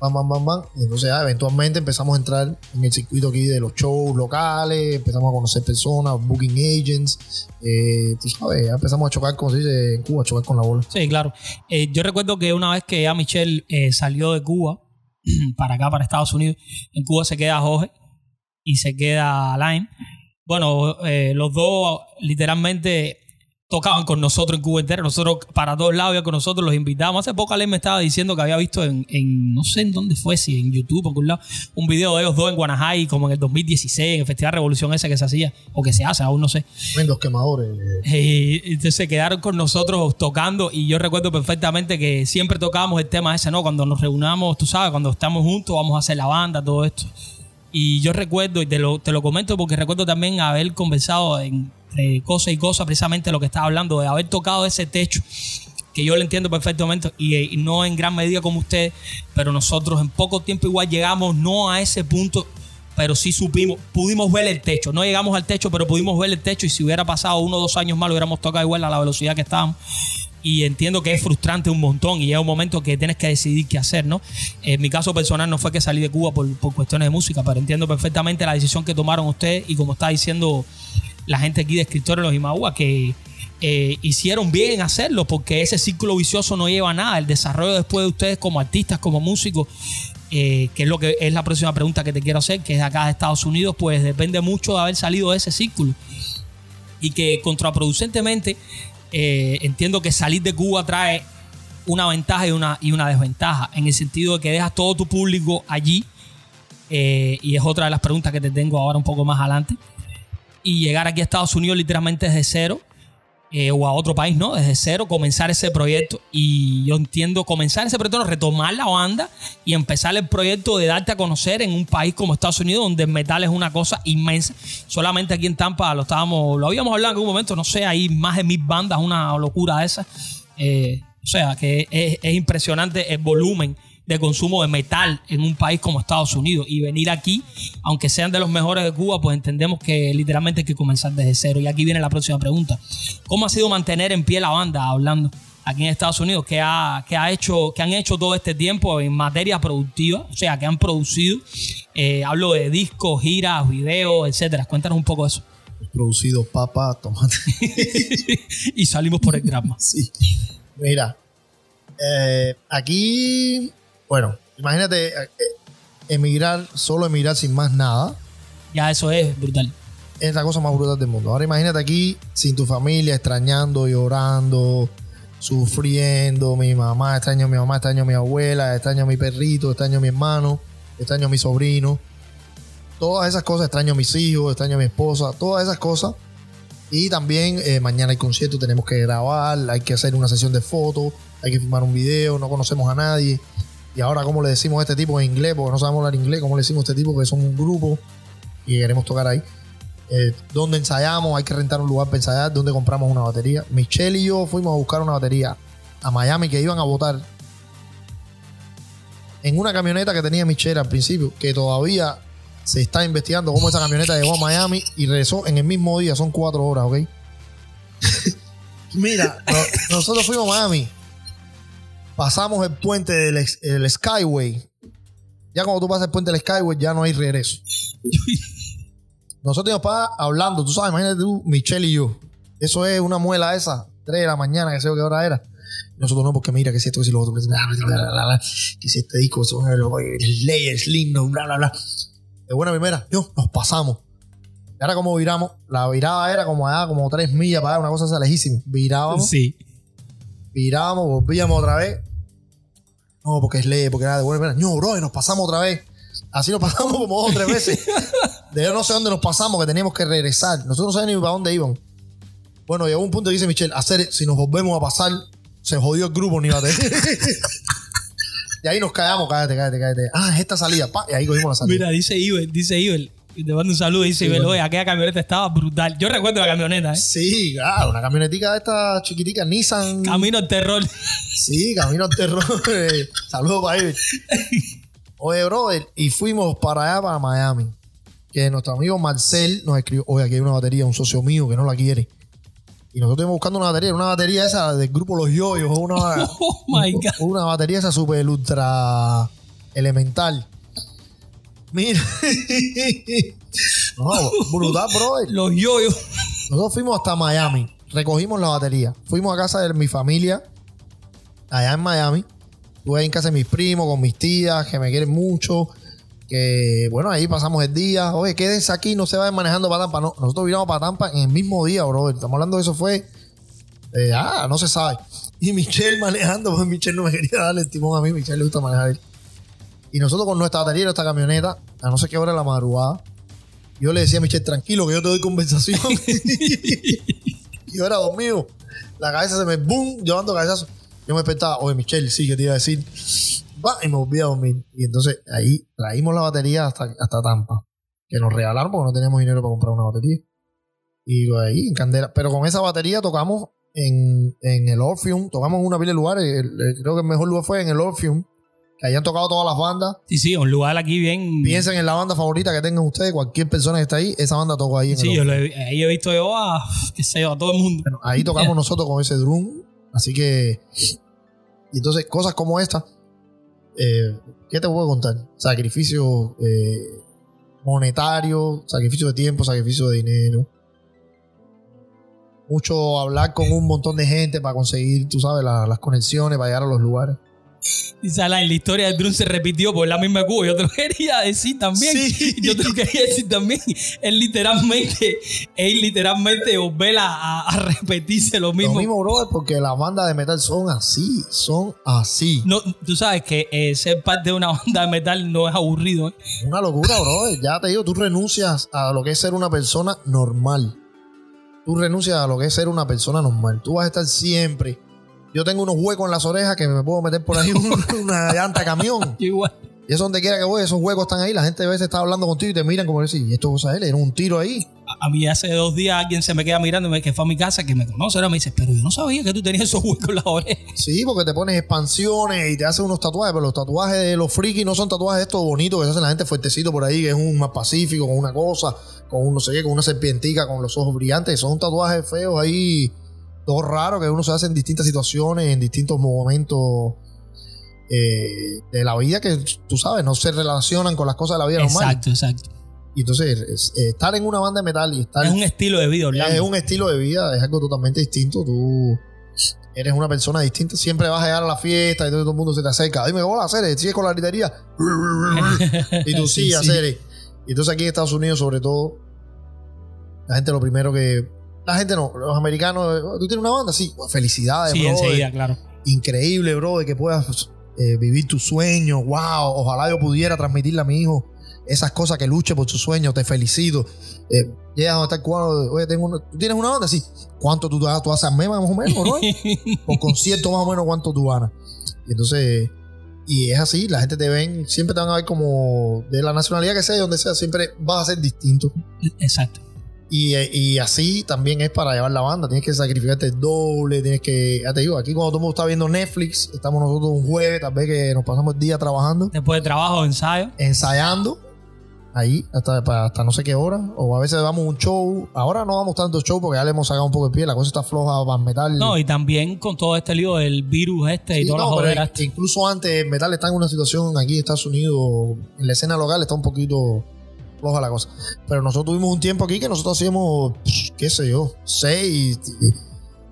S2: Bam, bam, bam. Y entonces ya eventualmente empezamos a entrar en el circuito aquí de los shows locales. Empezamos a conocer personas, booking agents. Eh, tú ya empezamos a chocar, como se dice en Cuba, a chocar con la bola.
S1: Sí, claro. Eh, yo recuerdo que una vez que ya Michelle eh, salió de Cuba *clears throat* para acá, para Estados Unidos, en Cuba se queda Jorge y se queda Line. Bueno, eh, los dos literalmente tocaban con nosotros en Cuba entera. Nosotros, para todos lados, con nosotros los invitamos. Hace poco Ale me estaba diciendo que había visto en, en, no sé en dónde fue, si en YouTube o algún lado, un video de ellos dos en Guanajay, como en el 2016, en el Festival Revolución ese que se hacía, o que se hace, aún no sé.
S2: Los quemadores.
S1: Y entonces se quedaron con nosotros tocando y yo recuerdo perfectamente que siempre tocábamos el tema ese, ¿no? Cuando nos reunamos, tú sabes, cuando estamos juntos, vamos a hacer la banda, todo esto. Y yo recuerdo, y te lo, te lo comento porque recuerdo también haber conversado en entre cosas y cosas, precisamente lo que estaba hablando, de haber tocado ese techo, que yo lo entiendo perfectamente, y, y no en gran medida como usted, pero nosotros en poco tiempo igual llegamos no a ese punto pero sí supimos, pudimos ver el techo. No llegamos al techo, pero pudimos ver el techo y si hubiera pasado uno o dos años más, lo hubiéramos tocado igual a la velocidad que estábamos. Y entiendo que es frustrante un montón y llega un momento que tienes que decidir qué hacer, ¿no? En mi caso personal no fue que salí de Cuba por, por cuestiones de música, pero entiendo perfectamente la decisión que tomaron ustedes y como está diciendo la gente aquí de escritores los Imagua, que eh, hicieron bien en hacerlo porque ese círculo vicioso no lleva a nada. El desarrollo después de ustedes como artistas, como músicos, eh, que es lo que es la próxima pregunta que te quiero hacer, que es acá de Estados Unidos, pues depende mucho de haber salido de ese círculo. Y que contraproducentemente eh, entiendo que salir de Cuba trae una ventaja y una, y una desventaja, en el sentido de que dejas todo tu público allí, y es otra de las preguntas que te tengo ahora un poco más adelante, y llegar aquí a Estados Unidos literalmente desde cero, eh, o a otro país, ¿no? Desde cero, comenzar ese proyecto. Y yo entiendo comenzar ese proyecto, retomar la banda y empezar el proyecto de darte a conocer en un país como Estados Unidos, donde el metal es una cosa inmensa. Solamente aquí en Tampa lo estábamos, lo habíamos hablado en algún momento, no sé, hay más de mil bandas, una locura esa. Eh, o sea, que es impresionante el volumen de consumo de metal en un país como Estados Unidos y venir aquí, aunque sean de los mejores de Cuba, pues entendemos que literalmente hay que comenzar desde cero. Y aquí viene la próxima pregunta. ¿Cómo ha sido mantener en pie la banda hablando aquí en Estados Unidos? ¿Qué, ha, qué ha hecho, qué han hecho todo este tiempo en materia productiva? O sea, que han producido. Eh, hablo de discos, giras, videos, etcétera. Cuéntanos un poco de eso.
S2: Producido papa, tomate. *laughs*
S1: y salimos por el grama. *laughs*
S2: sí. Mira, eh, aquí bueno, imagínate eh, emigrar, solo emigrar sin más nada.
S1: Ya eso es brutal.
S2: Es la cosa más brutal del mundo. Ahora imagínate aquí sin tu familia, extrañando, llorando, sufriendo. Mi mamá, extraño a mi mamá, extraño a mi abuela, extraño a mi perrito, extraño a mi hermano, extraño a mi sobrino. Todas esas cosas, extraño a mis hijos, extraño a mi esposa, todas esas cosas. Y también eh, mañana hay concierto, tenemos que grabar, hay que hacer una sesión de fotos, hay que filmar un video, no conocemos a nadie. Y ahora, ¿cómo le decimos a este tipo en inglés? Porque no sabemos hablar inglés. ¿Cómo le decimos a este tipo que somos un grupo y queremos tocar ahí? Eh, ¿Dónde ensayamos? Hay que rentar un lugar para ensayar. ¿Dónde compramos una batería? Michelle y yo fuimos a buscar una batería a Miami que iban a votar en una camioneta que tenía Michelle al principio, que todavía se está investigando cómo esa camioneta llegó a Miami y regresó en el mismo día. Son cuatro horas, ¿ok? *laughs* Mira, no, nosotros fuimos a Miami pasamos el puente del el Skyway. Ya cuando tú pasas el puente del Skyway, ya no hay regreso. Nosotros íbamos hablando, tú sabes, imagínate tú, Michelle y yo. Eso es una muela esa, 3 de la mañana, que sé yo qué hora era. Nosotros no, porque mira, que si esto, que si lo otro, que si, este disco, el layer, slim, no, bla, bla, bla. De buena primera, yo, nos pasamos. Ahora como viramos, la virada era como allá, como tres millas para allá, una cosa así lejísima. Virábamos,
S1: Sí.
S2: Virábamos, volvíamos otra vez. No, porque es ley, porque era de buena primera. No, bro, y nos pasamos otra vez. Así nos *laughs* pasamos como dos o tres veces. De no sé dónde nos pasamos, que teníamos que regresar. Nosotros no sabíamos ni para dónde iban. Bueno, llegó un punto dice Michelle, hacer, si nos volvemos a pasar, se jodió el grupo, ni va a tener. *laughs* y ahí nos callamos, cállate, cállate, cállate. Ah, es esta salida, y ahí cogimos la salida.
S1: Mira, dice Iber, dice Iber. Y te mando un saludo. Dice
S2: Sí, bueno.
S1: aquella camioneta estaba brutal. Yo recuerdo la camioneta, ¿eh?
S2: Sí, claro, una camionetica de esta chiquitica, Nissan.
S1: Camino al terror.
S2: Sí, camino al terror. Eh, Saludos para ellos. Oye, brother, y fuimos para allá, para Miami. Que nuestro amigo Marcel nos escribió, oye, aquí hay una batería, un socio mío que no la quiere. Y nosotros estuvimos buscando una batería, una batería esa del grupo Los Yoyos, una, *laughs*
S1: Oh my God.
S2: una batería esa super ultra elemental. Mira. no, brutal, brother.
S1: Los yoyos.
S2: Nosotros fuimos hasta Miami, recogimos la batería, fuimos a casa de mi familia, allá en Miami. Estuve ahí en casa de mis primos, con mis tías, que me quieren mucho. Que bueno, ahí pasamos el día. Oye, quédense aquí, no se vayan manejando para Tampa. No, nosotros vinimos para Tampa en el mismo día, bro. Estamos hablando de eso fue. eh, ah, no se sabe. Y Michelle manejando, pues Michelle no me quería darle el timón a mí, Michelle le gusta manejar. él. Y nosotros con nuestra batería, nuestra camioneta, a no sé qué hora de la madrugada, yo le decía a Michelle, tranquilo, que yo te doy conversación. *laughs* y yo era dormido. La cabeza se me, boom, llevando cabezazo. Yo me despertaba, oye, Michelle, sí, que te iba a decir. Va, y me volví a dormir. Y entonces ahí traímos la batería hasta, hasta Tampa. Que nos regalaron porque no teníamos dinero para comprar una batería. Y ahí, en Candela. Pero con esa batería tocamos en, en el Orpheum. Tocamos en una pila de lugares. El- el- creo que el mejor lugar fue en el Orpheum. Que hayan tocado todas las bandas.
S1: Sí, sí, un lugar aquí bien.
S2: Piensen en la banda favorita que tengan ustedes. Cualquier persona que está ahí, esa banda tocó ahí. En
S1: Sí,
S2: el
S1: yo lo he, ahí he visto yo a, qué sé yo, a todo el mundo.
S2: Bueno, ahí tocamos nosotros con ese drum. Así que. Y entonces, cosas como esta. eh, ¿Qué te puedo contar? Sacrificio eh, monetario, sacrificio de tiempo, sacrificio de dinero. Mucho hablar con un montón de gente para conseguir, tú sabes, la- las conexiones, para llegar a los lugares.
S1: Dice Alain, la historia del drum se repitió por la misma Cuba. Yo te lo quería decir también.
S2: Sí.
S1: Yo te lo quería decir también. Es literalmente, es literalmente volver a, repetirse lo mismo.
S2: Lo mismo, brother, porque las bandas de metal son así, son así.
S1: No, tú sabes que eh, ser parte de una *laughs* banda de metal no es aburrido. ¿eh?
S2: Una locura, bro. Ya te digo, tú renuncias a lo que es ser una persona normal. Tú renuncias a lo que es ser una persona normal. Tú vas a estar siempre. Yo tengo unos huecos en las orejas que me puedo meter por ahí un- *laughs* una llanta de camión.
S1: Igual.
S2: Y eso donde quiera que voy, esos huecos están ahí. La gente a veces está hablando contigo y te miran como decir, ¿y esto es él? Era un tiro ahí.
S1: A, a mí hace dos días alguien se me queda mirando que fue a mi casa que me conoce. Ahora me dice, pero yo no sabía que tú tenías esos huecos en las orejas.
S2: Sí, porque te pones expansiones y te hacen unos tatuajes, pero los tatuajes de los frikis no son tatuajes estos bonitos que se hacen la gente fuertecito por ahí, que es un más pacífico, con una cosa, con un no sé qué, con una serpientica, con los ojos brillantes. Son tatuajes feos ahí, todos raros, que uno se hace en distintas situaciones, en distintos momentos eh, de la vida que tú sabes, no se relacionan con las cosas de la vida normal.
S1: Exacto, exacto.
S2: Y entonces, es- estar en una banda de metal y estar
S1: Es un estilo de vida, Orlando.
S2: es un estilo de vida, es algo totalmente distinto. Tú eres una persona distinta. Siempre vas a llegar a la fiesta y todo, todo el mundo se te acerca. Dime, hola, Cere, ¿sigues con la gritería? *laughs* y tú sí,
S1: Sí, sí.
S2: Y entonces aquí en Estados Unidos, sobre todo, la gente lo primero que... La gente no, los americanos, ¿tú tienes una banda? Sí, Pues, felicidades,
S1: Sí,
S2: bro.
S1: enseguida, claro.
S2: Increíble, bro, de que puedas eh, vivir tus sueños. Wow, ojalá yo pudiera transmitirle a mi hijo esas cosas que luche por sus sueños. Te felicito. Eh, llegas a estar cubano, oye, tengo una- ¿tú tienes una banda? Sí. ¿Cuánto tú, tú haces al mes más o menos, no? Por *laughs* concierto más o menos cuánto tú ganas. Y entonces, y es así, la gente te ven, siempre te van a ver como de la nacionalidad que sea, de donde sea, siempre vas a ser distinto.
S1: Exacto.
S2: Y, eh, y así también es para llevar la banda. Tienes que sacrificarte el doble, tienes que. Ya te digo, aquí cuando todo el mundo está viendo Netflix, estamos nosotros un jueves, tal vez que nos pasamos el día trabajando,
S1: Después de trabajo, ensayo.
S2: ensayando, ahí, hasta, hasta no sé qué hora. O a veces vamos a un show. Ahora no vamos tanto show porque ya le hemos sacado un poco de pie, la cosa está floja para metal.
S1: No, y también con todo este lío del virus este y todas
S2: no,
S1: las
S2: pero incluso antes metal está en una situación aquí en Estados Unidos, en la escena local está un poquito floja la cosa. Pero nosotros tuvimos un tiempo aquí que nosotros hacíamos, qué sé yo, seis,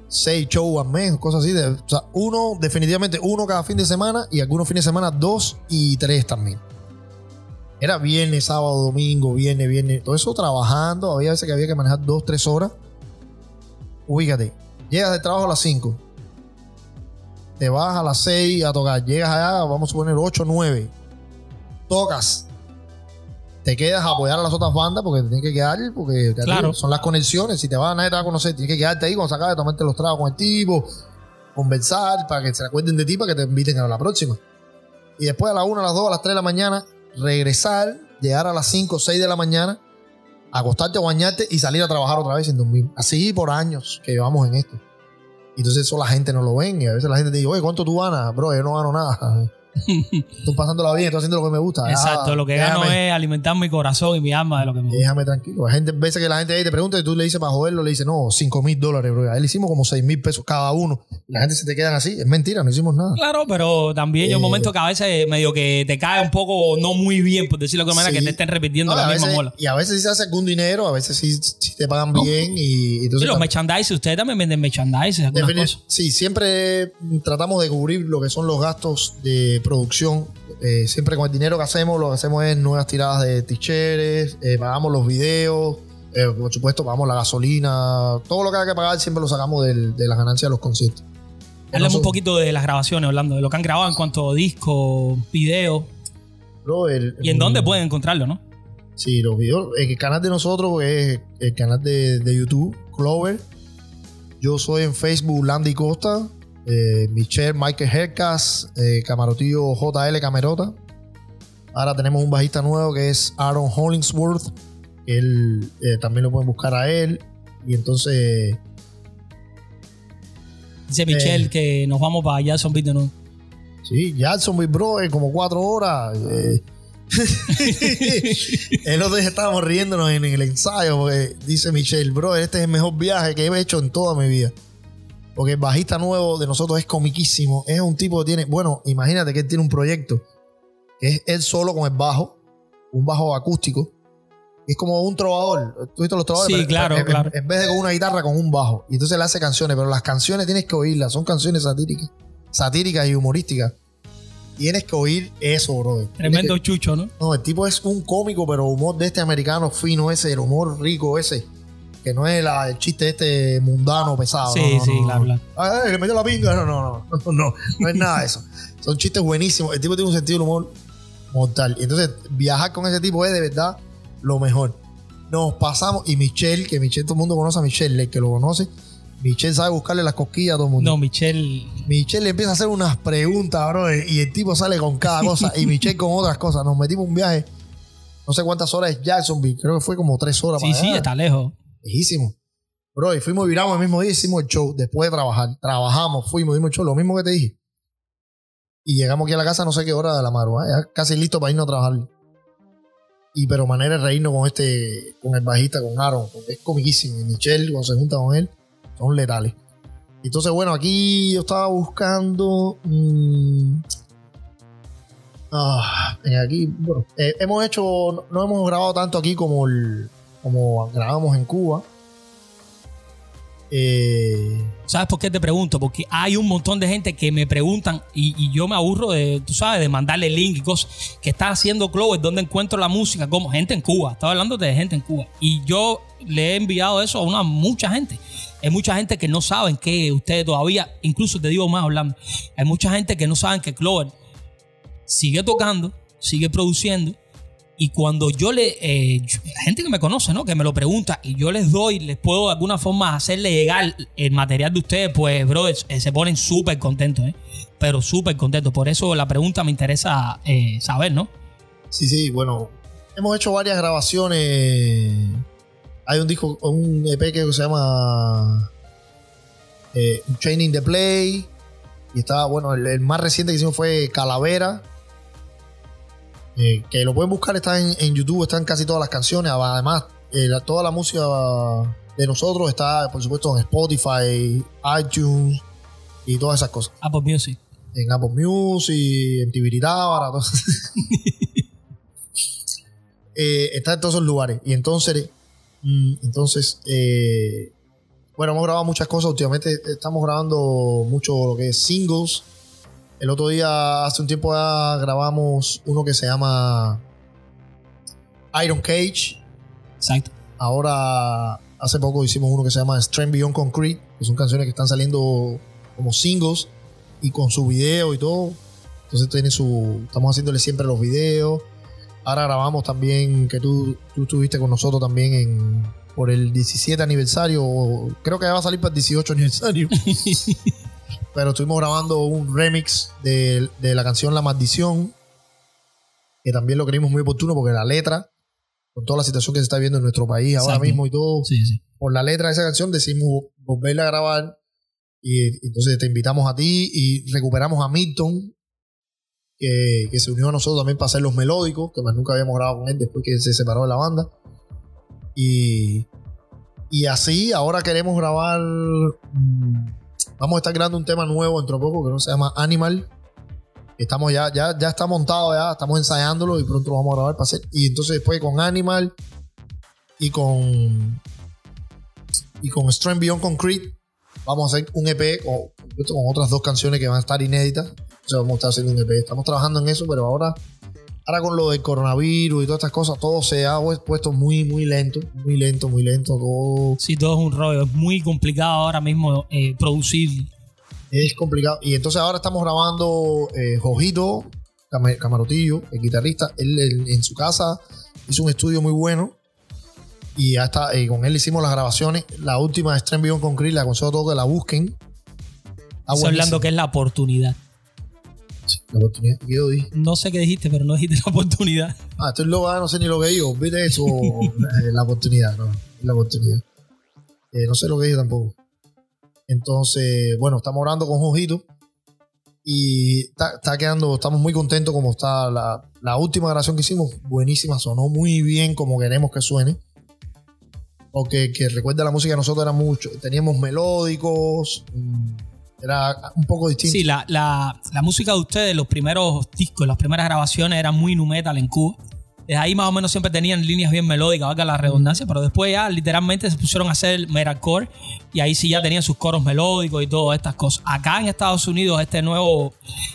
S2: seis shows al mes, cosas así. De, uno, definitivamente uno cada fin de semana y algunos fines de semana dos y tres también. Era viernes, sábado, domingo, viernes, viernes, todo eso trabajando. Había veces que había que manejar dos, tres horas. Ubícate, llegas de trabajo a las 5. Te vas a las 6 a tocar. Llegas allá, vamos a poner 8, 9. Tocas. Te quedas a apoyar a las otras bandas porque te tienes que quedar, porque te
S1: Claro.
S2: digo, son las conexiones. Si te vas, nadie te va a conocer. Tienes que quedarte ahí cuando se acabe de tomarte los tragos con el tipo, conversar para que se acuerden de ti, para que te inviten a la próxima. Y después a las 1, a las 2, a las 3 de la mañana, regresar, llegar a las 5, 6 de la mañana, acostarte o bañarte y salir a trabajar otra vez sin dormir. Así por años que llevamos en esto. Y entonces eso la gente no lo ven y a veces la gente te dice, oye, ¿cuánto tú ganas? Bro, yo no gano nada. Estoy pasándola bien, estoy haciendo lo que me gusta.
S1: Exacto,
S2: Ah,
S1: lo que
S2: déjame,
S1: gano es alimentar mi corazón y mi alma de lo que me gusta.
S2: Déjame tranquilo. Hay gente, veces que la gente ahí te pregunta y tú le dices para joderlo, le dices, no, 5 mil dólares, bro. A él hicimos como 6 mil pesos cada uno. La gente se te quedan así. Es mentira, no hicimos nada.
S1: Claro, pero también hay un
S2: Eh,
S1: momento que a veces medio que te cae un poco no muy bien, por decirlo de alguna manera,
S2: Sí.
S1: que te estén repitiendo
S2: No,
S1: la misma
S2: veces-
S1: mola.
S2: y a veces sí se hace algún dinero, a veces sí, sí te pagan bien y, entonces
S1: Sí, los merchandise, ustedes también venden merchandise, cosas.
S2: Sí, siempre tratamos de cubrir lo que son los gastos de producción. Eh, siempre con el dinero que hacemos, lo que hacemos es nuevas tiradas de t-shirts, eh, pagamos los videos, eh, por supuesto, pagamos la gasolina, todo lo que hay que pagar siempre lo sacamos del- de las ganancias de los conciertos.
S1: Háblame un poquito de las grabaciones, Orlando, de lo que han grabado en cuanto a discos, videos,
S2: Bro, el-
S1: y en
S2: el-
S1: dónde pueden encontrarlo, ¿no?
S2: Sí, los videos. El canal de nosotros es el canal de, de YouTube, Clover. Yo soy en Facebook Landy Costa. Eh, Michelle Michael Hercas, eh, Camarotillo JL Camerota. Ahora tenemos un bajista nuevo que es Aaron Hollingsworth. Él eh, también lo pueden buscar a él. Y entonces,
S1: Dice Michelle
S2: Eh.
S1: que nos vamos para Jacksonville de nuevo.
S2: sí, Jacksonville, bro, como cuatro horas. eh. *laughs* el otro día estábamos riéndonos en el ensayo porque dice Michelle, bro, este es el mejor viaje que he hecho en toda mi vida. Porque el bajista nuevo de nosotros es comiquísimo. Es un tipo que tiene, bueno, imagínate que él tiene un proyecto que es él solo con el bajo, un bajo acústico. Es como un trovador. ¿Tú viste los trovadores?
S1: Sí, claro,
S2: en,
S1: claro.
S2: En vez de con una guitarra, con un bajo. Y entonces él hace canciones, pero las canciones tienes que oírlas. Son canciones satíricas, satíricas y humorísticas. Tienes que oír eso, brother.
S1: Tremendo
S2: que-
S1: chucho, ¿no?
S2: no, el tipo es un cómico, pero humor de este americano fino ese, el humor rico ese. Que no es la- el chiste este mundano pesado.
S1: Sí,
S2: no,
S1: sí,
S2: no,
S1: claro,
S2: no.
S1: claro.
S2: Ay, le metió la pinga. No, no, no. No, no, no es nada de eso. Son chistes buenísimos. El tipo tiene un sentido del humor mortal. Y entonces, viajar con ese tipo es de verdad lo mejor. Nos pasamos. Y Michelle, que Michelle, todo el mundo conoce a Michelle, el que lo conoce. Michelle sabe buscarle las cosquillas a todo el mundo.
S1: No, Michelle.
S2: Michelle le empieza a hacer unas preguntas, bro, y el tipo sale con cada cosa. Y Michelle con otras cosas. Nos metimos un viaje, no sé cuántas horas es Jacksonville, creo que fue como tres horas
S1: Sí,
S2: para
S1: sí,
S2: allá.
S1: está lejos.
S2: Lejísimo. Bro, y fuimos viramos el mismo día, hicimos el show después de trabajar. Trabajamos, fuimos, dimos el show, lo mismo que te dije. Y llegamos aquí a la casa no sé qué hora de la madrugada, ya casi listo para irnos a trabajar. Y pero manera de reírnos con este, con el bajista, con Aaron, porque es comiquísimo. Y Michelle, cuando se junta con él, son letales. Entonces, bueno, aquí yo estaba buscando. mm, ah, en aquí, bueno, eh, hemos hecho, no hemos grabado tanto aquí como, el- como grabamos en Cuba. Eh,
S1: ¿Sabes por qué te pregunto? Porque hay un montón de gente que me preguntan y, yo me aburro de, tú sabes, de mandarle link y cosas que está haciendo Clover, dónde encuentro la música, como gente en Cuba. Estaba hablando de gente en Cuba. Y yo le he enviado eso a una mucha gente. Hay mucha gente que no saben que ustedes todavía, incluso te digo más hablando, hay mucha gente que no saben que Clover sigue tocando, sigue produciendo. Y cuando yo le, eh, la gente que me conoce, ¿no? Que me lo pregunta y yo les doy, les puedo de alguna forma hacerle llegar el material de ustedes, pues, bro, es- eh, se ponen súper contentos, ¿eh? Pero súper contentos. Por eso la pregunta me interesa eh, saber, ¿no?
S2: sí, sí, bueno, hemos hecho varias grabaciones. Hay un disco, un EP que se llama eh, Training the Play. Y está, bueno, el, el más reciente que hicimos fue Calavera. Eh, que lo pueden buscar, está en, en YouTube, están casi todas las canciones. Además, eh, la- toda la música de nosotros está, por supuesto, en Spotify, iTunes y todas esas cosas.
S1: Apple Music.
S2: En Apple Music, en Tibiritábara. *laughs* Eh, está en todos esos lugares. Y entonces, mm, entonces eh, Bueno, hemos grabado muchas cosas. Últimamente estamos grabando mucho lo que es singles. El otro día, hace un tiempo ya grabamos uno que se llama Iron Cage.
S1: Exacto.
S2: Ahora, hace poco hicimos uno que se llama Strength Beyond Concrete, que son canciones que están saliendo como singles y con su video y todo. Entonces tiene su. Estamos haciéndole siempre los videos. Ahora grabamos también, que tú, tú estuviste con nosotros también en, por el 17 aniversario. Creo que ya va a salir para el 18 aniversario. *laughs* Pero estuvimos grabando un remix de, de la canción La Maldición. Que también lo creímos muy oportuno porque la letra, con toda la situación que se está viendo en nuestro país ahora mismo y todo,
S1: Sí, sí.
S2: por la letra de esa canción decidimos volverla a grabar y entonces te invitamos a ti y recuperamos a Milton que, que se unió a nosotros también para hacer los melódicos que más nunca habíamos grabado con él después que se separó de la banda y, y así ahora queremos grabar mm, vamos a estar grabando un tema nuevo dentro de poco que no se llama Animal estamos ya, ya, ya está montado ya estamos ensayándolo y pronto lo vamos a grabar para hacer y entonces después con Animal y con y con Strength Beyond Concrete vamos a hacer un EP con, con otras dos canciones que van a estar inéditas. O sea, vamos a estar haciendo un EP. Estamos trabajando en eso, pero ahora, ahora con lo del coronavirus y todas estas cosas, todo se ha puesto muy, muy lento, muy lento, muy lento. Todo
S1: Sí, todo es un rollo. Es muy complicado ahora mismo eh, producir.
S2: es complicado. Y entonces ahora estamos grabando eh, Jojito, Cam- Camarotillo, el guitarrista. Él, él en su casa hizo un estudio muy bueno. Y ya está, eh, con él hicimos las grabaciones. La última de Strength Beyond Concrete, la aconsejo a todos que la busquen. Está
S1: Estoy hablando que es la oportunidad.
S2: La oportunidad que yo dije.
S1: No sé qué dijiste, pero no dijiste la oportunidad.
S2: Ah, estoy loco, ah, no sé ni lo que digo. ¿Viste eso? *laughs* Eh, la oportunidad, no. La oportunidad. Eh, no sé lo que digo tampoco. Entonces, bueno, estamos orando con Jojito. Y está, está quedando, estamos muy contentos como está la, la última grabación que hicimos. Buenísima, sonó muy bien como queremos que suene. Porque que recuerda la música nosotros era mucho. Teníamos melódicos. Era un poco distinto.
S1: Sí, la, la, la música de ustedes, los primeros discos, las primeras grabaciones eran muy nu metal en Cuba. Desde ahí más o menos siempre tenían líneas bien melódicas, valga la redundancia, pero después ya literalmente se pusieron a hacer metalcore y ahí sí ya tenían sus coros melódicos y todas estas cosas. Acá en Estados Unidos este nuevo,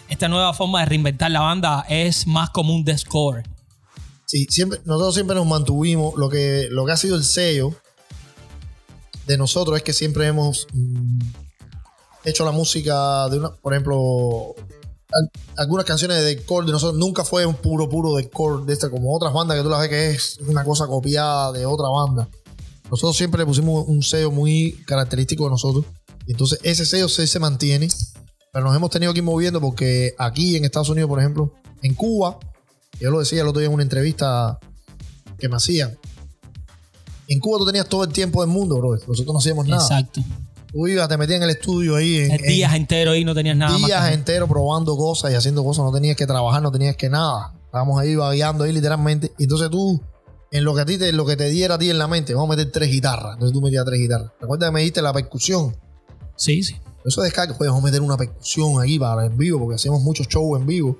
S1: esta nueva forma de reinventar la banda es más como un deathcore.
S2: Sí, siempre, nosotros siempre nos mantuvimos. Lo que, lo que ha sido el sello de nosotros es que siempre hemos mm, hecho la música de una, por ejemplo, al- algunas canciones de deathcore de nosotros nunca fue un puro, puro deathcore de esta, como otras bandas que tú las ves que es una cosa copiada de otra banda. Nosotros siempre le pusimos un sello muy característico de nosotros. Y entonces ese sello sí se mantiene. Pero nos hemos tenido que ir moviendo porque aquí en Estados Unidos, por ejemplo, en Cuba, yo lo decía el otro día en una entrevista que me hacían. En Cuba tú tenías todo el tiempo del mundo, bro. Nosotros no hacíamos nada.
S1: Exacto.
S2: Ibas, te metías en el estudio ahí en,
S1: días enteros ahí no tenías
S2: en
S1: nada
S2: días enteros probando cosas y haciendo cosas. No tenías que trabajar, no tenías que nada. Estábamos ahí vagueando ahí literalmente. Y entonces tú, en lo que a ti te, lo que te diera a ti en la mente, vamos a meter tres guitarras. Entonces tú metías tres guitarras. Recuerda que me dijiste la percusión.
S1: Sí, sí.
S2: Eso de descarga, pues vamos a meter una percusión ahí para en vivo, porque hacíamos muchos shows en vivo.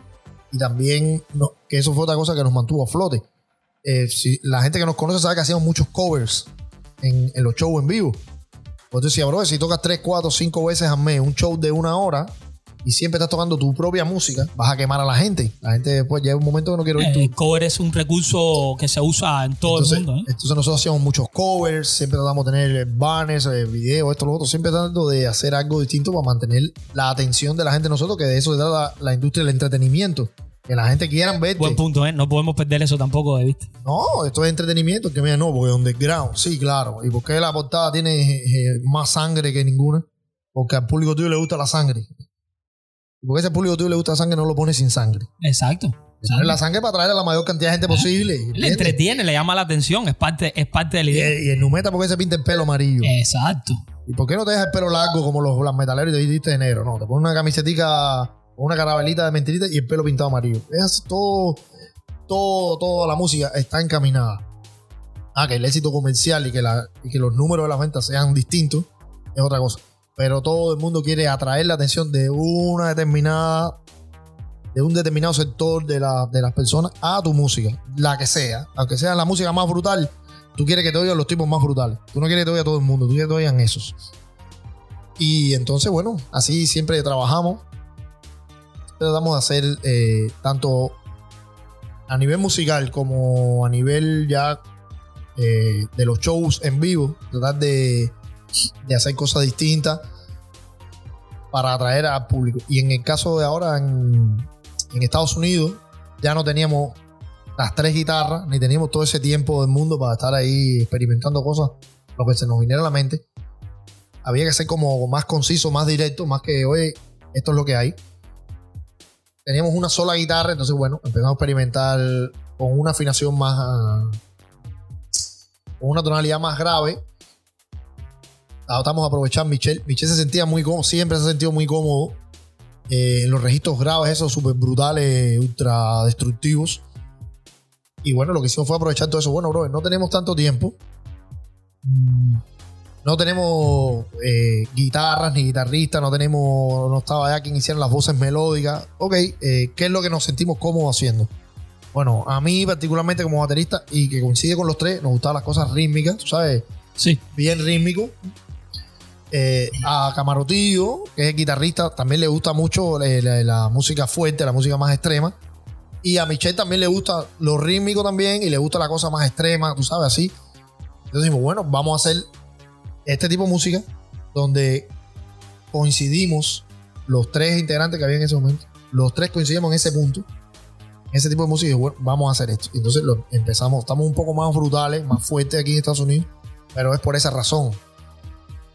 S2: Y también, no- que eso fue otra cosa que nos mantuvo a flote. Eh, si, la gente que nos conoce sabe que hacíamos muchos covers en, en los shows en vivo. Pues tú decías, bro, si tocas 3, 4, 5 veces al mes un show de una hora y siempre estás tocando tu propia música, vas a quemar a la gente. La gente después llega un momento que no quiere oír tu,
S1: El cover es un recurso que se usa en todo
S2: entonces,
S1: el mundo. ¿eh?
S2: entonces nosotros hacíamos muchos covers, siempre tratamos de tener banners, eh, videos, esto, lo otro, siempre tratando de hacer algo distinto para mantener la atención de la gente de nosotros, que de eso se trata la, industria del entretenimiento. Que la gente quiera verte.
S1: Buen punto, ¿eh? No podemos perder eso tampoco de vista.
S2: No, esto es entretenimiento, que mira, no, porque es underground, sí, claro. ¿Y por qué la portada tiene eh, eh, más sangre que ninguna? Porque al público tuyo le gusta la sangre. Y porque ese público tuyo le gusta la sangre, no lo pone sin sangre.
S1: Exacto.
S2: Pones la sangre para traer a la mayor cantidad de gente posible.
S1: Le entretiene, le llama la atención, es parte, es parte de la
S2: Y,
S1: idea.
S2: y el numeta, porque se pinta el pelo amarillo?
S1: Exacto.
S2: ¿Y por qué no te dejas el pelo largo como los, los metaleros y te diste de negro? No, te pones una camisetica una carabelita de mentirita y el pelo pintado amarillo. Es todo, todo, toda la música está encaminada. Ah, que el éxito comercial y que, la, y que los números de las ventas sean distintos es otra cosa. Pero todo el mundo quiere atraer la atención de una determinada, de un determinado sector de, la- de las personas a tu música, la que sea. Aunque sea la música más brutal, Tú quieres que te oigan los tipos más brutales. Tú no quieres que te oiga todo el mundo, tú quieres que te oigan esos. Y entonces, bueno, así siempre trabajamos. Tratamos de hacer eh, tanto a nivel musical como a nivel ya eh, de los shows en vivo, tratar de, de hacer cosas distintas para atraer al público. Y en el caso de ahora en, en Estados Unidos, ya no teníamos las tres guitarras, ni teníamos todo ese tiempo del mundo para estar ahí experimentando cosas, lo que se nos viniera a la mente. Había que ser como más conciso, más directo, más que, oye, esto es lo que hay. Teníamos una sola guitarra, entonces, bueno, empezamos a experimentar con una afinación más. ah, con una tonalidad más grave. Tratamos de aprovechar Michelle. Michelle se sentía muy cómodo, siempre se ha sentido muy cómodo eh, en los registros graves, esos súper brutales, ultra destructivos. Y bueno, lo que hicimos fue aprovechar todo eso. Bueno, bro, no tenemos tanto tiempo. No tenemos eh, guitarras ni guitarristas, no tenemos, no estaba ya quien hiciera las voces melódicas. Ok, eh, ¿qué es lo que nos sentimos cómodos haciendo? Bueno, a mí particularmente como baterista y que coincide con los tres, nos gustaban las cosas rítmicas, tú sabes,
S1: Sí.
S2: bien rítmico. Eh, a Camarotillo, que es guitarrista, también le gusta mucho la, la música fuerte, la música más extrema. Y a Michelle también le gusta lo rítmico también y le gusta la cosa más extrema, tú sabes, así. Entonces dijimos, bueno, vamos a hacer este tipo de música donde coincidimos los tres integrantes que había en ese momento. Los tres coincidimos en ese punto. Ese tipo de música y bueno, vamos a hacer esto. Entonces lo empezamos, estamos un poco más brutales, más fuertes aquí en Estados Unidos, pero es por esa razón.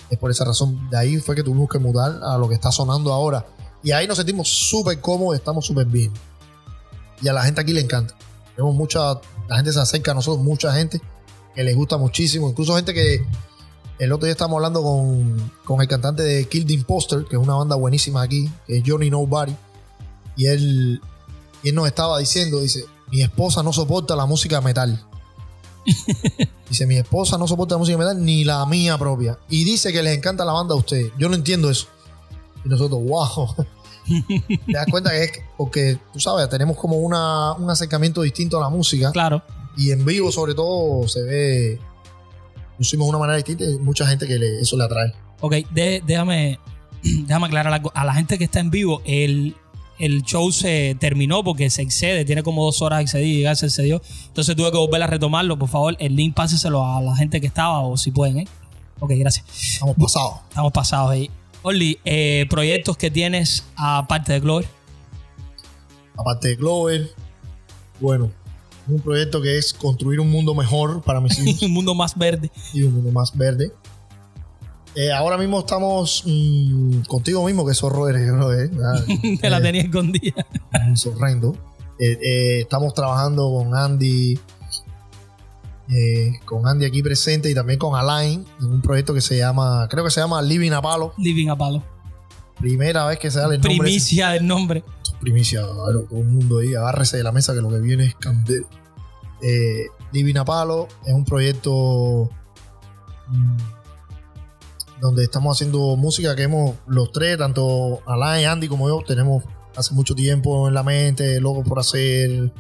S2: Es por esa razón. De ahí fue que tuvimos que mudar a lo que está sonando ahora. Y ahí nos sentimos súper cómodos, estamos súper bien. Y a la gente aquí le encanta. Tenemos mucha, la gente se acerca a nosotros, mucha gente que les gusta muchísimo. Incluso gente que el otro día estábamos hablando con, con el cantante de Kill the Imposter, que es una banda buenísima aquí, que es Johnny Nobody. Y él, y él nos estaba diciendo, dice, mi esposa no soporta la música metal. *laughs* dice, mi esposa no soporta la música metal ni la mía propia. Y dice que les encanta la banda a ustedes. Yo no entiendo eso. Y nosotros, wow. *laughs* Te das cuenta que es que- porque, tú sabes, tenemos como una, un acercamiento distinto a la música.
S1: Claro.
S2: Y en vivo, sobre todo, se ve. De una manera distinta y mucha gente que le- eso le atrae.
S1: Ok, de- déjame, *clears throat* déjame aclarar algo. A la gente que está en vivo, el, el show se terminó porque se excede, tiene como dos horas excedido y ya se excedió. Entonces tuve que volver a retomarlo. Por favor, el link páseselo a la gente que estaba o si pueden, ¿eh? Ok, gracias.
S2: Estamos pasados.
S1: Estamos pasados ahí. Oli, eh, proyectos que tienes aparte de Glover.
S2: Aparte de Glover, bueno, un proyecto que es construir un mundo mejor para mis *laughs* hijos
S1: Un mundo más verde.
S2: y un mundo más verde. Eh, ahora mismo estamos mm, contigo mismo, que zorro eres, *laughs* bro, eh. Ah, *laughs*
S1: Te la
S2: eh,
S1: tenía escondida.
S2: es horrendo. Eh, estamos trabajando con Andy, con Andy aquí presente y también con Alain en un proyecto que se llama, creo que se llama Living a Palo.
S1: Living a palo.
S2: Primera vez que se da el nombre.
S1: Primicia del nombre.
S2: Primicia, claro, todo el mundo ahí, agárrese de la mesa que lo que viene es candela. Eh, Living a Palo es un proyecto mm, donde estamos haciendo música que hemos, los tres, tanto Alain, Andy como yo, tenemos hace mucho tiempo en la mente, locos por hacer,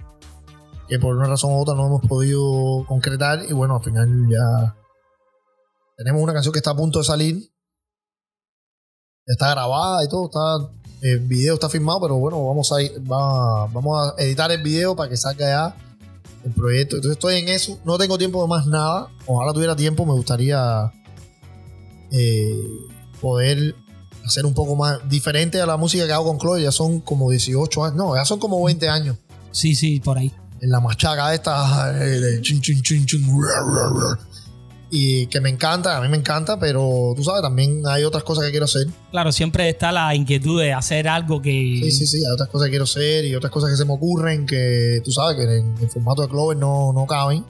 S2: que por una razón u otra no hemos podido concretar y bueno, al final ya tenemos una canción que está a punto de salir, está grabada y todo, está el video está filmado, pero bueno, vamos a ir, va- vamos a editar el video para que salga ya el proyecto. Entonces estoy en eso, no tengo tiempo de más nada. Ojalá tuviera tiempo, me gustaría eh, poder hacer un poco más diferente a la música que hago con Chloe. Ya son como 18 años, no, ya son como 20 años.
S1: Sí, sí, por ahí.
S2: En la machaca esta eh, de chin, chin, chin, y que me encanta, a mí me encanta, pero tú sabes, también hay otras cosas que quiero hacer.
S1: Claro, siempre está la inquietud de hacer algo que.
S2: Sí, sí, sí, hay otras cosas que quiero hacer y otras cosas que se me ocurren que tú sabes que en el formato de Clover no, no caben.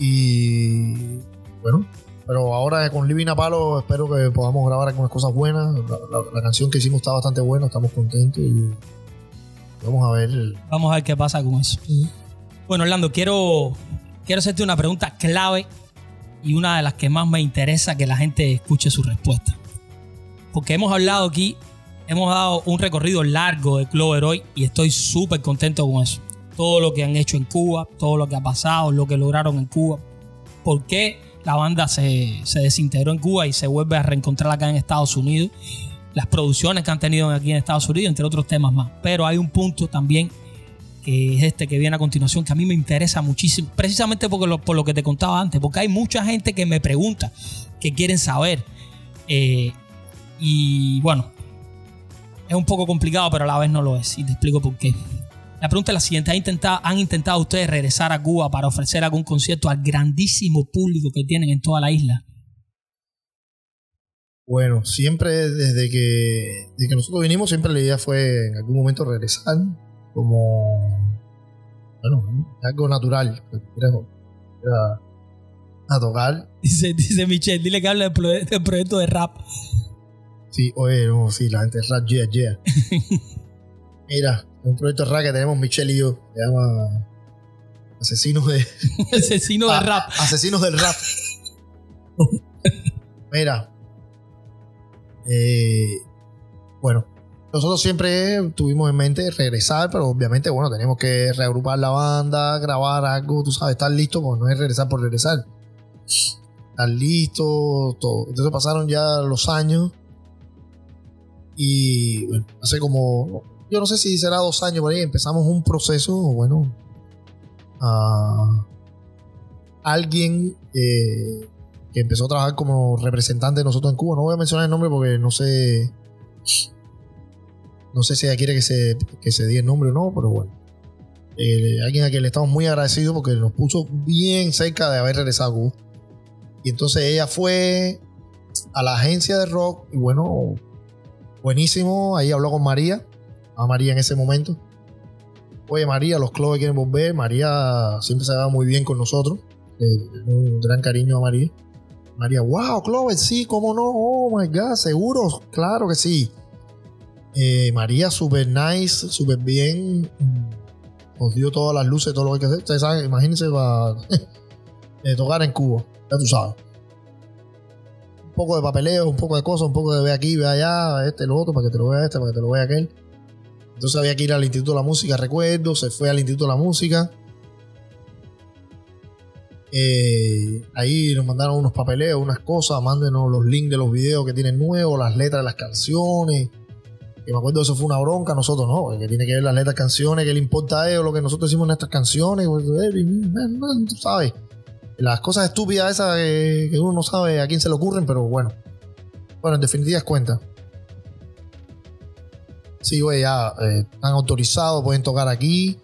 S2: Y bueno, pero ahora con Living a Palo espero que podamos grabar algunas cosas buenas. La, la- la canción que hicimos está bastante buena, estamos contentos y vamos a ver.
S1: Vamos a ver qué pasa con eso. Bueno, Orlando, quiero, quiero hacerte una pregunta clave y una de las que más me interesa que la gente escuche su respuesta. Porque hemos hablado aquí, hemos dado un recorrido largo de Clover hoy y estoy súper contento con eso. Todo lo que han hecho en Cuba, todo lo que ha pasado, lo que lograron en Cuba. por qué la banda se, se desintegró en Cuba y se vuelve a reencontrar acá en Estados Unidos. Las producciones que han tenido aquí en Estados Unidos, entre otros temas más. Pero hay un punto también que es este que viene a continuación, que a mí me interesa muchísimo, precisamente porque por lo que te contaba antes, porque hay mucha gente que me pregunta, que quieren saber. Eh, y bueno, es un poco complicado, pero a la vez no lo es. Y te explico por qué. La pregunta es la siguiente. ¿Han intentado, ¿Han intentado ustedes regresar a Cuba para ofrecer algún concierto al grandísimo público que tienen en toda la isla?
S2: Bueno, siempre desde que, desde que nosotros vinimos, siempre la idea fue en algún momento regresar como, bueno, algo natural. Era a tocar. *laughs*
S1: Dice, dice Michelle, dile que hable del, proyecto de rap.
S2: Sí, oye, no, sí, la gente rap, yeah, yeah. *laughs* Mira, un proyecto de rap que tenemos Michelle y yo, se llama Asesinos de... *laughs*
S1: Asesinos de rap.
S2: Asesinos del rap. Mira. Eh, bueno, nosotros siempre tuvimos en mente regresar, pero obviamente, bueno, tenemos que reagrupar la banda, grabar algo, tú sabes, estar listo, pues no es regresar por regresar. Estar listo, todo. Entonces pasaron ya los años y hace como yo no sé si será dos años por ahí, empezamos un proceso, bueno, a alguien eh, que empezó a trabajar como representante de nosotros en Cuba. No voy a mencionar el nombre porque no sé. No sé si ella quiere que se, que se diga el nombre o no, pero bueno. Eh, alguien a quien le estamos muy agradecidos porque nos puso bien cerca de haber regresado. Y entonces ella fue a la agencia de rock y bueno, buenísimo. Ahí habló con María a María en ese momento. Oye, María, los clubes quieren volver. María siempre se va muy bien con nosotros. un gran cariño a María. María, wow, Clover, sí, cómo no, oh my god, seguro, claro que sí. Eh, María, super nice, super bien. Nos dio todas las luces, todo lo que hay que hacer. Ustedes saben, imagínense para *laughs* tocar en Cuba, ya tú sabes. Un poco de papeleo, un poco de cosas, un poco de ve aquí, ve allá, este, lo otro, para que te lo vea este, para que te lo vea aquel. Entonces había que ir al Instituto de la Música, recuerdo, se fue al Instituto de la Música. Eh, ahí nos mandaron unos papeleos, unas cosas, mándenos los links de los videos que tienen nuevos, las letras de las canciones. Que me acuerdo eso fue una bronca, nosotros no, que tiene que ver las letras canciones, que le importa a ellos lo que nosotros hicimos en estas canciones, pues, tú sabes. Las cosas estúpidas esas que, uno no sabe a quién se le ocurren, pero bueno. Bueno, en definitiva es cuenta. Sí, güey, ya eh, están autorizados, pueden tocar aquí.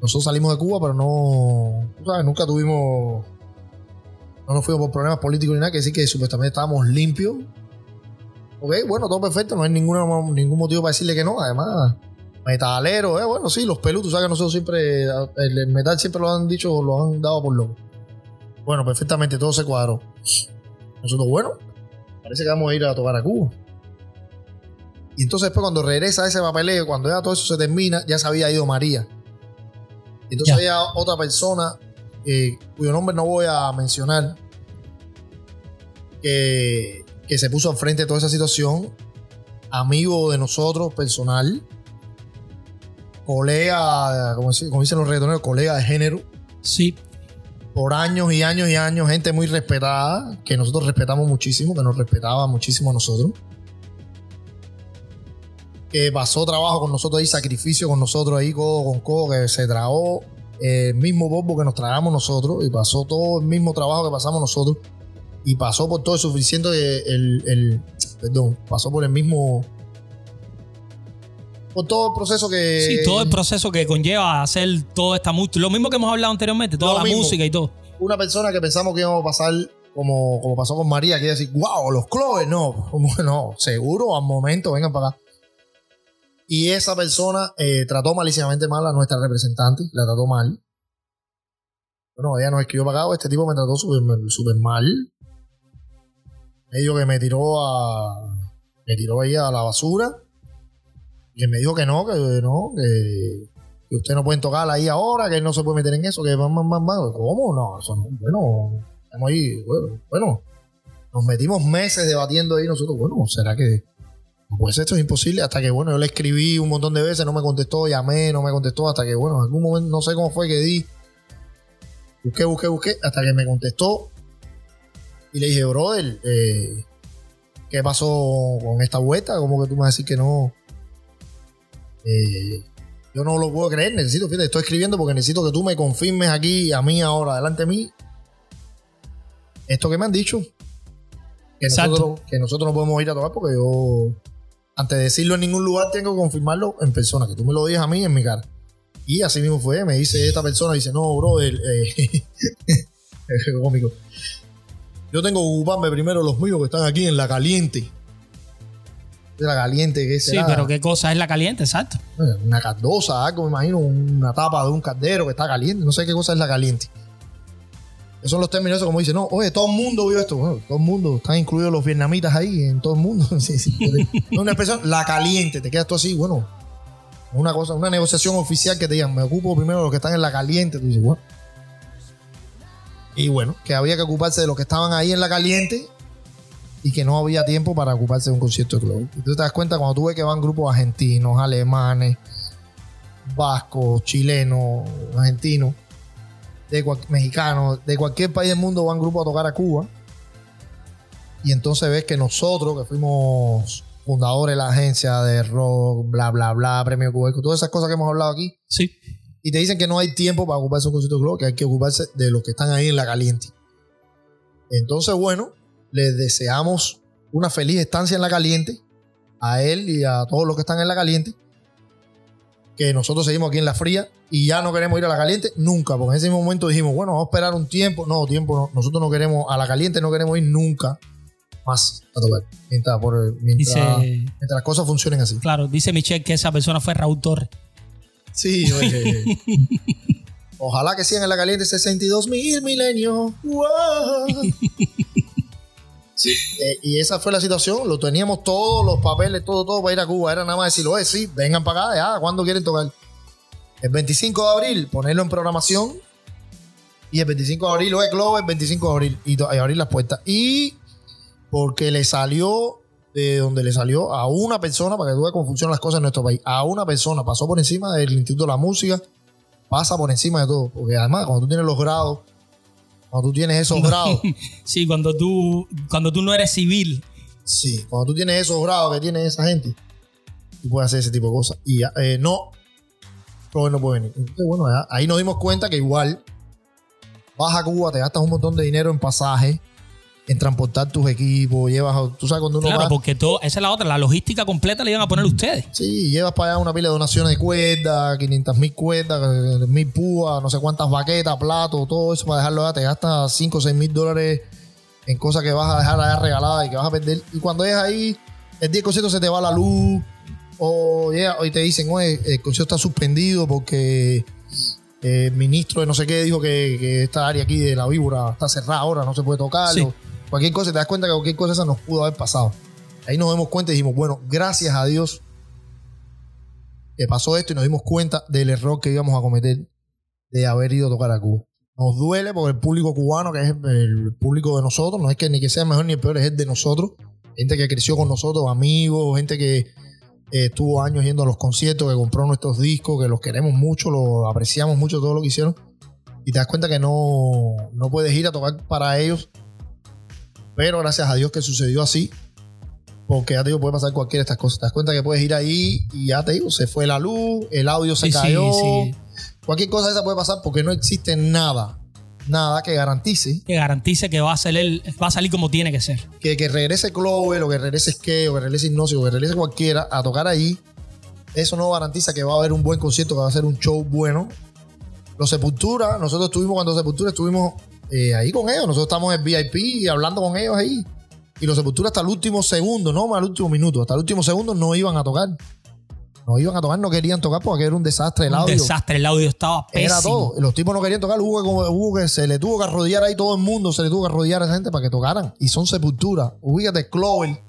S2: Nosotros salimos de Cuba, pero no. ¿sabes? Nunca tuvimos. No nos fuimos por problemas políticos ni nada, que decir que supuestamente estábamos limpios. Ok, bueno, todo perfecto, no hay ninguna, ningún motivo para decirle que no. Además, metalero, eh, bueno, sí, los peludos, sabes que nosotros siempre. El metal siempre lo han dicho, lo han dado por loco. Bueno, perfectamente, todo se cuadró. Nosotros, bueno, parece que vamos a ir a tocar a Cuba. Y entonces después cuando regresa ese papeleo, cuando ya todo eso se termina, ya se había ido María. Entonces había otra persona eh, cuyo nombre no voy a mencionar, que, se puso al frente de toda esa situación, amigo de nosotros, personal, colega, como, dicen los reggaetoneros, colega de género.
S1: Sí.
S2: Por años y años y años, gente muy respetada, que nosotros respetamos muchísimo, que nos respetaba muchísimo a nosotros que pasó trabajo con nosotros ahí, sacrificio con nosotros ahí, codo con codo, que se tragó el mismo bombo que nos tragamos nosotros y pasó todo el mismo trabajo que pasamos nosotros y pasó por todo el suficiente, el, el perdón, pasó por el mismo por todo el proceso que.
S1: Sí, todo el proceso que conlleva hacer toda esta música. Lo mismo que hemos hablado anteriormente, toda la música y todo.
S2: Una persona que pensamos que íbamos a pasar como, como pasó con María, que iba a decir, wow, los cloves, no. *laughs* No, seguro, al momento, vengan para acá. Y esa persona eh, trató malísimamente mal a nuestra representante, la trató mal. Bueno, ella nos escribió pagado, este tipo me trató súper mal. Me dijo que me tiró a. Me tiró ahí a la basura. Y me dijo que no, que no, que, usted no puede tocar ahí ahora, que él no se puede meter en eso, que van, van, van. ¿Cómo? No, eso no, bueno, estamos ahí, bueno, bueno, nos metimos meses debatiendo ahí nosotros, bueno, ¿será que pues esto es imposible hasta que, bueno, yo le escribí un montón de veces, no me contestó, llamé, no me contestó, hasta que, bueno, en algún momento, no sé cómo fue que di Busqué, busqué, busqué, hasta que me contestó. Y le dije, brother, eh, ¿qué pasó con esta vuelta? ¿Cómo que tú me vas a decir que no? Eh, yo no lo puedo creer, necesito, fíjate, estoy escribiendo porque necesito que tú me confirmes aquí, a mí ahora, delante de mí, esto que me han dicho. Que nosotros, que nosotros no podemos ir a tocar porque yo, antes de decirlo en ningún lugar, tengo que confirmarlo en persona, que tú me lo digas a mí en mi cara. Y así mismo fue, me dice esta persona, dice, no, brother, eh, *laughs* es cómico. Yo tengo que ocuparme primero los míos que están aquí en la caliente. De la caliente, que
S1: Sí,
S2: será?
S1: pero qué cosa es la caliente, exacto.
S2: Una caldosa, algo, me imagino, una tapa de un caldero que está caliente. No sé qué cosa es la caliente. Esos son los términos, como dice, no, oye, todo el mundo vio esto. Bueno, todo el mundo, están incluidos los vietnamitas ahí, en todo el mundo. *laughs* Sí, sí. No, una expresión, la caliente, te quedas tú así, bueno, una cosa, una negociación oficial que te digan, me ocupo primero de los que están en la caliente. Tú dices, bueno. Y bueno, que había que ocuparse de los que estaban ahí en la caliente y que no había tiempo para ocuparse de un concierto de club. Y tú te das cuenta cuando tú ves que van grupos argentinos, alemanes, vascos, chilenos, argentinos, de mexicanos, de cualquier país del mundo van grupos a tocar a Cuba. Y entonces ves que nosotros, que fuimos fundadores de la agencia de rock, bla, bla, bla, premio Cuba, todas esas cosas que hemos hablado aquí,
S1: Sí.
S2: Y te dicen que no hay tiempo para ocuparse de un concierto de club, que hay que ocuparse de los que están ahí en la caliente. Entonces, bueno, les deseamos una feliz estancia en la caliente a él y a todos los que están en la caliente. Que nosotros seguimos aquí en la fría y ya no queremos ir a la caliente nunca, porque en ese mismo momento dijimos, bueno, vamos a esperar un tiempo. No, tiempo no. Nosotros no queremos, a la caliente no queremos ir nunca más a tocar. Mientras, por- mientras,
S1: Dice,
S2: mientras las cosas funcionen así.
S1: claro, dice Michelle que esa persona fue Raúl Torres.
S2: Sí, *laughs* oye. Ojalá que sigan en la caliente 62 mil milenios. Wow. Sí, eh, y esa fue la situación. Lo teníamos todos los papeles, todo, todo para ir a Cuba. Era nada más decirlo, oye, sí, vengan para acá, ya, ¿cuándo quieren tocar? El 25 de abril, ponerlo en programación. Y el 25 de abril, oye, Globo, el 25 de abril. Y abrir las puertas. Y porque le salió de donde le salió a una persona, para que tú veas cómo funcionan las cosas en nuestro país, a una persona, pasó por encima del Instituto de la Música, pasa por encima de todo. Porque además, cuando tú tienes los grados, cuando tú tienes esos grados, *laughs*
S1: Sí, cuando tú, cuando tú no eres civil.
S2: sí, cuando tú tienes esos grados que tiene esa gente, tú puedes hacer ese tipo de cosas. Y eh, no, Robert no puede venir. Entonces, bueno, ahí nos dimos cuenta que igual vas a Cuba, te gastas un montón de dinero en pasaje, en transportar tus equipos, llevas, tú sabes cuando uno
S1: Claro,
S2: va,
S1: porque todo, esa es la otra, la logística completa la iban a poner ustedes.
S2: Sí, llevas para allá una pila de donaciones de cuerdas, 500 mil cuerdas, mil púas, no sé cuántas baquetas, platos, todo eso para dejarlo allá. Te gastas 5 o 6 mil dólares en cosas que vas a dejar allá regaladas y que vas a perder. Y cuando es ahí, el día del concierto se te va la luz, o llega y te dicen, oye, el concierto está suspendido porque el ministro de no sé qué dijo que, que esta área aquí de la víbora está cerrada ahora, no se puede tocar.
S1: Sí.
S2: o Cualquier cosa, te das cuenta que cualquier cosa esa nos pudo haber pasado. Ahí nos dimos cuenta y dijimos, bueno, gracias a Dios que pasó esto y nos dimos cuenta del error que íbamos a cometer de haber ido a tocar a Cuba. Nos duele porque el público cubano, que es el público de nosotros, no es que ni que sea mejor ni peor, es el de nosotros. Gente que creció con nosotros, amigos, gente que eh, estuvo años yendo a los conciertos, que compró nuestros discos, que los queremos mucho, los apreciamos mucho todo lo que hicieron. Y te das cuenta que no, no puedes ir a tocar para ellos. Pero gracias a Dios que sucedió así. Porque ya te digo, puede pasar cualquiera de estas cosas. Te das cuenta que puedes ir ahí y ya te digo, se fue la luz, el audio se
S1: Sí,
S2: cayó.
S1: sí.
S2: Cualquier cosa de esa puede pasar porque no existe nada, nada que garantice
S1: Que garantice que va a salir, va a salir como tiene que ser.
S2: que, que regrese Clover o que regrese Skate o que regrese Hipnosis o que regrese cualquiera a tocar allí. Eso no garantiza que va a haber un buen concierto, que va a ser un show bueno. Los Sepultura, nosotros estuvimos cuando Sepultura estuvimos eh, ahí con ellos. Nosotros estamos en VIP hablando con ellos ahí. Y los Sepultura hasta el último segundo, no más el último minuto, hasta el último segundo no iban a tocar. No iban a tocar, no querían tocar porque era un desastre el
S1: Un
S2: audio.
S1: desastre, el audio estaba pésimo.
S2: Era todo. Los tipos no querían tocar. Hubo que, como- hubo que se le tuvo que arrodillar ahí todo el mundo. Se le tuvo que arrodillar a esa gente para que tocaran. Y son sepultura. Ubícate, Clover.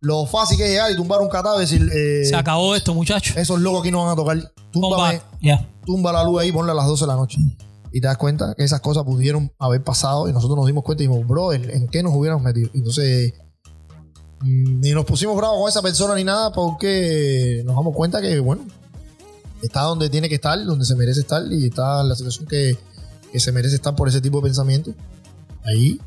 S2: Lo fácil que es llegar y tumbar un catáver y decir, eh,
S1: Se acabó esto, muchachos.
S2: esos locos aquí no van a tocar. Túmbame,
S1: Combat. Ya.
S2: tumba la luz ahí, ponle a las 12 de la noche. Y te das cuenta que esas cosas pudieron haber pasado y nosotros nos dimos cuenta y dijimos, bro, ¿en qué nos hubiéramos metido? Entonces, mm, ni nos pusimos bravos con esa persona ni nada porque nos damos cuenta que, bueno, está donde tiene que estar, donde se merece estar y está en la situación que, que se merece estar por ese tipo de pensamiento, ahí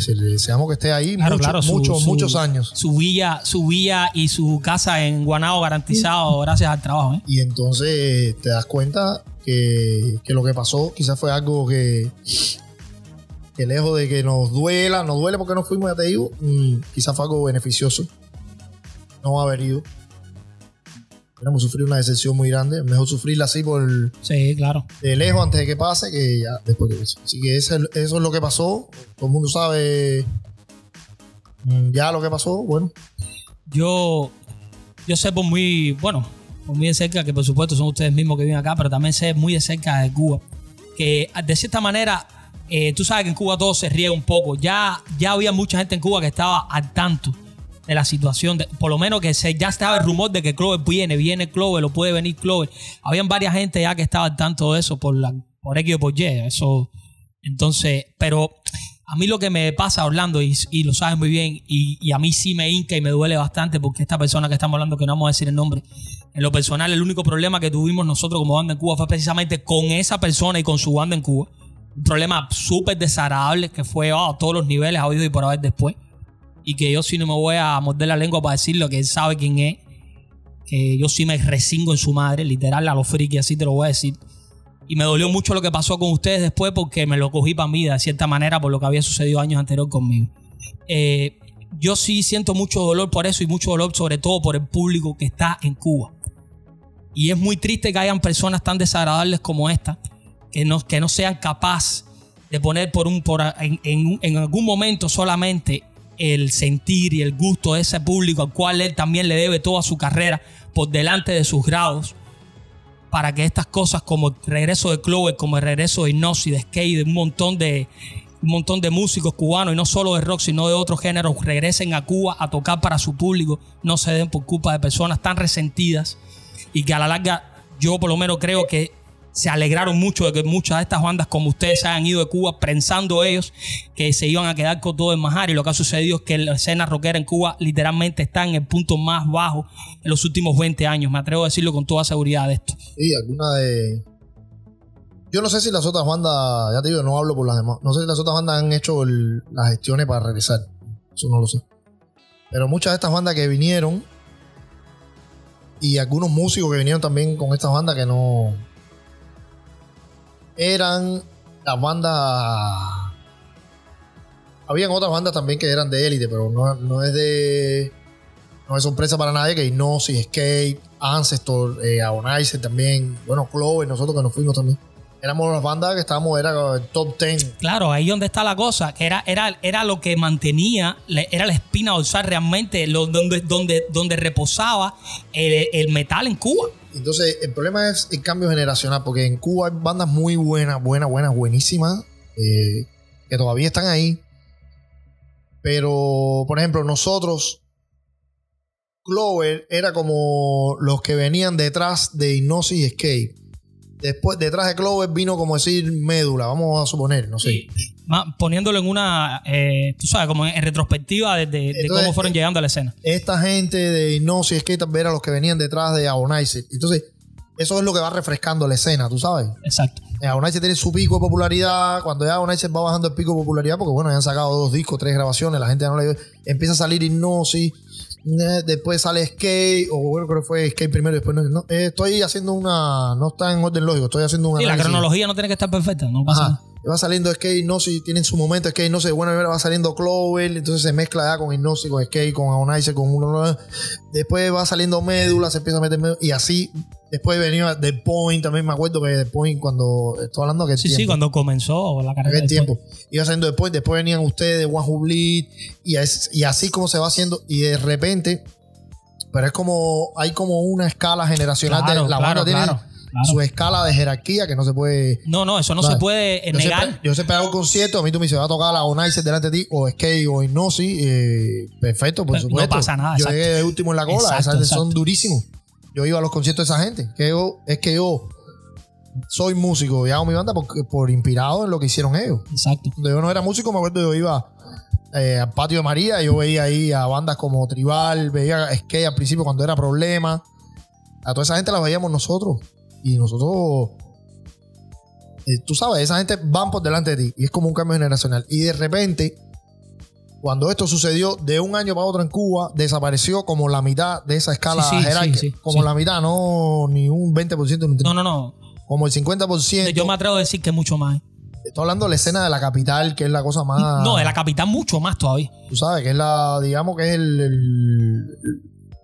S2: se le deseamos que esté ahí
S1: Claro,
S2: mucho-
S1: claro, su-
S2: muchos,
S1: su-
S2: muchos años.
S1: Su villa, su villa y su casa en Guanao garantizado gracias al trabajo. ¿eh?
S2: Y entonces te das cuenta que, que lo que pasó quizás fue algo que, que lejos de que nos duela, nos duele porque no fuimos, ya te digo, quizás fue algo beneficioso. No haber ido. Hubiéramos sufrido una decepción muy grande. Mejor sufrirla así por
S1: Sí, claro.
S2: de lejos antes de que pase que ya después que pase. Así que eso, es- eso es lo que pasó. Todo el mundo sabe mm, ya lo que pasó. Bueno,
S1: Yo, yo sé por muy, bueno, muy de cerca, que por supuesto son ustedes mismos que viven acá, pero también sé muy de cerca de Cuba, que de cierta manera, eh, tú sabes que en Cuba todo se riega un poco. Ya, ya había mucha gente en Cuba que estaba al tanto de la situación, de- por lo menos que se, ya estaba el rumor de que Clover viene, viene Clover, o puede venir Clover. Habían varias gente ya que estaba al tanto de eso por, la, por X o por Y. Eso, entonces, pero a mí lo que me pasa, Orlando, y, y lo sabes muy bien, y, a mí sí me hinca y me duele bastante porque esta persona que estamos hablando, que no vamos a decir el nombre, en lo personal, el único problema que tuvimos nosotros como banda en Cuba fue precisamente con esa persona y con su banda en Cuba. Un problema súper desagradable que fue oh, a todos los niveles, ha habido y por haber después. Y que yo sí no me voy a morder la lengua para decirlo, que él sabe quién es. Que yo sí me resingo en su madre, literal, a los friki, así te lo voy a decir. Y me dolió mucho lo que pasó con ustedes después porque me lo cogí para mí de cierta manera por lo que había sucedido años anterior conmigo. Eh, yo sí siento mucho dolor por eso y mucho dolor sobre todo por el público que está en Cuba. Y es muy triste que hayan personas tan desagradables como esta que no, que no sean capaces de poner por un, por, en, en- en algún momento solamente el sentir y el gusto de ese público al cual él también le debe toda su carrera por delante de sus grados para que estas cosas como el regreso de Clover, como el regreso de Hipnosis, de Skate, de un montón de, un montón de músicos cubanos y no solo de rock, sino de otros géneros, regresen a Cuba a tocar para su público, no se den por culpa de personas tan resentidas. Y que a la larga yo por lo menos creo que se alegraron mucho de que muchas de estas bandas como ustedes se hayan ido de Cuba pensando ellos que se iban a quedar con todo el majar y lo que ha sucedido es que la escena rockera en Cuba literalmente está en el punto más bajo en los últimos 20 años. Me atrevo a decirlo con toda seguridad de esto.
S2: Sí, alguna de. Yo no sé si las otras bandas, ya te digo, no hablo por las demás. No sé si las otras bandas han hecho las gestiones para regresar. Eso no lo sé. Pero muchas de estas bandas que vinieron y algunos músicos que vinieron también con estas bandas que no eran las bandas. Habían otras bandas también que eran de élite, pero no, no es de. No es sorpresa para nadie que Hipnosis, Escape, Ancestor, eh, también, bueno, Clover, nosotros que nos fuimos también. Éramos las bandas que estábamos, era el top 10.
S1: Claro, ahí donde está la cosa, que era, era, era lo que mantenía, era la espina dorsal realmente, lo- donde, donde, donde reposaba el, el metal en Cuba.
S2: Entonces, el problema es el cambio generacional, porque en Cuba hay bandas muy buenas, buenas, buenas, buenísimas, eh, que todavía están ahí. Pero, por ejemplo, nosotros, Clover era como los que venían detrás de Hipnosis y Escape. Después, detrás de Clover vino como decir médula, vamos a suponer, no sé.
S1: Ma- Poniéndolo en una, eh, tú sabes, como en retrospectiva de, de- de
S2: Entonces,
S1: cómo fueron
S2: eh,
S1: llegando a la escena.
S2: esta gente de Hipnosis también eran los que venían detrás de Agonizer. Entonces, eso es lo que va refrescando la escena, tú sabes.
S1: Exacto.
S2: Eh, Agonizer tiene su pico de popularidad. Cuando ya Agonizer va bajando el pico de popularidad, porque bueno, ya han sacado dos discos, tres grabaciones, la gente ya no le empieza a salir Hipnosis. Después sale Skate, o bueno, creo que fue Skate primero después no. no, eh, estoy haciendo una. No está en orden lógico, estoy haciendo un
S1: Sí, la cronología no tiene que estar perfecta, no pasa
S2: Ajá. Va saliendo Skate, no si tienen su momento Skate, no sé, manera va saliendo Clover, entonces se mezcla ya con Hipnosis, con Skate, con Agonizer, con uno. Después va saliendo Médula, se empieza a meter Médula, y así. Después venía The Point, también me acuerdo que The Point, cuando estoy hablando que
S1: Sí, sí, cuando comenzó la carrera.
S2: aquel
S1: de
S2: tiempo. Iba saliendo después, después venían ustedes, One Who Bleed, y, es- y así como se va haciendo, y de repente, pero es como, hay como una escala generacional
S1: Claro,
S2: de la
S1: claro,
S2: banda tiene
S1: claro, claro.
S2: su escala de jerarquía que no se puede.
S1: No, no, eso no se puede
S2: Yo
S1: negar.
S2: siempre, yo siempre hago un concierto, a mí tú me dices, va a tocar la Onizer delante de ti, o Skate, o Hipnosis, eh, perfecto, por
S1: No
S2: supuesto.
S1: pasa nada,
S2: Yo
S1: exacto.
S2: llegué de último en la cola,
S1: Exacto,
S2: esas gente son
S1: exacto.
S2: durísimos. Yo iba a los conciertos de esa gente, que yo, es que yo soy músico y hago mi banda por, por inspirado en lo que hicieron ellos.
S1: Exacto.
S2: Cuando yo no era músico, me acuerdo yo iba eh, al patio de María y yo veía ahí a bandas como Tribal, veía a Skate al principio cuando era problema. A toda esa gente la veíamos nosotros. Y nosotros eh, tú sabes, esa gente van por delante de ti y es como un cambio generacional. Y de repente, cuando esto sucedió de un año para otro en Cuba, desapareció como la mitad de esa escala
S1: Sí, sí,
S2: jerárquica.
S1: sí,
S2: como la mitad, no ni un 20%, ni un 30%,
S1: No, no, no.
S2: como el 50%.
S1: Yo me atrevo a decir que mucho más.
S2: Estoy hablando de la escena de la capital, que es la cosa más.
S1: No, de la capital mucho más todavía.
S2: Tú sabes, que es la, digamos que es el, el-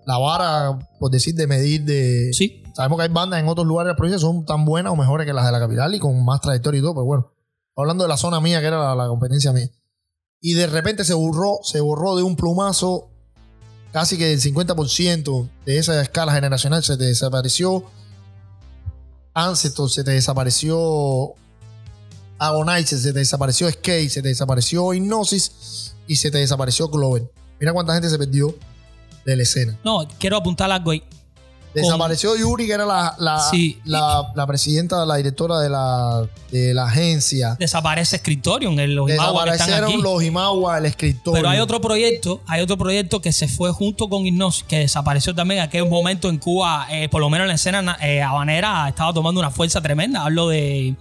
S2: la vara, por decir, de medir de.
S1: Sí.
S2: Sabemos que hay bandas en otros lugares de la provincia que son tan buenas o mejores que las de la capital y con más trayectoria y todo, pero bueno. Hablando de la zona mía, que era la, la competencia mía. Y de repente se borró, se borró de un plumazo casi que el 50% de esa escala generacional se te desapareció. Ancestor se te desapareció. Agonize se te desapareció Skate, se te desapareció Hipnosis y se te desapareció Clover. Mira cuánta gente se perdió de la escena.
S1: No, quiero apuntar algo ahí.
S2: Desapareció Yuri, que era la, la,
S1: Sí.
S2: la, la presidenta, la directora de la, de la agencia.
S1: Desaparece Scriptorium, en los Imagua que están
S2: Desaparecieron los Imagua, el escritor.
S1: Pero hay otro proyecto, hay otro proyecto que se fue junto con Hipnosis, que desapareció también en aquel momento en Cuba, eh, por lo menos en la escena eh, habanera, estaba tomando una fuerza tremenda. Hablo de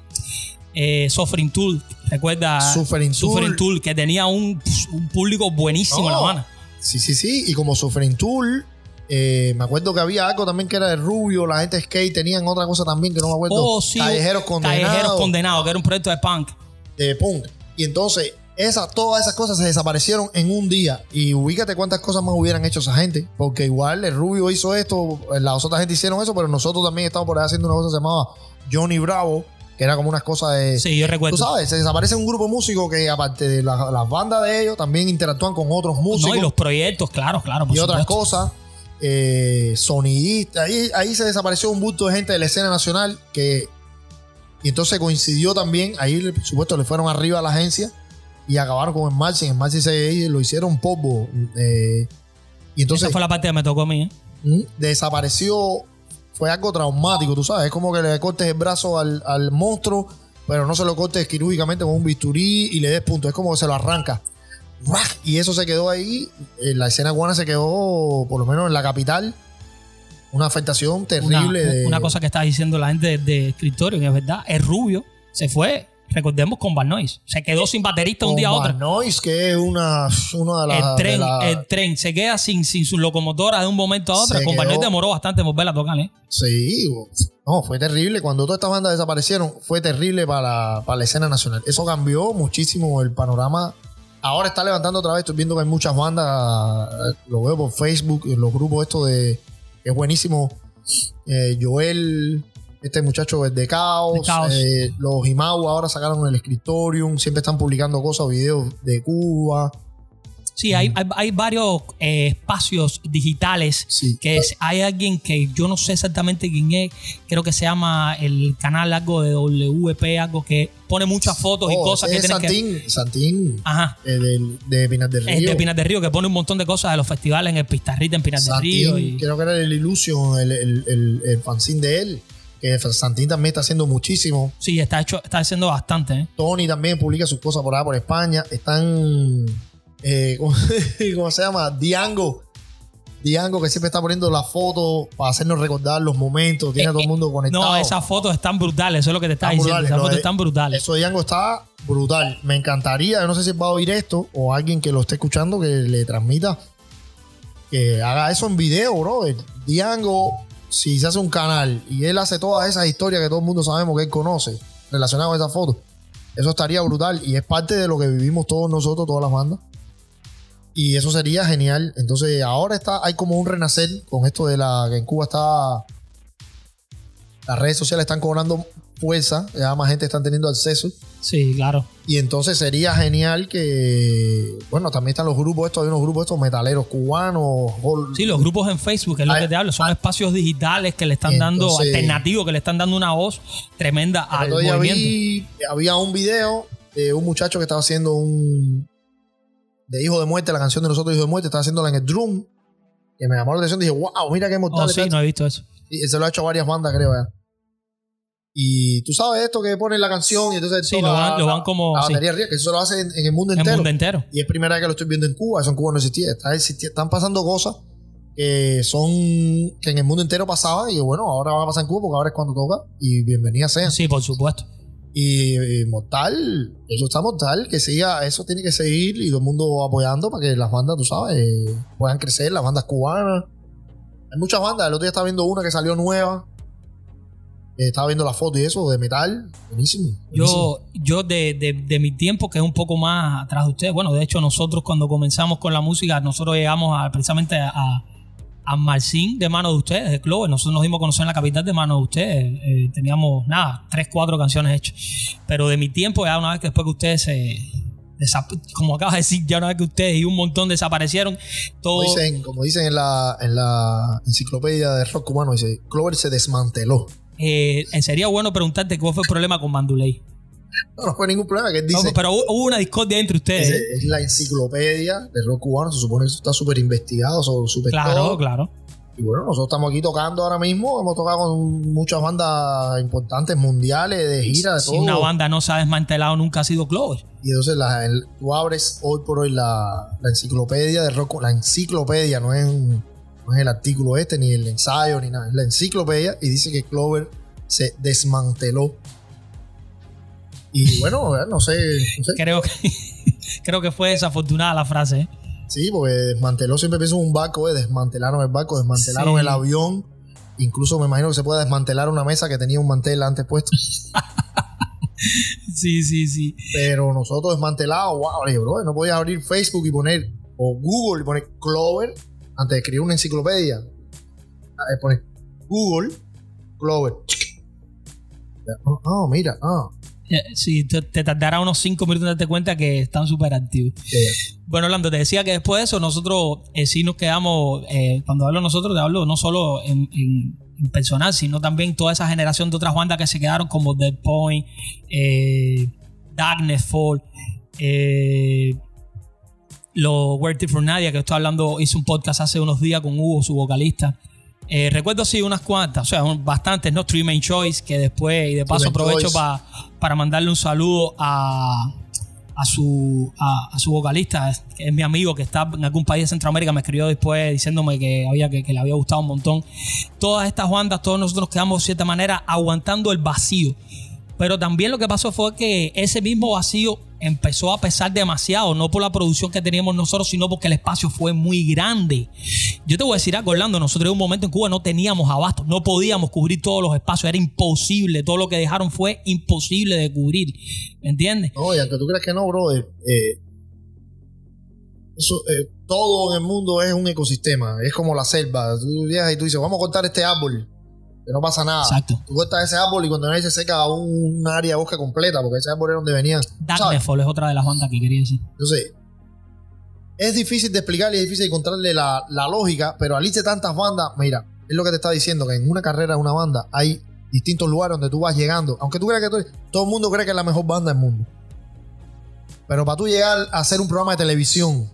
S1: eh, Suffering Tool, ¿recuerda?
S2: Suffering Tool.
S1: Suffering Tool, que tenía un, un público buenísimo en La
S2: No.
S1: Habana.
S2: Sí, sí, sí. Y como Suffering Tool, eh, me acuerdo que había algo también que era de Rubio, la gente skate, tenían otra cosa también que no me acuerdo.
S1: Oh, sí.
S2: Callejeros condenados.
S1: Callejeros Condenados, que era un proyecto de punk.
S2: de punk. Y entonces, esa, todas esas cosas se desaparecieron en un día. Y ubícate cuántas cosas más hubieran hecho esa gente. Porque igual el Rubio hizo esto, las otras gente hicieron eso, pero nosotros también estamos por ahí haciendo una cosa que se llamaba Johnny Bravo, que era como unas cosas de.
S1: Sí, yo recuerdo.
S2: Tú sabes, se desaparece un grupo de músicos que, aparte de la- las bandas de ellos, también interactúan con otros músicos
S1: No, y los proyectos, claro, claro. Por
S2: y otras cosas. Eh, sonidistas. Ahí, ahí se desapareció un bulto de gente de la escena nacional que. Y entonces coincidió también. Ahí, por supuesto, le fueron arriba a la agencia y acabaron con el Marching. El Marching se lo hicieron polvo. eh, y entonces
S1: Esa fue la parte que me tocó a mí. ¿eh?
S2: mm, desapareció. Fue algo traumático, tú sabes. Es como que le cortes el brazo al, al monstruo, pero no se lo cortes quirúrgicamente con un bisturí y le des punto. Es como que se lo arranca. Y eso se quedó ahí. En la escena cubana se quedó, por lo menos en la capital, una afectación
S1: Una,
S2: terrible. de,
S1: una cosa que está diciendo la gente de, de Scriptorium, es verdad. El rubio se fue, recordemos, con Noise. Se quedó sin baterista un día a otro.
S2: Noise, que es una, una de las.
S1: El tren,
S2: la-
S1: el tren se queda sin, sin su locomotora de un momento a otro. Con
S2: quedó-
S1: Noise demoró bastante en volver a tocar, ¿eh?
S2: Sí, no, fue terrible. Cuando todas estas bandas desaparecieron, fue terrible para, para la escena nacional. Eso cambió muchísimo el panorama. Ahora está levantando otra vez. Estoy viendo que hay muchas bandas. eh, Lo veo por Facebook, en los grupos estos de. es buenísimo. Eh, Joel, este muchacho es de Caos.
S1: De Caos.
S2: eh, los Imau ahora sacaron el Scriptorium. Siempre están publicando cosas, videos de Cuba.
S1: Sí, hay, hay, hay varios eh, espacios digitales
S2: Sí.
S1: que es- hay alguien que yo no sé exactamente quién es, creo que se llama el canal algo de WP, algo que pone muchas fotos y
S2: Oh,
S1: cosas que tienen que...
S2: Santín, Santín
S1: Ajá.
S2: eh, del- de Pinar del
S1: Es
S2: Río.
S1: de Pinar del Río, que pone un montón de cosas de los festivales en el Pistarrita, en Pinar del Río.
S2: Santín,
S1: Y,
S2: creo que era el Illusion, el, el, el, el fanzine de él. Que Santín también está haciendo muchísimo.
S1: sí, está hecho, está haciendo bastante. ¿eh?
S2: Tony también publica sus cosas por allá por España. Están. Eh, ¿cómo, *laughs* cómo se llama? Diango. Diango que siempre está poniendo la foto para hacernos recordar los momentos. Tiene a todo el mundo conectado.
S1: No, esas fotos están brutales, eso es lo que te estaba diciendo. Esas fotos están brutales.
S2: Eso de Diango está brutal. Me encantaría, yo no sé si va a oír esto o alguien que lo esté escuchando que le transmita que haga eso en video, bro. Diango, si se hace un canal y él hace todas esas historias que todo el mundo sabemos que él conoce relacionadas con esa foto, eso estaría brutal y es parte de lo que vivimos todos nosotros, todas las bandas. Y eso sería genial. Entonces, ahora está, hay como un renacer con esto de la que en Cuba está. Las redes sociales están cobrando fuerza, ya más gente están teniendo acceso.
S1: Sí, claro.
S2: Y entonces sería genial que. Bueno, también están los grupos estos, hay unos grupos estos metaleros cubanos.
S1: Sí, los grupos en Facebook, es lo que te hablo, son espacios digitales que le están dando, alternativos, que le están dando una voz tremenda al movimiento.
S2: vi- había un video de un muchacho que estaba haciendo un. De Hijo de Muerte, la canción de nosotros, Hijo de Muerte, estaba haciéndola en el drum. Que me llamó la atención. Dije, wow, mira qué mortal.
S1: Oh, sí, no he visto eso.
S2: Y se lo ha hecho a varias bandas, creo. ya. Y tú sabes esto que ponen la canción y entonces
S1: Sí, lo van-
S2: la-
S1: lo van como-
S2: La
S1: sí.
S2: batería que eso lo hacen en el mundo
S1: El
S2: entero.
S1: mundo entero.
S2: Y es primera vez que lo estoy viendo en Cuba. Eso en Cuba no existía. Está están pasando cosas que son que en el mundo entero pasaban. Y bueno, ahora van a pasar en Cuba porque ahora es cuando toca. Y bienvenidas sean.
S1: Sí, por supuesto.
S2: Y, y mortal, eso está mortal, que siga, eso tiene que seguir y todo el mundo apoyando para que las bandas, tú sabes, eh, puedan crecer, las bandas cubanas. Hay muchas bandas, el otro día estaba viendo una que salió nueva. Eh, estaba viendo la foto y eso de metal. Buenísimo. buenísimo.
S1: Yo, yo de, de- de mi tiempo, que es un poco más atrás de ustedes, bueno, de hecho nosotros cuando comenzamos con la música, nosotros llegamos a, precisamente a, a Marcín de mano de ustedes, de Clover. Nosotros nos dimos a conocer en la capital de mano de ustedes. Eh, teníamos, nada, tres, cuatro canciones hechas. Pero de mi tiempo, ya una vez que después que ustedes se... Como acabas de decir, ya una vez que ustedes y un montón desaparecieron, todo...
S2: Como dicen, como dicen en, la, en la enciclopedia de rock cubano, dice, Clover se desmanteló.
S1: Eh, sería bueno preguntarte cuál fue el problema con Manduley.
S2: No, *laughs* no fue ningún problema, que él
S1: No,
S2: dice,
S1: pero hubo una discordia entre ustedes.
S2: es, es la enciclopedia de rock cubano, se supone que eso está súper investigado, súper
S1: Claro,
S2: todo.
S1: claro.
S2: Y bueno, nosotros estamos aquí tocando ahora mismo, hemos tocado con muchas bandas importantes mundiales, de gira, de
S1: Si
S2: todo.
S1: una banda no se ha desmantelado, nunca ha sido Clover.
S2: Y entonces la- el- tú abres hoy por hoy la, la enciclopedia de rock, la enciclopedia, no es, un- no es el artículo este, ni el ensayo, ni nada, es la enciclopedia y dice que Clover se desmanteló. Y bueno, no sé, no sé.
S1: Creo que, *laughs* creo que fue desafortunada la frase. ¿eh?
S2: Sí, porque desmanteló siempre pienso en un barco, eh, desmantelaron el barco, desmantelaron
S1: Sí.
S2: el avión. Incluso me imagino que se puede desmantelar una mesa que tenía un mantel antes puesto. *laughs*
S1: Sí, sí, sí.
S2: Pero nosotros desmantelados, wow, bro, no podías abrir Facebook y poner, o Google y poner Clover antes de escribir una enciclopedia. Ah, eh, poner Google, Clover. Ah, ah, mira, ah.
S1: Eh, Sí, te, te tardará unos 5 minutos en darte cuenta que están súper activos. Bueno, Orlando, te decía que después de eso, nosotros eh, sí nos quedamos, eh, cuando hablo nosotros, te hablo no solo en, en- en personal, sino también toda esa generación de otras bandas que se quedaron, como Dead Point, eh, Darkness Fall, eh, los Worthy for Nadia, que estoy hablando, hice un podcast hace unos días con Hugo, su vocalista. Eh, recuerdo sí unas cuantas, o sea, un- bastantes, ¿no? Three Main Choice, que después, y de paso aprovecho pa- para mandarle un saludo a, a su, a, a su vocalista, que es mi amigo que está en algún país de Centroamérica, me escribió después diciéndome que, había, que, que le había gustado un montón. Todas estas bandas, todos nosotros nos quedamos de cierta manera aguantando el vacío. Pero también lo que pasó fue que ese mismo vacío empezó a pesar demasiado, no por la producción que teníamos nosotros, sino porque el espacio fue muy grande. Yo te voy a decir algo, Orlando, nosotros en un momento en Cuba no teníamos abasto, no podíamos cubrir todos los espacios, era imposible, todo lo que dejaron fue imposible de cubrir, ¿me entiendes?
S2: No, y aunque tú creas que no, brother, eh, eso, eh, todo en el mundo es un ecosistema, es como la selva. Tú llegas y tú dices, vamos a cortar este árbol, que no pasa nada.
S1: Exacto.
S2: Tú cortas ese árbol y cuando nadie se seca un, área de bosque completa, porque ese árbol es donde venían. ¿sabes?
S1: Darknessfall es otra de las bandas que quería decir.
S2: Entonces, es difícil de explicar y es difícil encontrarle la, la lógica, pero al irse tantas bandas, mira, es lo que te está diciendo, que en una carrera de una banda hay distintos lugares donde tú vas llegando. Aunque tú creas que tú- todo el mundo cree que es la mejor banda del mundo. Pero para tú llegar a hacer un programa de televisión,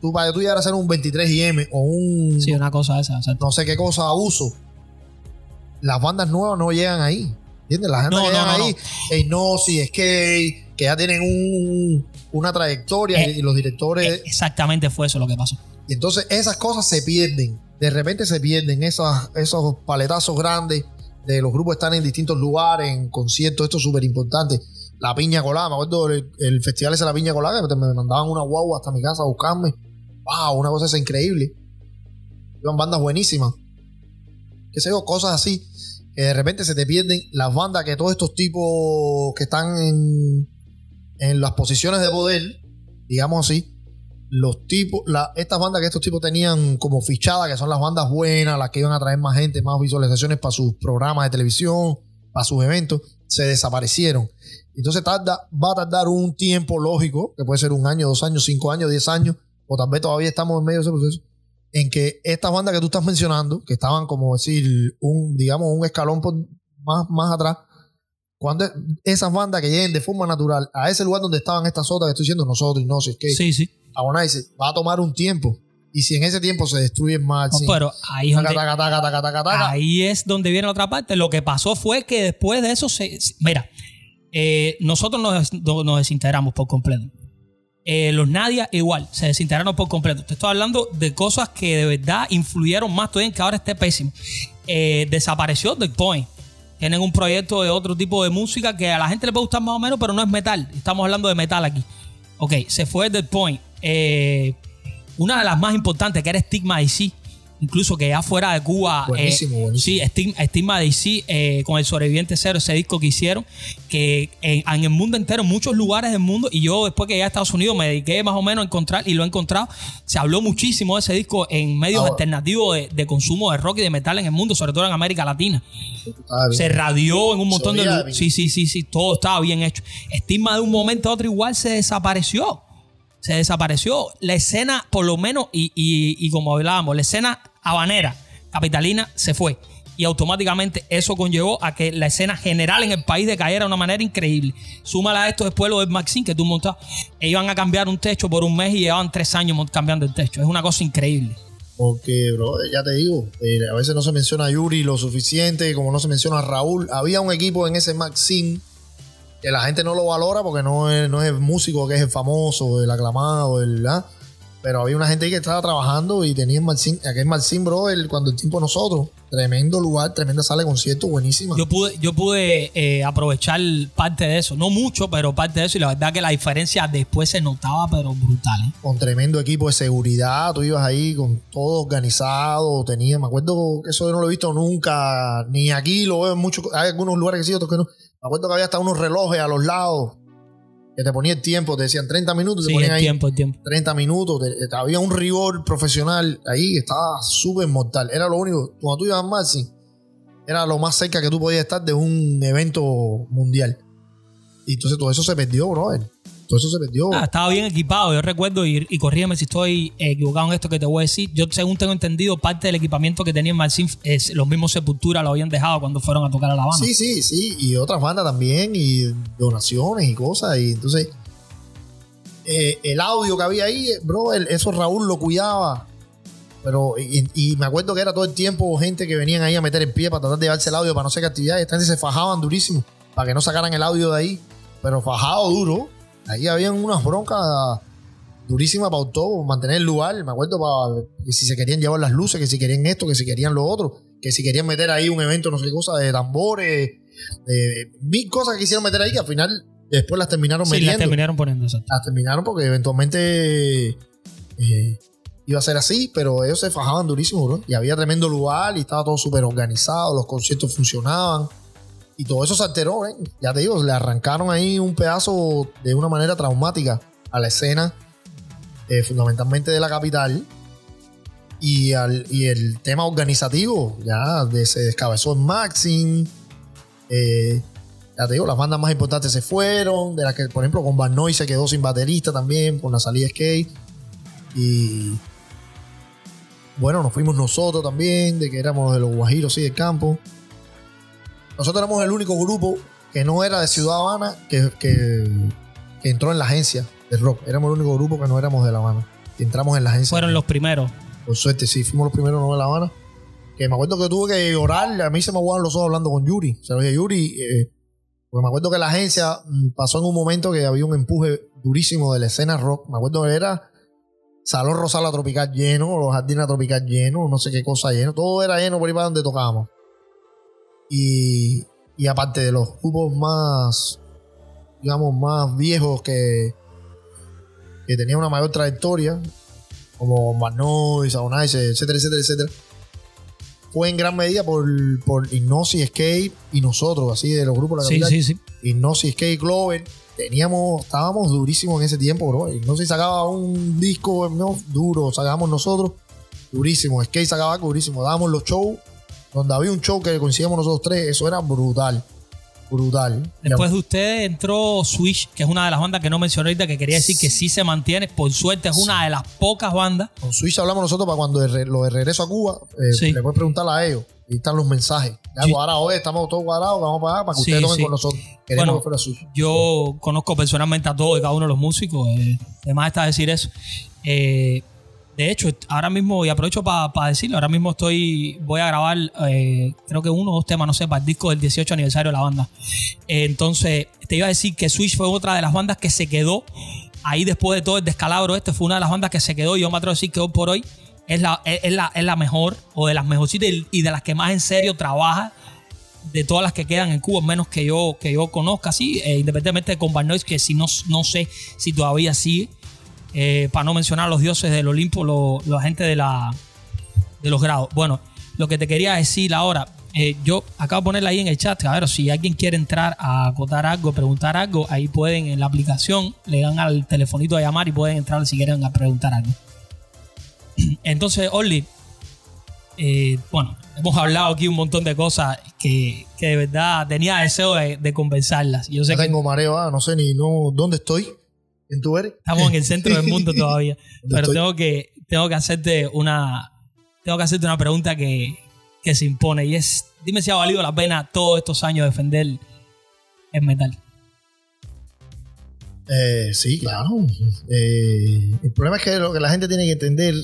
S2: tú, para tú llegar a hacer un 23IM o un
S1: Sí, una cosa esa,
S2: no sé qué cosa abuso, las bandas nuevas no llegan ahí. ¿Entiendes? La gente
S1: No,
S2: que
S1: no,
S2: llegan
S1: no,
S2: ahí, Hipnosis, Skate, que ya tienen un- una trayectoria
S1: Eh,
S2: y los directores.
S1: Exactamente fue eso lo que pasó.
S2: Y entonces esas cosas se pierden. De repente se pierden esas, esos paletazos grandes de los grupos están en distintos lugares, en conciertos, esto es súper importante. La piña colada, me acuerdo el, el festival ese de la piña colada, que me mandaban una guagua hasta mi casa a buscarme. ¡Wow! Una cosa esa increíble. Iban bandas buenísimas. Qué sé yo, cosas así. De repente se te pierden las bandas que todos estos tipos que están en, en las posiciones de poder, digamos así, los tipos, la- estas bandas que estos tipos tenían como fichadas, que son las bandas buenas, las que iban a traer más gente, más visualizaciones para sus programas de televisión, para sus eventos, se desaparecieron. Entonces tarda, va a tardar un tiempo lógico, que puede ser un año, dos años, cinco años, diez años, o tal vez todavía estamos en medio de ese proceso, en que estas bandas que tú estás mencionando, que estaban como decir, un, digamos, un escalón por más, más atrás, cuando esas bandas que lleguen de forma natural a ese lugar donde estaban estas otras que estoy diciendo nosotros, no sé, es que
S1: Sí, sí.
S2: Va a tomar un tiempo. Y si en ese tiempo se destruye el
S1: No, pero ahí es,
S2: taca,
S1: donde,
S2: taca, taca, taca, taca, taca,
S1: ahí es donde viene la otra parte. Lo que pasó fue que después de eso se. Mira, eh, nosotros nos, nos- nos desintegramos por completo. Eh, los Nadia igual, se desintegraron por completo. Te estoy hablando de cosas que de verdad influyeron más todavía en que ahora esté pésimo. Eh, desapareció The Point. Tienen un proyecto de otro tipo de música que a la gente le puede gustar más o menos, pero no es metal. Estamos hablando de metal aquí. Ok, se fue The Point. Eh, una de las más importantes, que era Stigma DC, incluso que ya fuera de Cuba.
S2: Buenísimo,
S1: eh,
S2: buenísimo.
S1: Sí, Stigma, Stigma DC eh, con el sobreviviente cero, ese disco que hicieron, que en, en el mundo entero, en muchos lugares del mundo, y yo después que llegué a Estados Unidos me dediqué más o menos a encontrar, y lo he encontrado, se habló muchísimo de ese disco en medios
S2: Ahora.
S1: alternativos de, de consumo de rock y de metal en el mundo, sobre todo en América Latina.
S2: Ah.
S1: Se radió en un montón de
S2: bien.
S1: Sí, sí, sí, sí, todo estaba bien hecho. Estigma de un momento a otro igual se desapareció. Se desapareció. La escena, por lo menos, y, y- y como hablábamos, la escena habanera, capitalina, se fue. Y automáticamente eso conllevó a que la escena general en el país decayera de una manera increíble. Súmala a esto después lo del Maxine que tú montabas. E iban a cambiar un techo por un mes y llevaban tres años cambiando el techo. Es una cosa increíble.
S2: Porque, bro, ya te digo, eh, a veces no se menciona a Yuri lo suficiente, como no se menciona a Raúl. Había un equipo en ese Maxim que la gente no lo valora porque no es, no es el músico que es el famoso, el aclamado, el, ¿ah? Pero había una gente ahí que estaba trabajando y tenía Maxim, aquel Maxim, bro, el, cuando el tiempo nosotros, tremendo lugar, tremenda sala de concierto, buenísima.
S1: Yo pude, yo pude eh, aprovechar parte de eso. No mucho, pero parte de eso. Y la verdad que la diferencia después se notaba, pero brutal. ¿eh?
S2: con tremendo equipo de seguridad, tú ibas ahí con todo organizado, tenía, me acuerdo que eso yo no lo he visto nunca, ni aquí lo veo en muchos, hay algunos lugares que sí, otros que no. Me acuerdo que había hasta unos relojes a los lados que te ponía el tiempo, te decían 30 minutos, te
S1: Sí,
S2: ponían
S1: el
S2: ahí
S1: tiempo, el tiempo.
S2: 30 minutos, te- te- había un rigor profesional ahí, estaba súper mortal, era lo único, cuando tú ibas a Maxi, era lo más cerca que tú podías estar de un evento mundial. Y entonces todo eso se perdió, brother. Todo eso se perdió.
S1: Ah, estaba bien equipado. Yo recuerdo, y, y corrígeme si estoy equivocado en esto que te voy a decir. Yo, según tengo entendido, parte del equipamiento que tenía en Marcin, es, los mismos Sepultura lo habían dejado cuando fueron a tocar a La Habana.
S2: Sí, sí, sí. Y otras bandas también, y donaciones y cosas. Y entonces, eh, el audio que había ahí, eh, bro, el- eso Raúl lo cuidaba. Pero, y, y me acuerdo que era todo el tiempo gente que venían ahí a meter el pie para tratar de llevarse el audio para no hacer actividades. Esta gente se fajaban durísimo para que no sacaran el audio de ahí. Pero fajado duro. Ahí habían unas broncas durísimas para todo, mantener el lugar. Me acuerdo para que si se querían llevar las luces, que si querían esto, que si querían lo otro, que si querían meter ahí un evento, no sé qué cosa, de tambores, de mil cosas que quisieron meter ahí que al final después las terminaron
S1: Sí, la
S2: metiendo.
S1: terminaron poniendo eso.
S2: Las terminaron porque eventualmente eh, iba a ser así, pero ellos se fajaban durísimo, bro. Y había tremendo lugar y estaba todo súper organizado, los conciertos funcionaban. Y todo eso se alteró, ¿eh? Ya te digo, le arrancaron ahí un pedazo de una manera traumática a la escena, eh, fundamentalmente de la capital. Y, al, y el tema organizativo, ya se descabezó en Maxim. Eh, ya te digo, las bandas más importantes se fueron. De las que, por ejemplo, con Van Noy se quedó sin baterista también, con la salida Skate. Y bueno, nos fuimos nosotros también, de que éramos de los Guajiros, sí, del campo. Nosotros éramos el único grupo que no era de Ciudad Habana que, que, que entró en la agencia de rock. Éramos el único grupo que no éramos de La Habana. Que entramos en la agencia.
S1: Fueron los primeros.
S2: Por suerte, sí, fuimos los primeros no de La Habana. Que me acuerdo que tuve que llorar, a mí se me aguaron los ojos hablando con Yuri. Se lo dije, Yuri, eh, porque me acuerdo que la agencia mm, pasó en un momento que había un empuje durísimo de la escena rock. Me acuerdo que era Salón Rosala Tropical lleno, los Jardines Tropical lleno, no sé qué cosa lleno. Todo era lleno por ahí para donde tocábamos. Y, y aparte de los grupos más, digamos, más viejos que, que tenían una mayor trayectoria, como Manoy, Saunice, etcétera, etcétera, etcétera. Fue en gran medida por, por Ignosi, Escape y nosotros, así de los grupos de la
S1: Sí,
S2: capital.
S1: sí, sí.
S2: Ignosi, Escape, Glover. Teníamos, estábamos durísimos en ese tiempo, bro. Ignosi sacaba un disco no, duro, sacábamos nosotros, durísimo. Skate sacaba durísimo. Dábamos los shows, donde había un show que coincidíamos nosotros tres, eso era brutal. Brutal.
S1: Después de ustedes entró Switch, que es una de las bandas que no mencioné ahorita, que quería decir que sí se mantiene. Por suerte, es una de las pocas bandas.
S2: Con Switch hablamos nosotros para cuando lo de regreso a Cuba, eh,
S1: Sí.
S2: le puedes preguntar a ellos. Ahí están los mensajes. Ya
S1: Sí.
S2: cuadrados, hoy estamos todos cuadrados, vamos para allá para que
S1: Sí,
S2: ustedes toquen
S1: sí.
S2: con nosotros. Queremos
S1: Bueno,
S2: que fuera Switch.
S1: Yo conozco personalmente a todos y cada uno de los músicos. eh, además está decir eso. Eh, de hecho, ahora mismo, y aprovecho para decirlo, ahora mismo estoy, voy a grabar, eh, creo que uno o dos temas, no sé, para el disco del 18 aniversario de la banda. Entonces, te iba a decir que Switch fue otra de las bandas que se quedó ahí después de todo el descalabro este, fue una de las bandas que se quedó y yo me atrevo a decir que hoy por hoy es la, es, la, es la mejor o de las mejorcitas y, de las que más en serio trabaja de todas las que quedan en Cuba, menos que yo, que yo conozca, sí, eh, independientemente de Combat que si no, no sé si todavía sigue, eh, para no mencionar los dioses del Olimpo, los la gente de, la, de los grados. Bueno, lo que te quería decir ahora, eh, yo acabo de ponerla ahí en el chat, a ver, si alguien quiere entrar a acotar algo, preguntar algo, ahí pueden en la aplicación, le dan al telefonito a llamar y pueden entrar si quieren a preguntar algo. *clears throat* Entonces, Orly, eh, bueno, hemos hablado aquí un montón de cosas que, que de verdad tenía deseo de, de conversarlas. Yo sé
S2: Ya
S1: que
S2: tengo mareo, ah, no sé ni no, dónde estoy. ¿Quién tú eres?
S1: estamos en el centro del mundo *laughs* todavía, pero
S2: estoy?
S1: tengo que, tengo que hacerte una, tengo que hacerte una pregunta que, que se impone y es, dime si ha valido la pena todos estos años defender el metal.
S2: Eh, sí, claro. Eh, el problema es que lo que la gente tiene que entender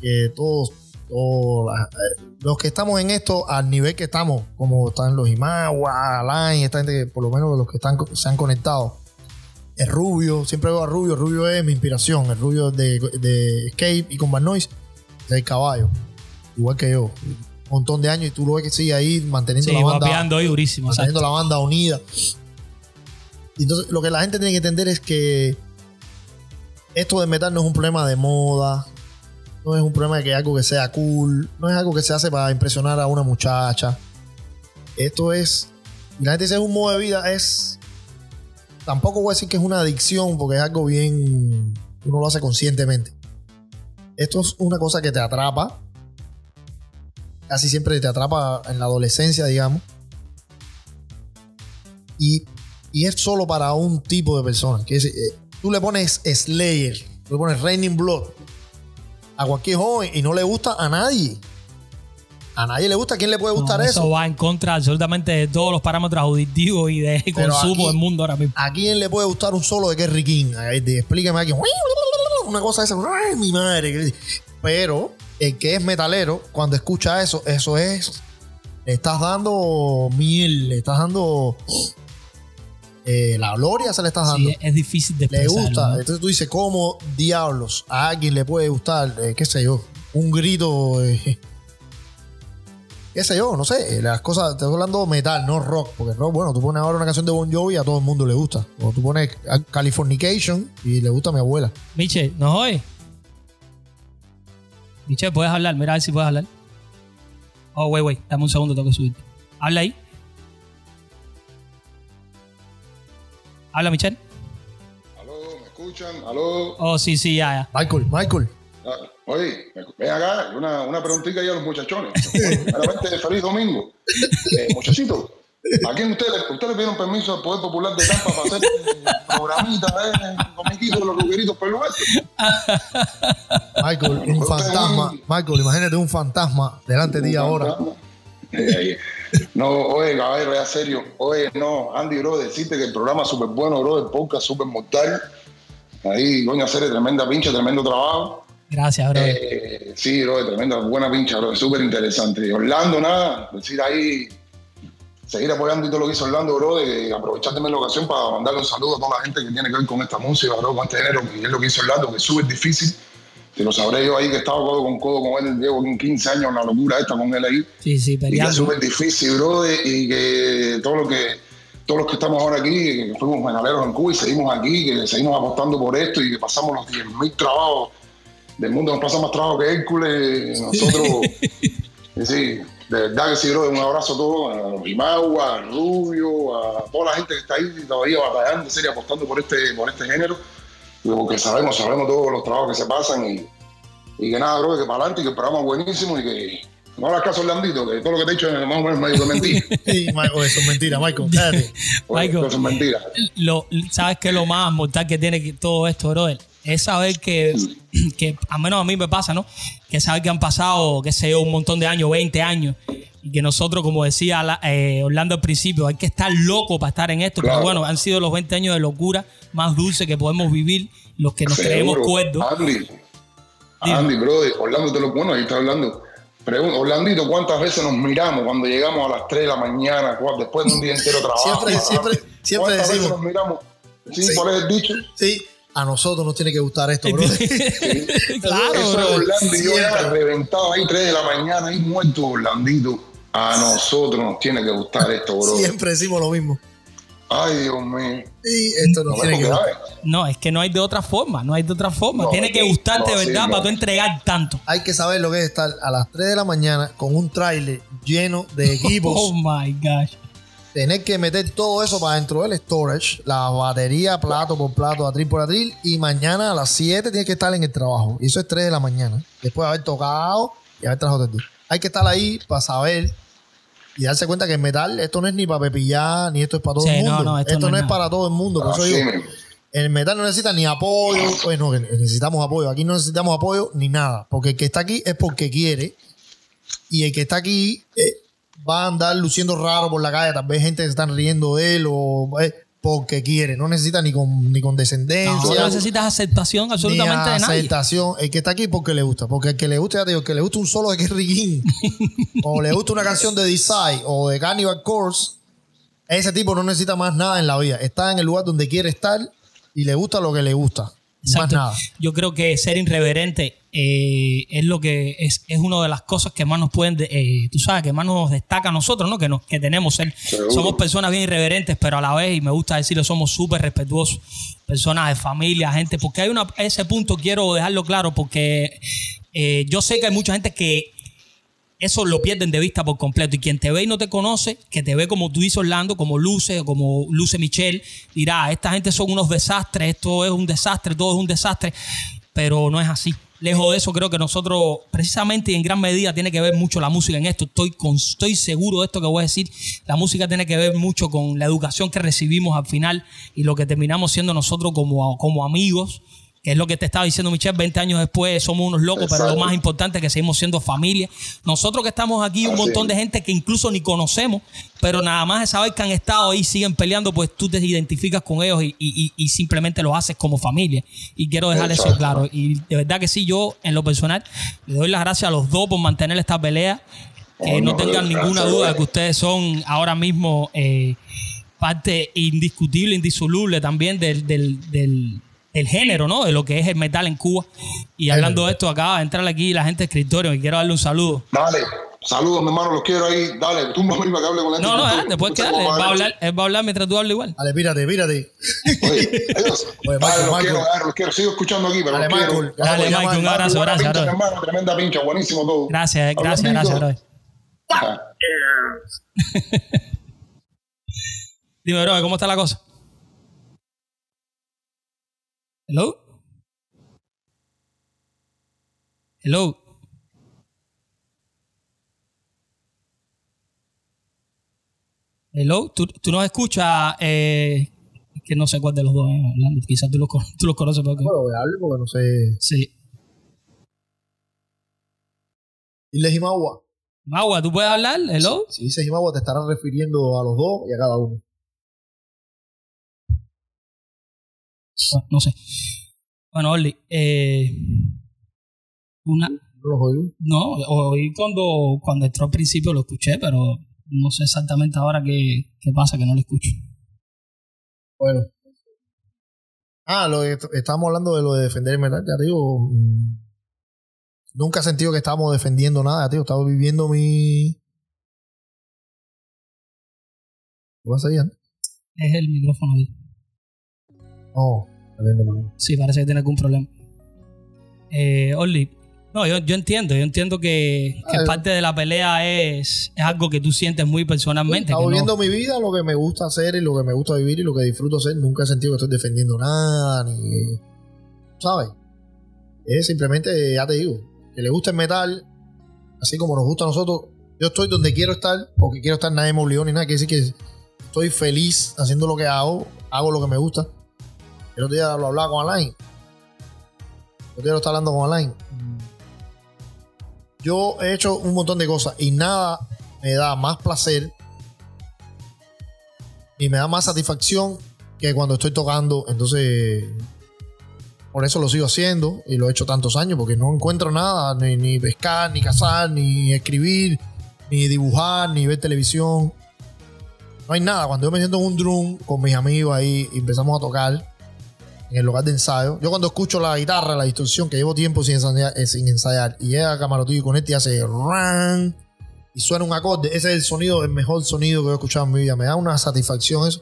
S2: que todos, todos eh, los que estamos en esto al nivel que estamos, como están los Imagua, Alain, esta gente que por lo menos los que están se han conectado. Es Rubio, siempre veo a Rubio, Rubio es mi inspiración, el Rubio de, de Escape y con Bad Noise, del caballo, igual que yo. Un montón de años y tú lo ves que sigue ahí manteniendo
S1: Sí,
S2: la banda
S1: hoy durísimo.
S2: manteniendo
S1: exacto.
S2: la banda unida. Y Entonces, lo que la gente tiene que entender es que esto de metal no es un problema de moda, no es un problema de que algo que sea cool, no es algo que se hace para impresionar a una muchacha. Esto es, y la gente dice es un modo de vida, es, tampoco voy a decir que es una adicción porque es algo bien, uno lo hace conscientemente. Esto es una cosa que te atrapa, casi siempre te atrapa en la adolescencia, digamos. Y, y es solo para un tipo de persona. Que es, eh, tú le pones Slayer, tú le pones Raining Blood a cualquier joven y no le gusta a nadie. A nadie le gusta. ¿A quién le puede gustar
S1: No,
S2: eso?
S1: va en contra absolutamente de todos los parámetros auditivos y de
S2: Pero
S1: consumo del mundo ahora mismo.
S2: ¿A quién le puede gustar un solo de Kerry King? Ay, de- Explíqueme aquí. Una cosa esa. Ay, mi madre. Pero el que es metalero, cuando escucha eso, eso es. Le estás dando miel, le estás dando. eh, la gloria se le estás dando.
S1: Sí, es difícil de
S2: le gusta.
S1: ¿no?
S2: Entonces tú dices, ¿cómo diablos a alguien le puede gustar, eh, qué sé yo, un grito, eh, qué sé yo, no sé, las cosas, te estoy hablando metal, no rock, porque rock, bueno, tú pones ahora una canción de Bon Jovi y a todo el mundo le gusta. O tú pones Californication y le gusta a mi abuela.
S1: Miche, ¿nos oye? Miche, ¿puedes hablar? Mira a ver si puedes hablar. Oh, wait, wait. Dame un segundo, tengo que subir. Habla ahí. Habla, Michelle.
S4: Aló, ¿me escuchan? Aló.
S1: Oh, sí, sí, ya, ya.
S2: Michael, Michael.
S4: Ah, Oye, ven acá, una, una preguntita ahí a los muchachones. Primeramente, feliz domingo. Eh, muchachitos, ¿a quién ustedes, ustedes pidieron permiso al Poder Popular de Tampa para hacer eh, programita, eh, de los el lugar?
S2: Michael, un fantasma. Michael, imagínate un fantasma delante de ti ahora.
S4: Eh, No, oye, caballero, ya serio. Oye, no, Andy, bro, decirte que el programa es súper bueno, bro, el podcast súper mortal. Ahí, coño, hacer tremenda pincha, tremendo trabajo.
S1: Gracias, bro.
S4: Eh, sí, bro, tremenda, buena pincha, bro, súper interesante. Orlando, nada, decir ahí, seguir apoyando y todo lo que hizo Orlando, bro, de aprovechar también la ocasión para mandarle un saludo a toda la gente que tiene que ver con esta música, bro, con este género, que es lo que hizo Orlando, que es súper difícil. Te lo sabré yo ahí que he estado codo con codo con él, llevo 15 años, una locura esta con él ahí.
S1: sí, sí,
S4: Y que es
S1: peleando.
S4: súper difícil, bro, y que todo lo que todos los que estamos ahora aquí, que fuimos menaleros en Cuba y seguimos aquí, que seguimos apostando por esto y que pasamos los 10.000 trabajos del mundo, nos pasa más trabajo que Hércules, nosotros, *laughs* sí, de verdad que sí, bro, un abrazo a todos, a los Imagua, a Rubio, a toda la gente que está ahí todavía batallando, serio, apostando por este, por este género, porque sabemos, sabemos todos los trabajos que se pasan y, y que nada, bro, que para adelante y que el programa es buenísimo y que no hagas caso, Orlandito, que todo lo que te he dicho es más o menos medio de mentira. *laughs*
S2: Sí, Michael, eso es mentira, Michael. Cállate.
S4: Oye,
S1: Michael.
S4: Eso es mentira.
S1: lo, ¿Sabes qué es lo más mortal que tiene todo esto, brother? Es saber que, que, al menos a mí me pasa, ¿no? Que saber que han pasado, qué sé yo, un montón de años, 20 años, y que nosotros, como decía la- eh, Orlando al principio, hay que estar loco para estar en esto, pero bueno, han sido los 20 años de locura más dulces que podemos vivir, los que nos
S4: Seguro.
S1: creemos cuerdos.
S4: Andy, Andy, bro, Orlando te lo bueno, ahí está hablando. Pregunta, Orlandito, ¿cuántas veces nos miramos cuando llegamos a las 3 de la mañana, después de un día entero de trabajo?
S2: Siempre- siempre- siempre
S4: ¿Cuántas veces
S2: decimos-
S4: nos miramos? Sí,
S2: Sí.
S4: ¿cuál es el dicho?
S2: Sí, a nosotros nos tiene que gustar esto, bro. *laughs* *laughs*
S1: claro,
S4: Eso
S1: bro.
S4: es Orlando y yo ya
S2: Siempre.
S4: reventado ahí 3 de la mañana, ahí muerto Orlandito. A nosotros nos tiene que gustar esto, bro.
S2: Siempre decimos lo mismo.
S4: Ay, Dios mío.
S2: Y esto nos
S4: No,
S2: tiene que.
S1: No, es que no hay de otra forma, no hay de otra forma.
S4: No,
S1: Tiene que gustarte
S4: no, sí,
S1: verdad
S4: no.
S1: para tú entregar tanto.
S2: Hay que saber lo que es estar a las 3 de la mañana con un tráiler lleno de *laughs* equipos.
S1: Oh my gosh.
S2: Tener que meter todo eso para dentro del storage, la batería plato por plato, atril por atril, y mañana a las 7 tienes que estar en el trabajo. Y eso es 3 de la mañana. Después de haber tocado y haber trabajado todo el día. Hay que estar ahí para saber y darse cuenta que el metal, esto no es ni para pepillar, ni esto es para todo
S1: Sí,
S2: el
S1: no,
S2: mundo.
S1: no,
S2: esto,
S1: esto
S2: no,
S1: no
S2: es
S1: es
S2: para todo el mundo. Por eso
S4: Así
S2: digo, el metal no necesita ni apoyo. Bueno, que necesitamos apoyo. Aquí no necesitamos apoyo ni nada. Porque el que está aquí es porque quiere. Y el que está aquí eh, va a andar luciendo raro por la calle. Tal vez gente se están riendo de él o eh, porque quiere. No necesita ni con, ni con descendencia.
S1: No, no necesitas aceptación absolutamente
S2: ni
S1: de nadie.
S2: aceptación. El que está aquí porque le gusta. Porque el que le gusta, ya te digo, el que le gusta un solo de Kerry King *laughs* o le gusta una canción de Desire o de Cannibal Corpse, ese tipo no necesita más nada en la vida. Está en el lugar donde quiere estar y le gusta lo que le gusta. Más
S1: Exacto.
S2: nada.
S1: Yo creo que ser irreverente eh, es lo que es, es una de las cosas que más nos pueden, de- eh, tú sabes, que más nos destaca a nosotros, ¿no? Que, nos, que tenemos ser.
S4: Seguro.
S1: Somos personas bien irreverentes, pero a la vez, y me gusta decirlo, somos súper respetuosos. Personas de familia, gente, porque hay una, ese punto quiero dejarlo claro, porque eh, yo sé que hay mucha gente que eso lo pierden de vista por completo. Y quien te ve y no te conoce, que te ve como tú dices Orlando, como Luce como Luce Michelle, dirá, esta gente son unos desastres, esto es un desastre, todo es un desastre. Pero no es así. Lejos de eso, creo que nosotros, precisamente y en gran medida, tiene que ver mucho la música en esto. Estoy, estoy seguro de esto que voy a decir. La música tiene que ver mucho con la educación que recibimos al final y lo que terminamos siendo nosotros como, como amigos que es lo que te estaba diciendo Michelle, 20 años después somos unos locos, pero lo más importante es que seguimos siendo familia. Nosotros que estamos aquí, un
S4: Así
S1: montón de gente que incluso ni conocemos, pero nada más de saber que han estado ahí, siguen peleando, pues tú te identificas con ellos y, y- y- simplemente lo haces como familia. Y quiero dejar eso claro. Y de verdad que sí, yo en lo personal le doy las gracias a los dos por mantener esta pelea. Que
S4: Oh,
S1: no
S4: no,
S1: tengan
S4: gracias,
S1: ninguna duda de que ustedes son ahora mismo eh, parte indiscutible, indisoluble también del, del, del, del género, ¿no? De lo que es el metal en Cuba. Y hablando de esto, acaba de entrar aquí la gente de escritorio y quiero darle un saludo.
S4: Dale, saludos, mi hermano, los quiero ahí. Dale, tú me que hable con la gente.
S1: No, no, eh, después que
S4: te
S1: darle. Él va, a hablar, él va a hablar mientras tú hablas igual.
S2: Dale, pírate, pírate.
S4: Oye, *laughs* adiós.
S2: Oye,
S4: Dale,
S2: Michael,
S4: los
S2: Michael.
S4: quiero, dale, los quiero. Sigo escuchando aquí, pero
S2: Dale,
S4: los quiero.
S2: Michael.
S1: Dale,
S2: Vamos,
S1: Michael, un abrazo, gracias,
S4: pincha,
S1: brother.
S4: hermano, tremenda pincha, buenísimo todo.
S1: Gracias, gracias,
S4: Hablando.
S1: gracias, brother.
S4: Ah. *laughs*
S1: Dime, bro, ¿cómo está la cosa? Hello. Hello. Hello. ¿Tú, tú nos escuchas? Eh, que no sé cuál de los dos es hablando. Quizás tú los, tú los conoces porque...
S2: Bueno, voy a hablar porque no sé.
S1: Sí.
S2: Dile Jimagua.
S1: Magua, ¿tú puedes hablar? Hello.
S2: Si dice Jimagua, te estará refiriendo a los dos y a cada uno.
S1: No, sé. Bueno, Orly, eh, una,
S2: No los oigo.
S1: No, oí cuando, cuando entró al principio lo escuché, pero no sé exactamente ahora qué, qué pasa, que no lo escucho.
S2: Bueno. Ah, lo estábamos hablando de lo de defender el metal, ya digo. mm, Nunca he sentido que estábamos defendiendo nada, tío. Estaba viviendo mi. ¿Qué pasa? Ant?
S1: Es el micrófono ahí.
S2: Oh.
S1: Sí, parece que tiene algún problema. Eh, Orly, no, yo, yo entiendo, yo entiendo que, que parte de la pelea es, es algo que tú sientes muy personalmente. No-
S2: viviendo mi vida, lo que me gusta hacer y lo que me gusta vivir y lo que disfruto hacer. Nunca he sentido que estoy defendiendo nada, ni. ¿Sabes? Es simplemente, ya te digo, que le gusta el metal, así como nos gusta a nosotros. Yo estoy donde quiero estar, porque quiero estar, nadie me obligó ni nada. Quiere decir que estoy feliz haciendo lo que hago, hago lo que me gusta. El otro día lo hablaba con Alain. El otro día lo estaba hablando con Alain. Yo he hecho un montón de cosas y nada me da más placer y me da más satisfacción que cuando estoy tocando. Entonces, por eso lo sigo haciendo y lo he hecho tantos años porque no encuentro nada, ni, ni pescar, ni cazar, ni escribir, ni dibujar, ni ver televisión. No hay nada. Cuando yo me siento en un drum con mis amigos ahí y empezamos a tocar en el lugar de ensayo, yo cuando escucho la guitarra, la distorsión, que llevo tiempo sin ensayar, eh, sin ensayar y llega a camarotillo y con este y hace ran, y suena un acorde, ese es el sonido, el mejor sonido que he escuchado en mi vida. Me da una satisfacción eso.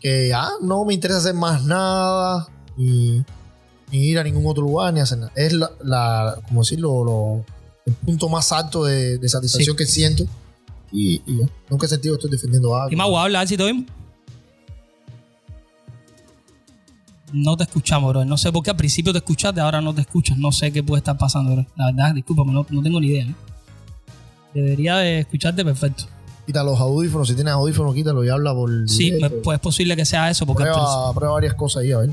S2: Que ya no me interesa hacer más nada, ni, ni ir a ningún otro lugar, ni hacer nada. Es la, la como decirlo, lo- el punto más alto de, de satisfacción que siento. Y, y nunca he sentido que estoy defendiendo algo.
S1: Y Mau, habla, a ver si No te escuchamos, bro. No sé por qué al principio te escuchaste, ahora no te escuchas. No sé qué puede estar pasando, bro. La verdad, discúlpame, no, no tengo ni idea. ¿eh? Debería de escucharte perfecto.
S2: Quita los audífonos, si tienes audífonos, quítalo y habla por.
S1: Sí, me- pues es posible que sea eso, porque
S2: Prueba, prueba varias cosas ahí, a ver.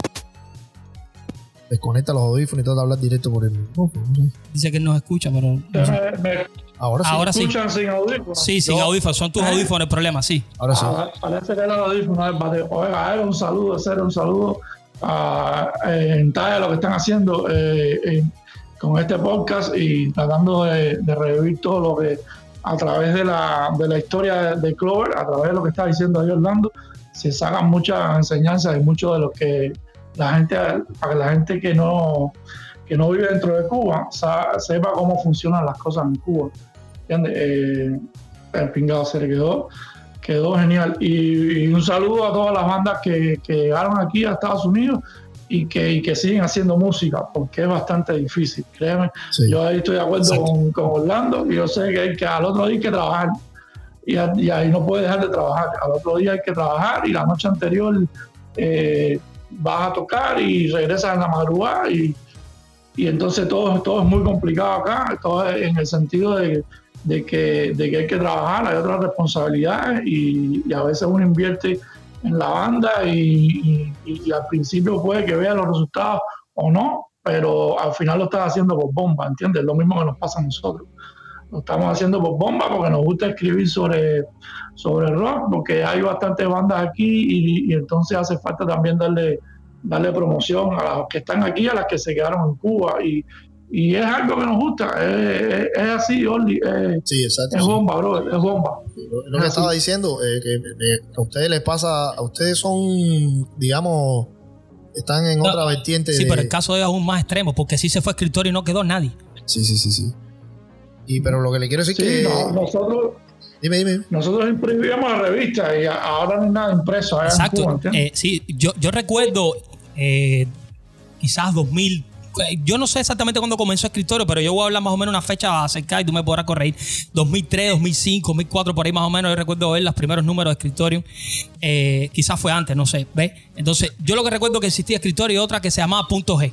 S2: Desconecta los audífonos y trata de hablar directo por el micrófono. no sé.
S1: dice que él nos escucha, pero.
S5: Me, me
S2: Ahora sí.
S1: Ahora sí.
S5: escuchan sin audífonos.
S1: Sí, sin audífonos. Son tus audífonos el problema, sí.
S2: Ahora sí.
S5: Ah, Parece que el audífono. Oiga, eh, un saludo, hacer un saludo a, en talla lo que están haciendo eh, con este podcast y tratando de, revivir todo lo que a través de la, de la historia de, Clover, a través de lo que está diciendo ahí Orlando, se sacan muchas enseñanzas y mucho de lo que la gente, la gente que no, que no vive dentro de Cuba sepa cómo funcionan las cosas en Cuba. ¿Entiendes? Eh, el pingado se le quedó, quedó genial. Y, y un saludo a todas las bandas que, que llegaron aquí a Estados Unidos y que, y que siguen haciendo música, porque es bastante difícil, créeme.
S2: Sí.
S5: Yo ahí estoy de acuerdo con, con Orlando y yo sé que, hay que al otro día hay que trabajar. Y, a- y ahí no puede dejar de trabajar. Al otro día hay que trabajar y la noche anterior eh, vas a tocar y regresas en la madrugada y, y entonces todo, todo es muy complicado acá, todo en el sentido de, de que, de que hay que trabajar, hay otras responsabilidades y, a veces uno invierte en la banda y al principio puede que vea los resultados o no, pero al final lo estás haciendo por bomba, ¿entiendes? Lo mismo que nos pasa a nosotros. Lo estamos haciendo por bomba porque nos gusta escribir sobre, sobre rock, porque hay bastantes bandas aquí y, y entonces hace falta también darle, darle promoción a las que están aquí, a las que se quedaron en Cuba. Y, y es algo que nos gusta, es, es- es así, Orly, es,
S2: Sí, exacto.
S5: es bomba, bro, es bomba.
S2: Lo, lo que estaba diciendo, eh, que eh, a ustedes les pasa, a ustedes son, digamos, están en
S1: No,
S2: otra vertiente.
S1: Sí,
S2: de-
S1: pero el caso es aún más extremo, porque sí se fue escritor y no quedó nadie.
S2: Sí, sí, sí, sí. Y pero lo que le quiero decir
S5: Sí,
S2: que.
S5: no, nosotros,
S2: Dime, dime.
S5: nosotros imprimíamos la revista y ahora no hay nada impreso Cuba,
S1: Exacto.
S5: ¿entiendes?
S1: Eh, sí, yo, yo recuerdo eh, quizás 2000. Eh, Yo no sé exactamente cuándo comenzó Escritorio, pero yo voy a hablar más o menos una fecha acerca y tú me podrás corregir. 2003, 2005, 2004, por ahí más o menos. Yo recuerdo ver los primeros números de Escritorio. Eh, quizás fue antes, no sé. ¿Ves? Entonces, yo lo que recuerdo que existía Escritorio y otra que se llamaba Punto G.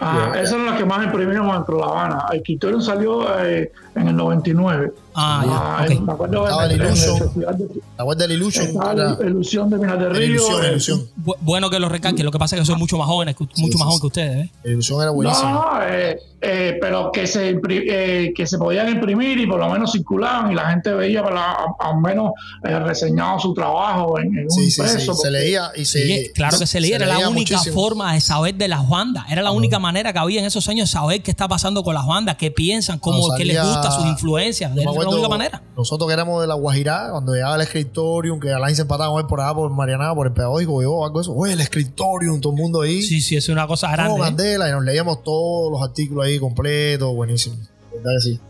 S5: Ah,
S2: Yeah.
S5: esa era la que más dentro de La Habana. El Escritorio salió eh, en el 99.
S1: Ah, ya,
S5: en-
S1: ok.
S5: me acuerdo de-
S2: Estaba el
S5: en el
S2: Illusion.
S5: Festival de-
S2: La del Illusion.
S5: la Ilusión de Minas de Río.
S2: ilusión,
S5: eh,
S2: ilusión.
S1: Bu- bueno que lo recalque. Lo que pasa es que soy mucho más jóvenes, que- mucho
S2: sí,
S1: más joven
S2: sí.
S1: que ustedes.
S2: El ilusión era buenísimo.
S5: No, eh, eh, pero que se, eh, que se podían imprimir y por lo menos circulaban y la gente veía para al menos eh, reseñado su trabajo en, en un
S2: sí, sí, sí.
S5: impreso.
S2: Se leía y se.
S1: Claro que se leía, era la única
S2: muchísimo.
S1: forma de saber de las bandas, era la única manera que había en esos años de saber qué está pasando con las bandas, qué piensan, cómo, qué les
S2: salía-
S1: gusta, sus influencias,
S2: Yo me
S1: era la
S2: acuerdo,
S1: única manera.
S2: Nosotros que éramos de la Guajirá, cuando llegaba el escritorium, que Alain se empataba por allá, por Mariana, por el pedagógico, o algo de eso. Oye, el escritorium, todo el mundo ahí.
S1: Sí, sí, es una cosa
S2: No,
S1: grande. ¿eh?
S2: Y nos leíamos todos los artículos ahí completos, buenísimo. ¿Verdad que sí?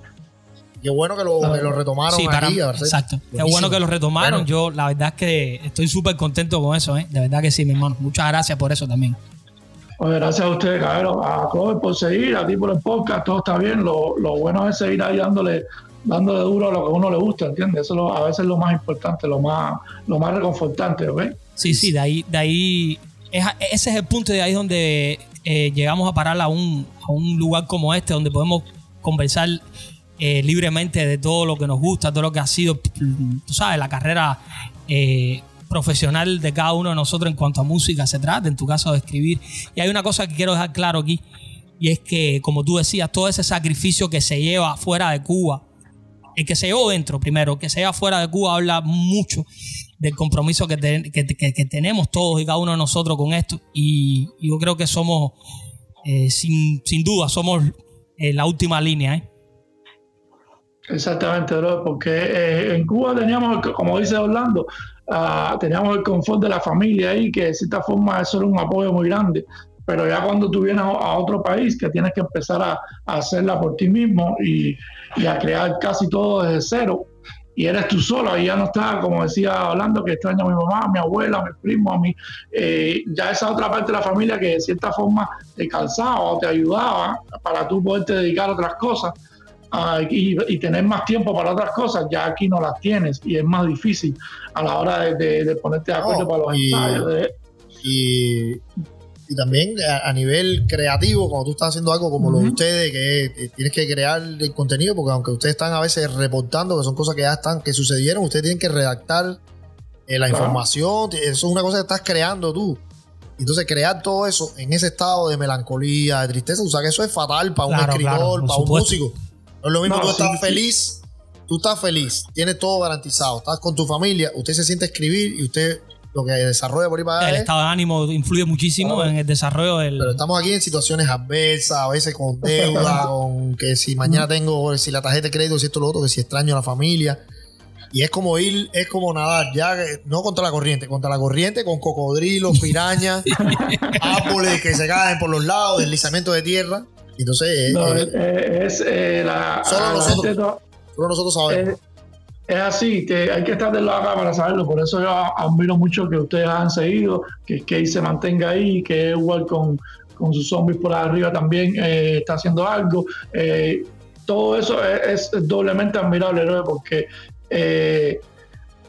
S2: Qué bueno que lo, que lo retomaron
S1: Sí, para exacto. Qué bueno que lo retomaron.
S2: Bueno.
S1: Yo, la verdad es que estoy súper contento con eso, ¿eh? De verdad que sí, mi hermano. Muchas gracias por eso también.
S5: Pues gracias a ustedes, cabrón, a Clover por seguir, a ti por el podcast, todo está bien. Lo, lo bueno es seguir ahí dándole, dándole duro a lo que a uno le gusta, ¿entiendes? Eso es lo- a veces es lo más importante, lo más, lo más reconfortante, ¿ok?
S1: Sí, sí, de ahí, de ahí, es- ese es el punto de ahí donde eh, llegamos a parar a un, a un lugar como este, donde podemos conversar eh, libremente de todo lo que nos gusta, todo lo que ha sido, tú sabes, la carrera eh, profesional de cada uno de nosotros en cuanto a música se trata, en tu caso de escribir. Y hay una cosa que quiero dejar claro aquí, y es que, como tú decías, todo ese sacrificio que se lleva fuera de Cuba, el que se llevó dentro primero, el que se lleva fuera de Cuba habla mucho del compromiso que, que- tenemos todos y cada uno de nosotros con esto. Y, yo creo que somos, eh, sin, sin duda, somos eh, la última línea. ¿eh?
S5: Exactamente, bro, porque en Cuba teníamos, como dice Orlando, ah, teníamos el confort de la familia ahí, que de cierta forma eso era un apoyo muy grande. pero ya cuando tú vienes a otro país que tienes que empezar a, hacerla por ti mismo y, a crear casi todo desde cero, y eres tú solo, y ya no está, como decía hablando, que extraña a mi mamá, a mi abuela, a mi primo, a mi, eh, ya esa otra parte de la familia que de cierta forma te calzaba o te ayudaba para tú poderte dedicar a otras cosas uh, y, y, tener más tiempo para otras cosas, ya aquí no las tienes y es más difícil a la hora de, de, ponerte de acuerdo para los ensayos. De,
S2: y y también a, nivel creativo, cuando tú estás haciendo algo como lo de ustedes, que tienes que crear el contenido, porque aunque ustedes están a veces reportando, que son cosas que ya están, que sucedieron, ustedes tienen que redactar eh, la información, eso es una cosa que estás creando tú. Entonces, crear todo eso en ese estado de melancolía, de tristeza, o sea que eso es fatal para un escritor, para un músico. No es lo mismo, tú estás feliz, tú estás feliz, tienes todo garantizado, estás con tu familia, usted se siente a escribir y usted lo que desarrolla por ahí para
S1: El estado de ánimo influye muchísimo en el desarrollo del.
S2: Pero estamos aquí en situaciones adversas, a veces con deuda, *laughs* con que si mañana tengo, si la tarjeta de crédito, si esto lo otro, que si extraño a la familia. Y es como ir, es como nadar, ya no contra la corriente, contra la corriente con cocodrilos, pirañas, *laughs* árboles que se caen por los lados, deslizamiento de tierra. Entonces,
S5: es, eh, la,
S2: solo, nosotros, solo nosotros sabemos.
S5: Es así, que hay que estar del lado acá para saberlo. Por eso yo admiro mucho que ustedes han seguido, que Kate se mantenga ahí, que igual con, con sus zombies por arriba también eh, está haciendo algo. Eh, todo eso es, doblemente admirable, porque eh,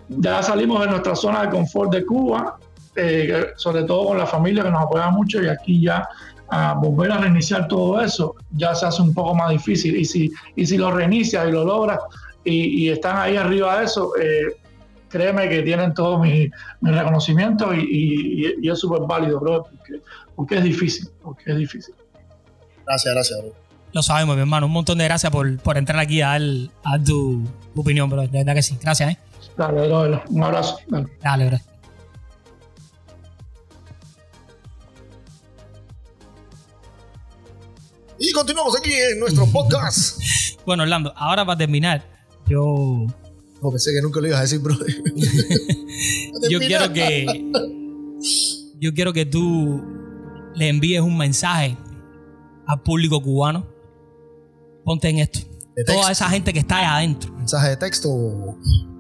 S5: ya salimos de nuestra zona de confort de Cuba, sobre todo con la familia que nos apoya mucho, y aquí ya a volver a reiniciar todo eso ya se hace un poco más difícil. Y si, y si lo reinicias y lo logras, y, están ahí arriba de eso, eh, créeme que tienen todo mi, reconocimiento y, es súper válido, bro, porque, es difícil, porque es difícil.
S2: Gracias, gracias, bro.
S1: Lo sabemos, mi hermano. Un montón de gracias por, por entrar aquí a dar, tu, opinión, bro. De verdad que sí. Gracias, ¿eh?
S5: Dale, bro. Un abrazo.
S1: Dale, Dale bro.
S2: Y continuamos aquí en nuestro podcast. *laughs*
S1: bueno, Orlando, ahora para terminar, yo.
S2: No, pensé que nunca lo ibas a decir, bro. *laughs*
S1: yo quiero que. Yo quiero que tú le envíes un mensaje al público cubano. Ponte en esto. Toda esa gente que está ahí adentro.
S2: ¿Mensaje de texto?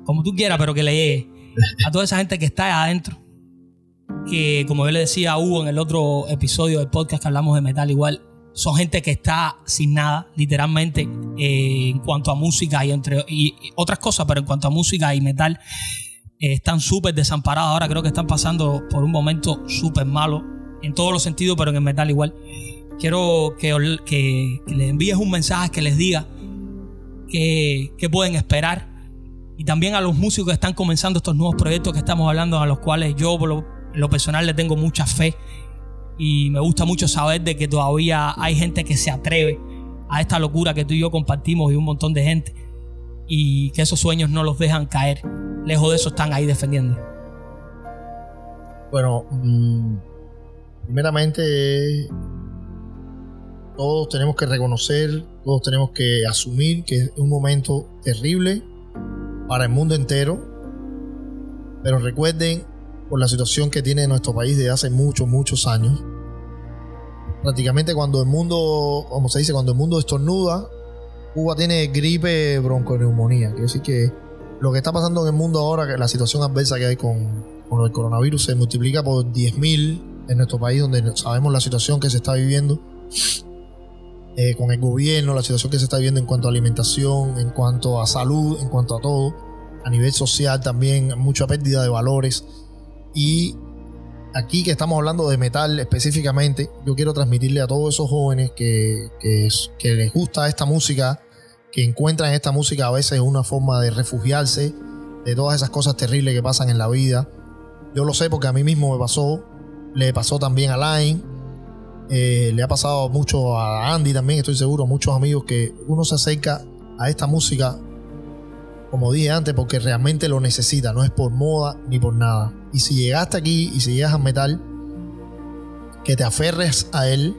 S1: Como tú quieras, pero que le llegue. A toda esa gente que está ahí adentro. Que, como yo le decía a Hugo en el otro episodio del podcast que hablamos de metal, igual son gente que está sin nada, literalmente, eh, en cuanto a música y entre y, otras cosas, pero en cuanto a música y metal, eh, están súper desamparados. Ahora creo que están pasando por un momento súper malo, en todos los sentidos, pero en el metal igual. Quiero que, que, les envíes un mensaje que les diga que, que pueden esperar. Y también a los músicos que están comenzando estos nuevos proyectos que estamos hablando, a los cuales yo, por lo, lo personal, le tengo mucha fe y me gusta mucho saber de que todavía hay gente que se atreve a esta locura que tú y yo compartimos y un montón de gente y que esos sueños no los dejan caer. Lejos de eso están ahí defendiendo.
S2: Bueno, mm, primeramente todos tenemos que reconocer, todos tenemos que asumir que es un momento terrible para el mundo entero. Pero recuerden por la situación que tiene nuestro país desde hace muchos, muchos años. Prácticamente cuando el mundo, como se dice, cuando el mundo estornuda, Cuba tiene gripe, bronconeumonía. Quiere decir que lo que está pasando en el mundo ahora, que la situación adversa que hay con, el coronavirus se multiplica por 10.000 en nuestro país, donde sabemos la situación que se está viviendo eh, con el gobierno, la situación que se está viviendo en cuanto a alimentación, en cuanto a salud, en cuanto a todo. A nivel social también, mucha pérdida de valores. Y aquí que estamos hablando de metal específicamente, yo quiero transmitirle a todos esos jóvenes que, les gusta esta música, que encuentran esta música a veces una forma de refugiarse de todas esas cosas terribles que pasan en la vida. Yo lo sé porque a mí mismo me pasó, le pasó también a Line, eh, le ha pasado mucho a Andy también, estoy seguro, muchos amigos que uno se acerca a esta música como dije antes, porque realmente lo necesita, no es por moda ni por nada. Y si llegaste aquí y si llegas a metal, que te aferres a él,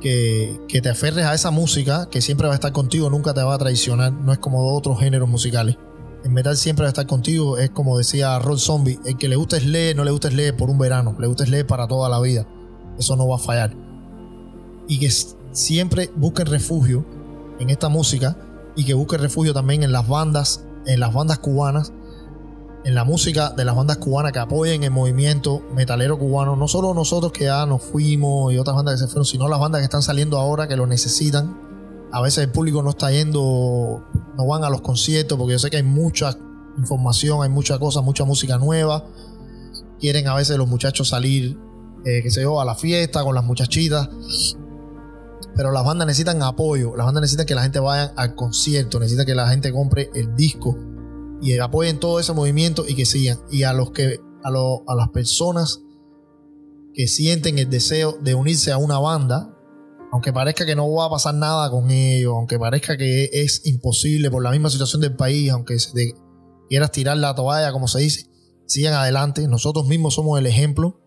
S2: que, que, te aferres a esa música que siempre va a estar contigo, nunca te va a traicionar, no es como otros géneros musicales. El metal siempre va a estar contigo, es como decía Roll Zombie, el que le gusta es leer, no le gusta es leer por un verano, le gusta es leer para toda la vida. eso no va a fallar. Y que siempre busquen refugio en esta música y que busquen refugio también en las bandas, en las bandas cubanas, en la música de las bandas cubanas que apoyen el movimiento metalero cubano, no solo nosotros que ya nos fuimos y otras bandas que se fueron, sino las bandas que están saliendo ahora que lo necesitan. A veces el público no está yendo, no van a los conciertos porque yo sé que hay mucha información, hay mucha cosa, mucha música nueva. Quieren a veces los muchachos salir, eh, que se yo, a la fiesta con las muchachitas. Pero las bandas necesitan apoyo, las bandas necesitan que la gente vaya al concierto, necesitan que la gente compre el disco y apoyen todo ese movimiento y que sigan. Y a los que, a, a las personas que sienten el deseo de unirse a una banda, aunque parezca que no va a pasar nada con ellos, aunque parezca que es imposible por la misma situación del país, aunque quieras tirar la toalla, como se dice, sigan adelante. Nosotros mismos somos el ejemplo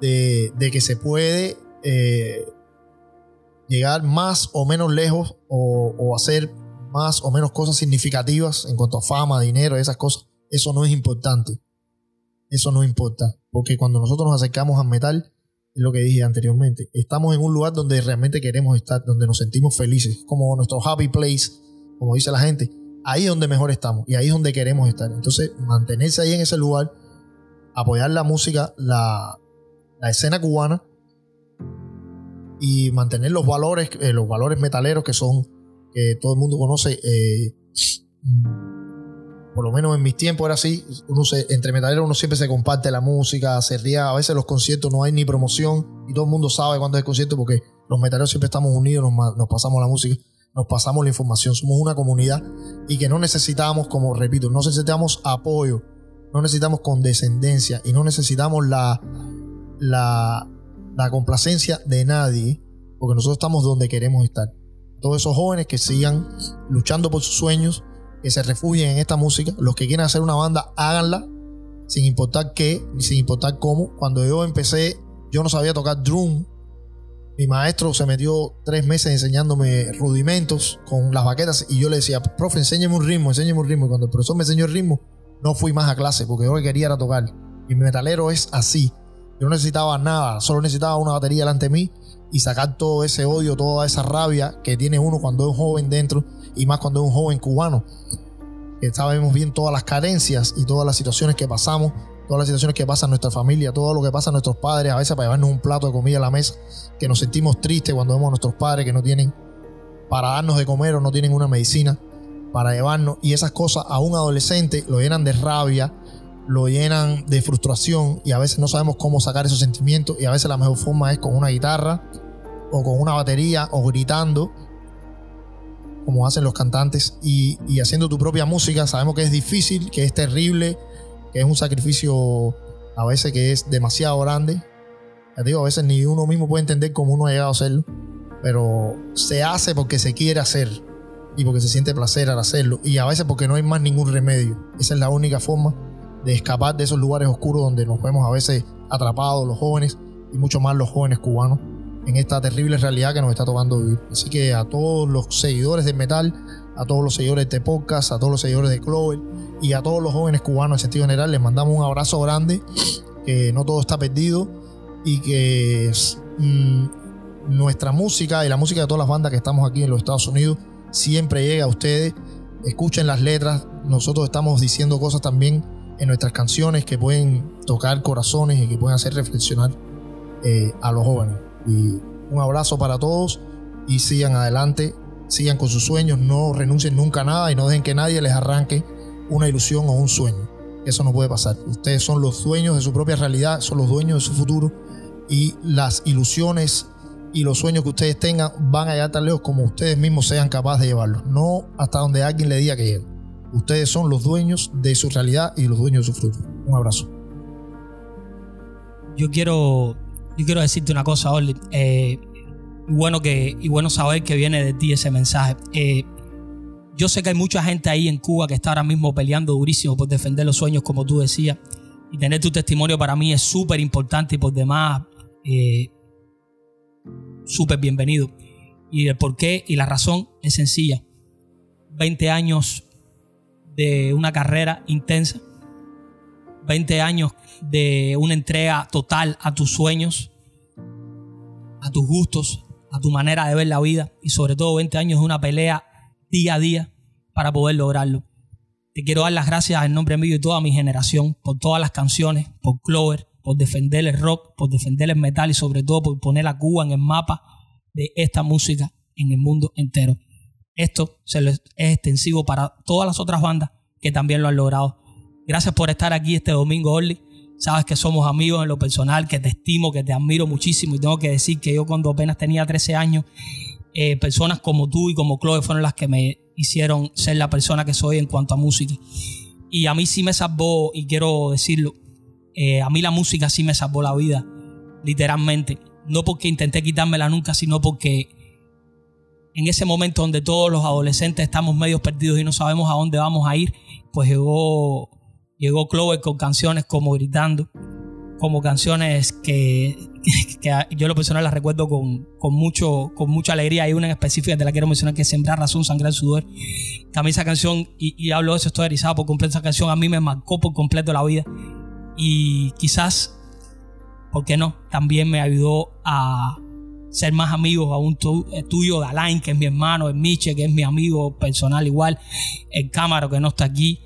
S2: de, que se puede eh, llegar más o menos lejos o, hacer más o menos cosas significativas en cuanto a fama, dinero, esas cosas, eso no es importante. Eso no importa. Porque cuando nosotros nos acercamos al metal, es lo que dije anteriormente, estamos en un lugar donde realmente queremos estar, donde nos sentimos felices, como nuestro happy place, como dice la gente. Ahí es donde mejor estamos y ahí es donde queremos estar. Entonces, mantenerse ahí en ese lugar, apoyar la música, la, la escena cubana y mantener los valores, eh, los valores metaleros que son, que todo el mundo conoce. Eh, por lo menos en mis tiempos era así. Uno se, entre metaleros uno siempre se comparte la música, se ría. A veces los conciertos no hay ni promoción y todo el mundo sabe cuándo es el concierto porque los metaleros siempre estamos unidos, nos, nos pasamos la música, nos pasamos la información. Somos una comunidad y que no necesitamos, como repito, no necesitamos apoyo, no necesitamos condescendencia y no necesitamos la, la, la complacencia de nadie, porque nosotros estamos donde queremos estar. Todos esos jóvenes que sigan luchando por sus sueños, que se refugien en esta música, los que quieran hacer una banda, háganla, sin importar qué, ni sin importar cómo. Cuando yo empecé, yo no sabía tocar drum. Mi maestro se metió tres meses enseñándome rudimentos con las baquetas y yo le decía, profe, enséñeme un ritmo, enséñeme un ritmo. Y cuando el profesor me enseñó el ritmo, no fui más a clase porque yo lo que quería era tocar. Y mi metalero es así. Yo no necesitaba nada, solo necesitaba una batería delante de mí y sacar todo ese odio, toda esa rabia que tiene uno cuando es un joven dentro y más cuando es un joven cubano. Sabemos bien todas las carencias y todas las situaciones que pasamos, todas las situaciones que pasan en nuestra familia, todo lo que pasa a nuestros padres, a veces para llevarnos un plato de comida a la mesa, que nos sentimos tristes cuando vemos a nuestros padres que no tienen para darnos de comer o no tienen una medicina para llevarnos y esas cosas a un adolescente lo llenan de rabia, lo llenan de frustración y a veces no sabemos cómo sacar esos sentimientos y a veces la mejor forma es con una guitarra o con una batería o gritando como hacen los cantantes y, haciendo tu propia música. Sabemos que es difícil, que es terrible, que es un sacrificio a veces que es demasiado grande. Ya digo, a veces ni uno mismo puede entender cómo uno ha llegado a hacerlo, pero se hace porque se quiere hacer y porque se siente placer al hacerlo y a veces porque no hay más ningún remedio. Esa es la única forma de escapar de esos lugares oscuros donde nos vemos a veces atrapados los jóvenes y mucho más los jóvenes cubanos en esta terrible realidad que nos está tocando vivir. Así que a todos los seguidores del metal, a todos los seguidores de podcast, a todos los seguidores de Clover y a todos los jóvenes cubanos en sentido general, les mandamos un abrazo grande, que no todo está perdido y que mm, nuestra música y la música de todas las bandas que estamos aquí en los Estados Unidos siempre llega a ustedes. Escuchen las letras, nosotros estamos diciendo cosas también en nuestras canciones que pueden tocar corazones y que pueden hacer reflexionar eh, a los jóvenes. Y un abrazo para todos y sigan adelante, sigan con sus sueños, no renuncien nunca a nada y no dejen que nadie les arranque una ilusión o un sueño. Eso no puede pasar. Ustedes son los dueños de su propia realidad, son los dueños de su futuro y las ilusiones y los sueños que ustedes tengan van a llegar tan lejos como ustedes mismos sean capaces de llevarlos, no hasta donde alguien le diga que lleguen. Ustedes son los dueños de su realidad y los dueños de su fruto. Un abrazo.
S1: Yo quiero, yo quiero decirte una cosa, Orly. Eh, y, bueno que, y bueno saber que viene de ti ese mensaje. Eh, yo sé que hay mucha gente ahí en Cuba que está ahora mismo peleando durísimo por defender los sueños, como tú decías. Y tener tu testimonio para mí es súper importante y por demás eh, súper bienvenido. Y el por qué y la razón es sencilla. 20 años de una carrera intensa, 20 años de una entrega total a tus sueños, a tus gustos, a tu manera de ver la vida y sobre todo 20 años de una pelea día a día para poder lograrlo. Te quiero dar las gracias en nombre mío y toda mi generación por todas las canciones, por Clover, por defender el rock, por defender el metal y sobre todo por poner a Cuba en el mapa de esta música en el mundo entero. Esto es extensivo para todas las otras bandas que también lo han logrado. Gracias por estar aquí este domingo, Orly. Sabes que somos amigos en lo personal, que te estimo, que te admiro muchísimo. Y tengo que decir que yo cuando apenas tenía 13 años, eh, personas como tú y como Chloe fueron las que me hicieron ser la persona que soy en cuanto a música. Y a mí sí me salvó, y quiero decirlo, eh, a mí la música sí me salvó la vida, literalmente. No porque intenté quitármela nunca, sino porque en ese momento donde todos los adolescentes estamos medio perdidos y no sabemos a dónde vamos a ir, pues llegó, llegó Clover con canciones como Gritando, como canciones que, *laughs* yo lo personal las recuerdo con, mucho, con mucha alegría. Hay una en específica, te la quiero mencionar, que es Sembrar Razón, Sangrar Sudor. Que a mí esa canción, y, hablo de eso, estoy erizado por completo, esa canción a mí me marcó por completo la vida. Y quizás, ¿por qué no? También me ayudó a ser más amigo aún eh, tuyo, de Alain, que es mi hermano, el Miche, que es mi amigo personal igual, el Cámara, que no está aquí.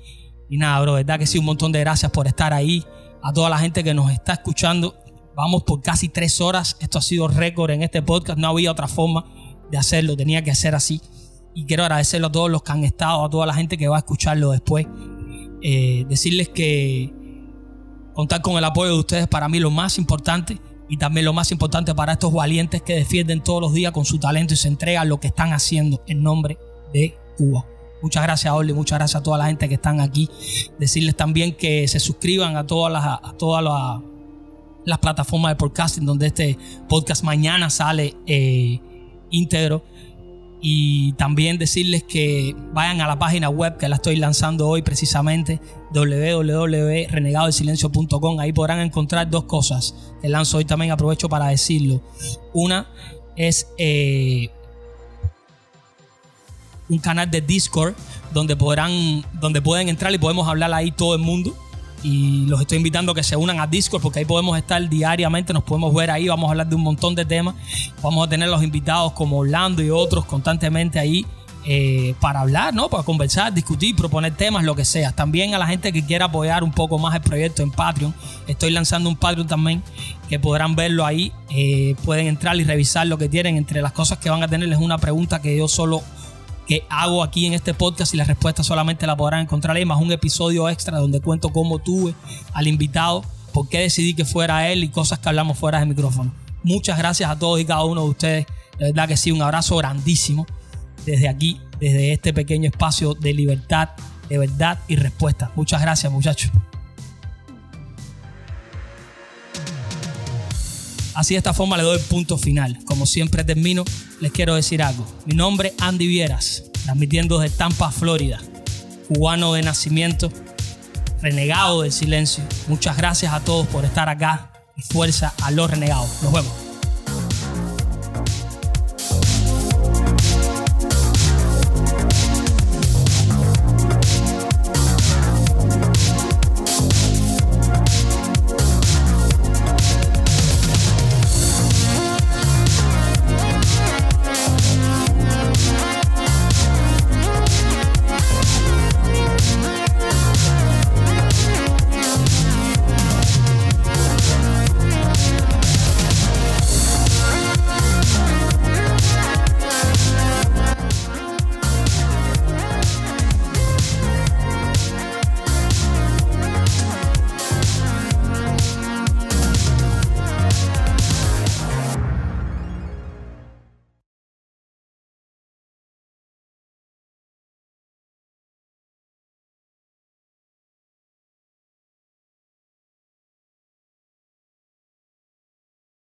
S1: Y nada, bro, verdad que sí, un montón de gracias por estar ahí a toda la gente que nos está escuchando. Vamos por casi tres horas. Esto ha sido récord en este podcast. No había otra forma de hacerlo. Tenía que ser así. Y quiero agradecerlo a todos los que han estado, a toda la gente que va a escucharlo después. Eh, decirles que contar con el apoyo de ustedes para mí lo más importante y también lo más importante para estos valientes que defienden todos los días con su talento y se entregan lo que están haciendo en nombre de Cuba. Muchas gracias, Oli. Muchas gracias a toda la gente que están aquí. Decirles también que se suscriban a todas las, todas las, plataformas de podcasting donde este podcast mañana sale eh, íntegro. Y también decirles que vayan a la página web que la estoy lanzando hoy precisamente, www.renegadosilencio.com. Ahí podrán encontrar dos cosas que lanzo hoy también, aprovecho para decirlo. Una es eh, un canal de Discord donde podrán, donde pueden entrar y podemos hablar ahí todo el mundo. Y los estoy invitando a que se unan a Discord porque ahí podemos estar diariamente, nos podemos ver ahí, vamos a hablar de un montón de temas. Vamos a tener los invitados como Orlando y otros constantemente ahí eh, para hablar, ¿no? Para conversar, discutir, proponer temas, lo que sea. También a la gente que quiera apoyar un poco más el proyecto en Patreon. Estoy lanzando un Patreon también que podrán verlo ahí. Eh, pueden entrar y revisar lo que tienen. Entre las cosas que van a tener es una pregunta que yo solo que hago aquí en este podcast y la respuesta solamente la podrán encontrar ahí, más un episodio extra donde cuento cómo tuve al invitado, por qué decidí que fuera él y cosas que hablamos fuera del micrófono. Muchas gracias a todos y cada uno de ustedes. De verdad que sí, un abrazo grandísimo desde aquí, desde este pequeño espacio de libertad, de verdad y respuesta. Muchas gracias, muchachos. Así de esta forma le doy el punto final. Como siempre termino, les quiero decir algo. Mi nombre es Andy Vieras, transmitiendo desde Tampa, Florida. Cubano de nacimiento, renegado del silencio. Muchas gracias a todos por estar acá y fuerza a los renegados. Nos vemos.